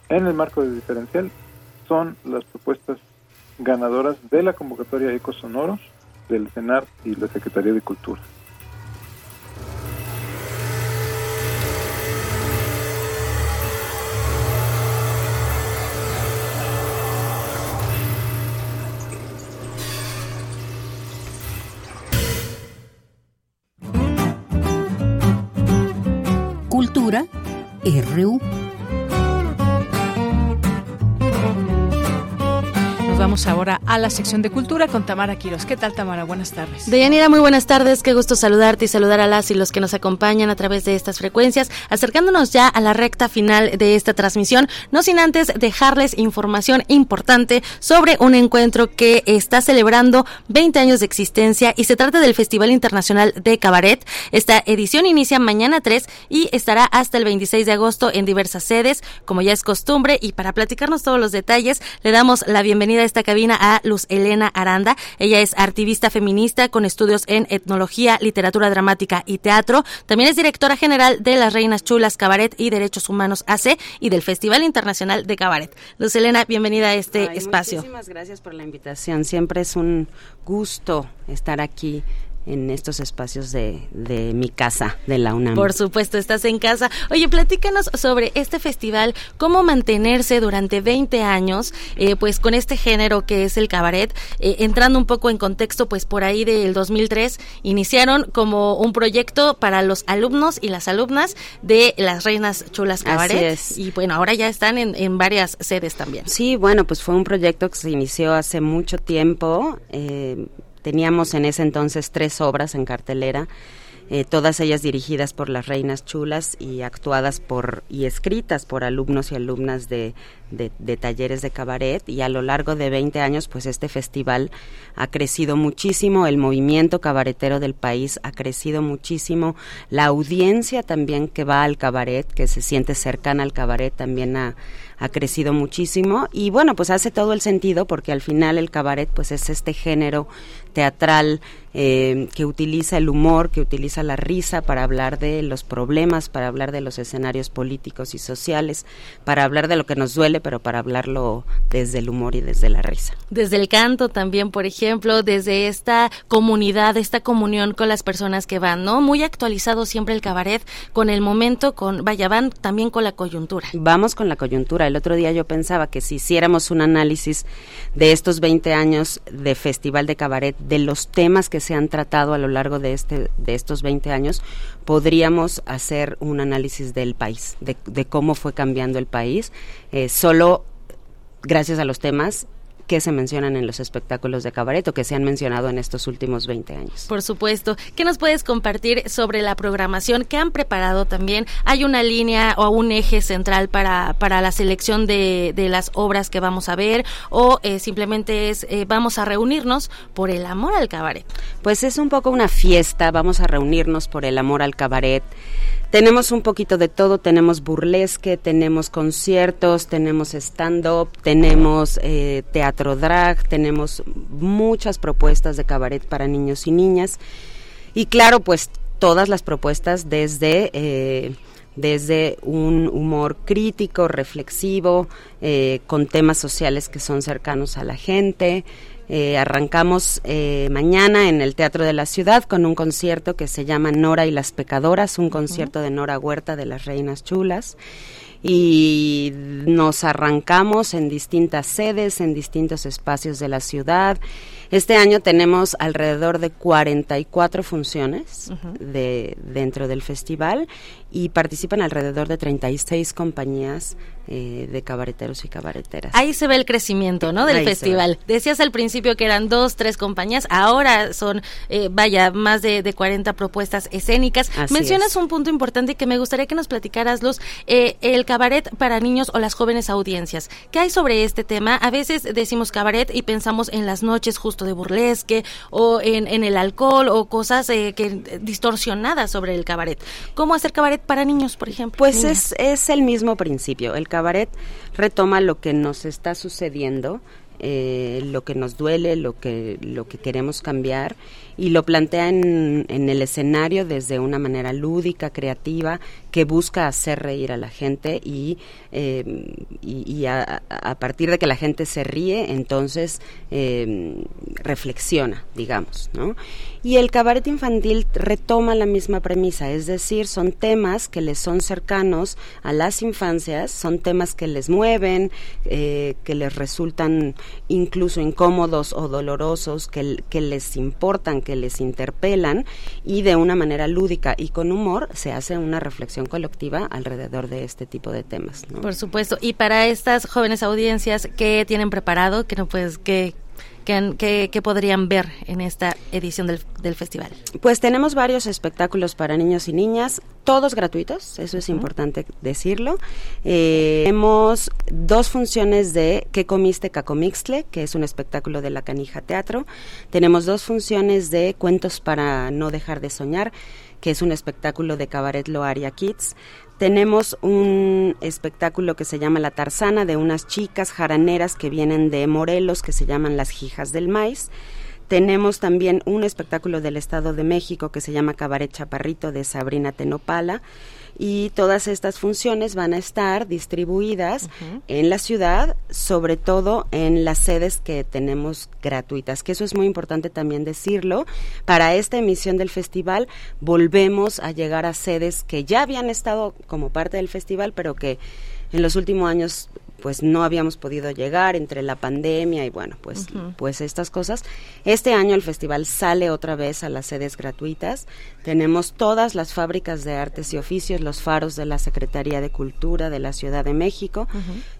en el marco de diferencial, son las propuestas ganadoras de la convocatoria Ecos Sonoros del CENAR y la Secretaría de Cultura. RU. Vamos ahora a la sección de cultura con Tamara Quiros. ¿Qué tal, Tamara? Buenas tardes. Deyanira, muy buenas tardes. Qué gusto saludarte y saludar a las y los que nos acompañan a través de estas frecuencias, acercándonos ya a la recta final de esta transmisión, no sin antes dejarles información importante sobre un encuentro que está celebrando 20 años de existencia y se trata del Festival Internacional de Cabaret. Esta edición inicia mañana 3 y estará hasta el 26 de agosto en diversas sedes, como ya es costumbre, y para platicarnos todos los detalles, le damos la bienvenida a esta cabina a Luz Elena Aranda. Ella es activista feminista con estudios en etnología, literatura dramática y teatro. También es directora general de Las Reinas Chulas Cabaret y Derechos Humanos AC y del Festival Internacional de Cabaret. Luz Elena, bienvenida a este espacio. Muchísimas gracias por la invitación. Siempre es un gusto estar aquí en estos espacios de, de mi casa, de la UNAM. Por supuesto, estás en casa. Oye, platícanos sobre este festival, cómo mantenerse durante 20 años, eh, pues con este género que es el cabaret, eh, entrando un poco en contexto, pues por ahí del 2003 iniciaron como un proyecto para los alumnos y las alumnas de las Reinas Chulas Cabaret. Y bueno, ahora ya están en, en varias sedes también. Sí, bueno, pues fue un proyecto que se inició hace mucho tiempo. Eh, Teníamos en ese entonces tres obras en cartelera, eh, todas ellas dirigidas por las reinas chulas y actuadas por y escritas por alumnos y alumnas de, de, talleres de cabaret. Y a lo largo de 20 años pues este festival ha crecido muchísimo, el movimiento cabaretero del país ha crecido muchísimo, la audiencia también que va al cabaret, que se siente cercana al cabaret también ha ha crecido muchísimo. Y bueno, pues hace todo el sentido porque al final el cabaret pues es este género teatral eh, que utiliza el humor, que utiliza la risa para hablar de los problemas, para hablar de los escenarios políticos y sociales, para hablar de lo que nos duele, pero para hablarlo desde el humor y desde la risa. Desde el canto también, por ejemplo, desde esta comunidad, esta comunión con las personas que van, ¿no? Muy actualizado siempre el cabaret con el momento, con, vaya, van también con la coyuntura. Vamos con la coyuntura. El otro día yo pensaba que si hiciéramos un análisis de estos 20 años de Festival de Cabaret, de los temas que se han tratado a lo largo de, este, de estos 20 años, podríamos hacer un análisis del país, de, cómo fue cambiando el país, eh, solo gracias a los temas que se mencionan en los espectáculos de cabaret o que se han mencionado en estos últimos 20 años. Por supuesto. ¿Qué nos puedes compartir sobre la programación que han preparado también? ¿Hay una línea o un eje central para, para la selección de, de las obras que vamos a ver o eh, simplemente es eh, vamos a reunirnos por el amor al cabaret? Pues es un poco una fiesta, vamos a reunirnos por el amor al cabaret. Tenemos un poquito de todo, tenemos burlesque, tenemos conciertos, tenemos stand-up, tenemos eh, teatro drag, tenemos muchas propuestas de cabaret para niños y niñas. Y claro, pues todas las propuestas desde... Eh, desde un humor crítico, reflexivo, eh, con temas sociales que son cercanos a la gente, eh, arrancamos mañana en el Teatro de la Ciudad con un concierto que se llama Nora y las Pecadoras, un concierto de Nora Huerta de las Reinas Chulas. Y nos arrancamos en distintas sedes, en distintos espacios de la ciudad. Este año tenemos alrededor de 44 funciones de, dentro del festival y participan alrededor de 36 compañías eh, de cabareteros y cabareteras. Ahí se ve el crecimiento, ¿no? Del festival. Decías al principio que eran dos, tres compañías, ahora son, eh, vaya, más de, de, 40 propuestas escénicas. Mencionas un punto importante que me gustaría que nos platicaras, Luz, eh, el cabaret para niños o las jóvenes audiencias. ¿Qué hay sobre este tema? A veces decimos cabaret y pensamos en las noches justo de burlesque o en, en el alcohol o cosas que distorsionadas sobre el cabaret. ¿Cómo hacer cabaret para niños, por ejemplo? Pues es, es el mismo principio. El cabaret retoma lo que nos está sucediendo, eh, lo que nos duele, lo que, lo que queremos cambiar y lo plantea en, en, el escenario desde una manera lúdica, creativa, que busca hacer reír a la gente y, eh, y, a, partir de que la gente se ríe, entonces eh, reflexiona, digamos, ¿no? Y el cabaret infantil retoma la misma premisa, es decir, son temas que les son cercanos a las infancias, son temas que les mueven, eh, que les resultan incluso incómodos o dolorosos, que, que les importan, que les interpelan y de una manera lúdica y con humor se hace una reflexión colectiva alrededor de este tipo de temas. Por supuesto. Y para estas jóvenes audiencias, ¿qué tienen preparado? ¿Qué, no, pues, qué, ¿Qué, podrían ver en esta edición del, festival? Pues tenemos varios espectáculos para niños y niñas, todos gratuitos, eso es importante decirlo. Eh, tenemos dos funciones de ¿Qué comiste Cacomixtle? que es un espectáculo de la Canija Teatro. Tenemos dos funciones de Cuentos para no dejar de soñar, que es un espectáculo de Cabaret Loaria Kids tenemos un espectáculo que se llama La Tarzana de unas chicas jaraneras que vienen de Morelos, que se llaman las Hijas del Maíz. tenemos también un espectáculo del Estado de México que se llama Cabaret Chaparrito de Sabrina Tenopala y todas estas funciones van a estar distribuidas en la ciudad, sobre todo en las sedes que tenemos gratuitas, que eso es muy importante también decirlo. Para esta emisión del festival volvemos a llegar a sedes que ya habían estado como parte del festival, pero que en los últimos años pues no habíamos podido llegar entre la pandemia y bueno, pues pues estas cosas. Este año el festival sale otra vez a las sedes gratuitas. Tenemos todas las fábricas de artes y oficios, los faros de la Secretaría de Cultura de la Ciudad de México.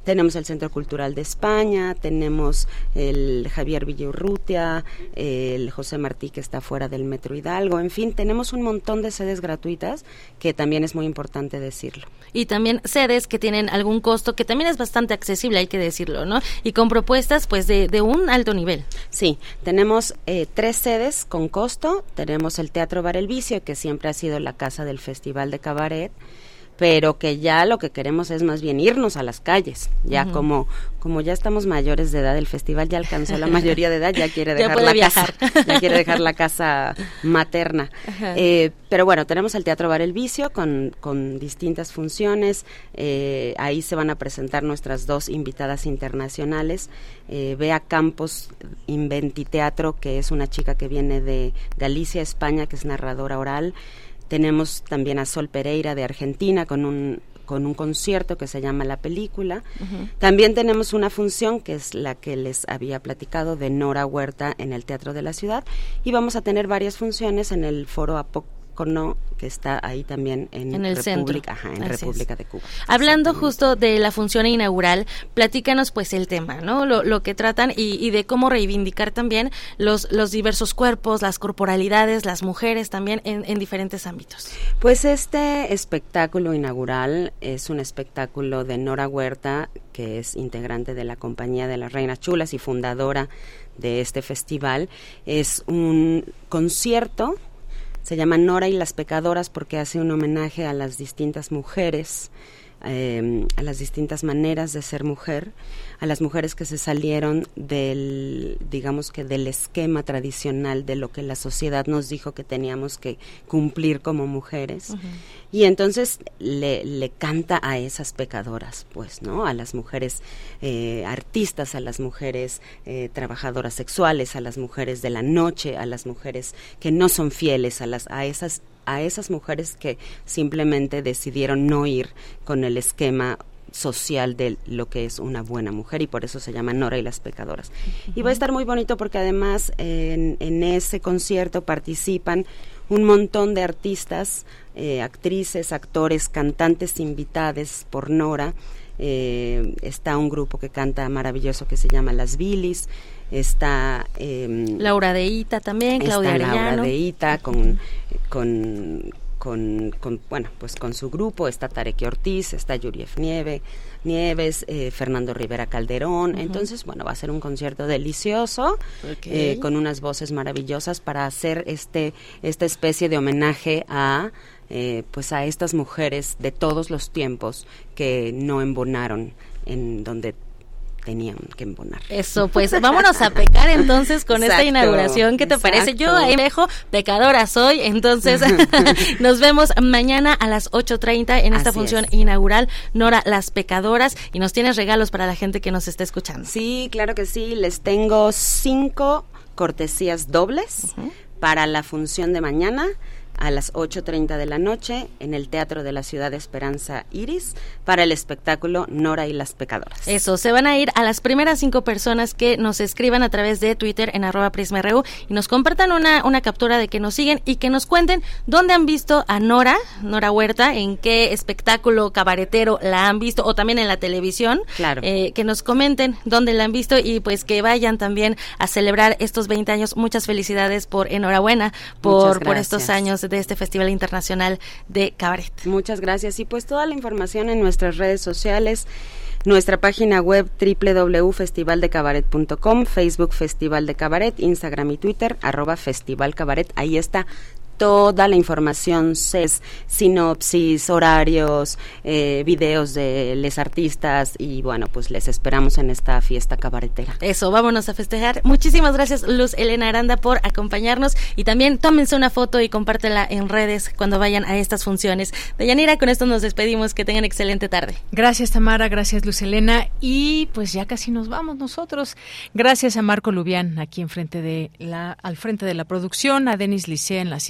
Tenemos el Centro Cultural de España, tenemos el Javier Villaurrutia, el José Martí que está fuera del Metro Hidalgo, en fin, tenemos un montón de sedes gratuitas que también es muy importante decirlo. Y también sedes que tienen algún costo que también es bastante accesible, hay que decirlo, ¿no? Y con propuestas, pues, de, de un alto nivel. Sí, tenemos eh, tres sedes con costo. Tenemos el Teatro Bar El Vicio, que siempre ha sido la casa del Festival de Cabaret pero que ya lo que queremos es más bien irnos a las calles, ya como como ya estamos mayores de edad, el festival ya alcanzó la mayoría de edad, ya quiere dejar la casa, ya quiere dejar la casa materna. Eh, pero bueno, tenemos el Teatro Bar El Vicio con, con distintas funciones, eh, ahí se van a presentar nuestras dos invitadas internacionales, eh, Bea Campos Inventiteatro, que es una chica que viene de Galicia, España, que es narradora oral, tenemos también a Sol Pereira de Argentina con un con un concierto que se llama La Película. También tenemos una función que es la que les había platicado de Nora Huerta en el Teatro de la Ciudad y vamos a tener varias funciones en el Foro Apoc que está ahí también en, el República, en República de Cuba. Hablando justo de la función inaugural, platícanos pues el tema, ¿no? Lo, que tratan y, de cómo reivindicar también los, los diversos cuerpos, las corporalidades, las mujeres también en, en diferentes ámbitos. Pues este espectáculo inaugural es un espectáculo de Nora Huerta, que es integrante de la Compañía de las Reinas Chulas y fundadora de este festival. Es un concierto se llama Nora y las pecadoras porque hace un homenaje a las distintas mujeres, eh, a las distintas maneras de ser mujer a las mujeres que se salieron del, digamos que del esquema tradicional de lo que la sociedad nos dijo que teníamos que cumplir como mujeres. Y entonces le, le, canta a esas pecadoras, pues, ¿no? A las mujeres eh, artistas, a las mujeres eh, trabajadoras sexuales, a las mujeres de la noche, a las mujeres que no son fieles, a, las, a esas a esas mujeres que simplemente decidieron no ir con el esquema social de lo que es una buena mujer y por eso se llama Nora y las pecadoras. Y va a estar muy bonito porque además en, ese concierto participan un montón de artistas, eh, actrices, actores, cantantes invitados por Nora. Eh, está un grupo que canta maravilloso que se llama Las Bilis. Está em, Laura Deita también, Claudia está Laura Deita con, con con, bueno, pues con su grupo, está Tarek Ortiz, está Yuriev Nieve, Nieves, eh, Fernando Rivera Calderón. Entonces, bueno, va a ser un concierto delicioso, eh, con unas voces maravillosas para hacer este, esta especie de homenaje a eh, pues a estas mujeres de todos los tiempos que no embonaron en donde tenían que embonar. Eso, pues vámonos a pecar entonces con esta inauguración. ¿Qué te parece? Yo ahí me dejo pecadora soy, entonces nos vemos mañana a las 8.30 en esta función inaugural, Nora, las pecadoras, y nos tienes regalos para la gente que nos está escuchando. Sí, claro que sí, les tengo cinco cortesías dobles para la función de mañana a las 8.30 de la noche en el Teatro de la Ciudad de Esperanza Iris para el espectáculo Nora y las Pecadoras. Eso, se van a ir a las primeras cinco personas que nos escriban a través de Twitter en arroba prisma.ru y nos compartan una, una captura de que nos siguen y que nos cuenten dónde han visto a Nora, Nora Huerta, en qué espectáculo cabaretero la han visto o también en la televisión. Claro. Eh, que nos comenten dónde la han visto y pues que vayan también a celebrar estos 20 años. Muchas felicidades por enhorabuena por, por estos años de este Festival Internacional de Cabaret. Muchas gracias. Y pues toda la información en nuestras redes sociales nuestra página web www.festivaldecabaret.com, Facebook Festival de Cabaret, Instagram y Twitter, arroba Festival Cabaret. Ahí está toda la información, CES, sinopsis, horarios, eh, videos de les artistas y bueno, pues les esperamos en esta fiesta cabaretera. Eso, vámonos a festejar. Muchísimas gracias Luz Elena Aranda por acompañarnos y también tómense una foto y compártela en redes cuando vayan a estas funciones. Deyanira, con esto nos despedimos. Que tengan excelente tarde. Gracias Tamara, gracias Luz Elena y pues ya casi nos vamos nosotros. Gracias a Marco Lubián aquí enfrente de la, al frente de la producción, a Denis Licea en la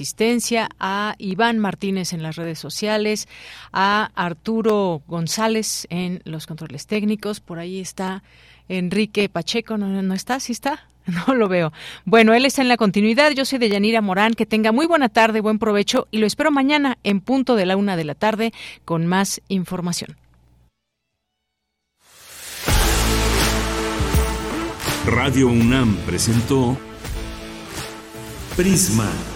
a Iván Martínez en las redes sociales, a Arturo González en los controles técnicos. Por ahí está Enrique Pacheco, ¿no, no está? ¿Sí está? No lo veo. Bueno, él está en la continuidad. Yo soy de Yanira Morán. Que tenga muy buena tarde, buen provecho y lo espero mañana en punto de la una de la tarde con más información. Radio UNAM presentó Prisma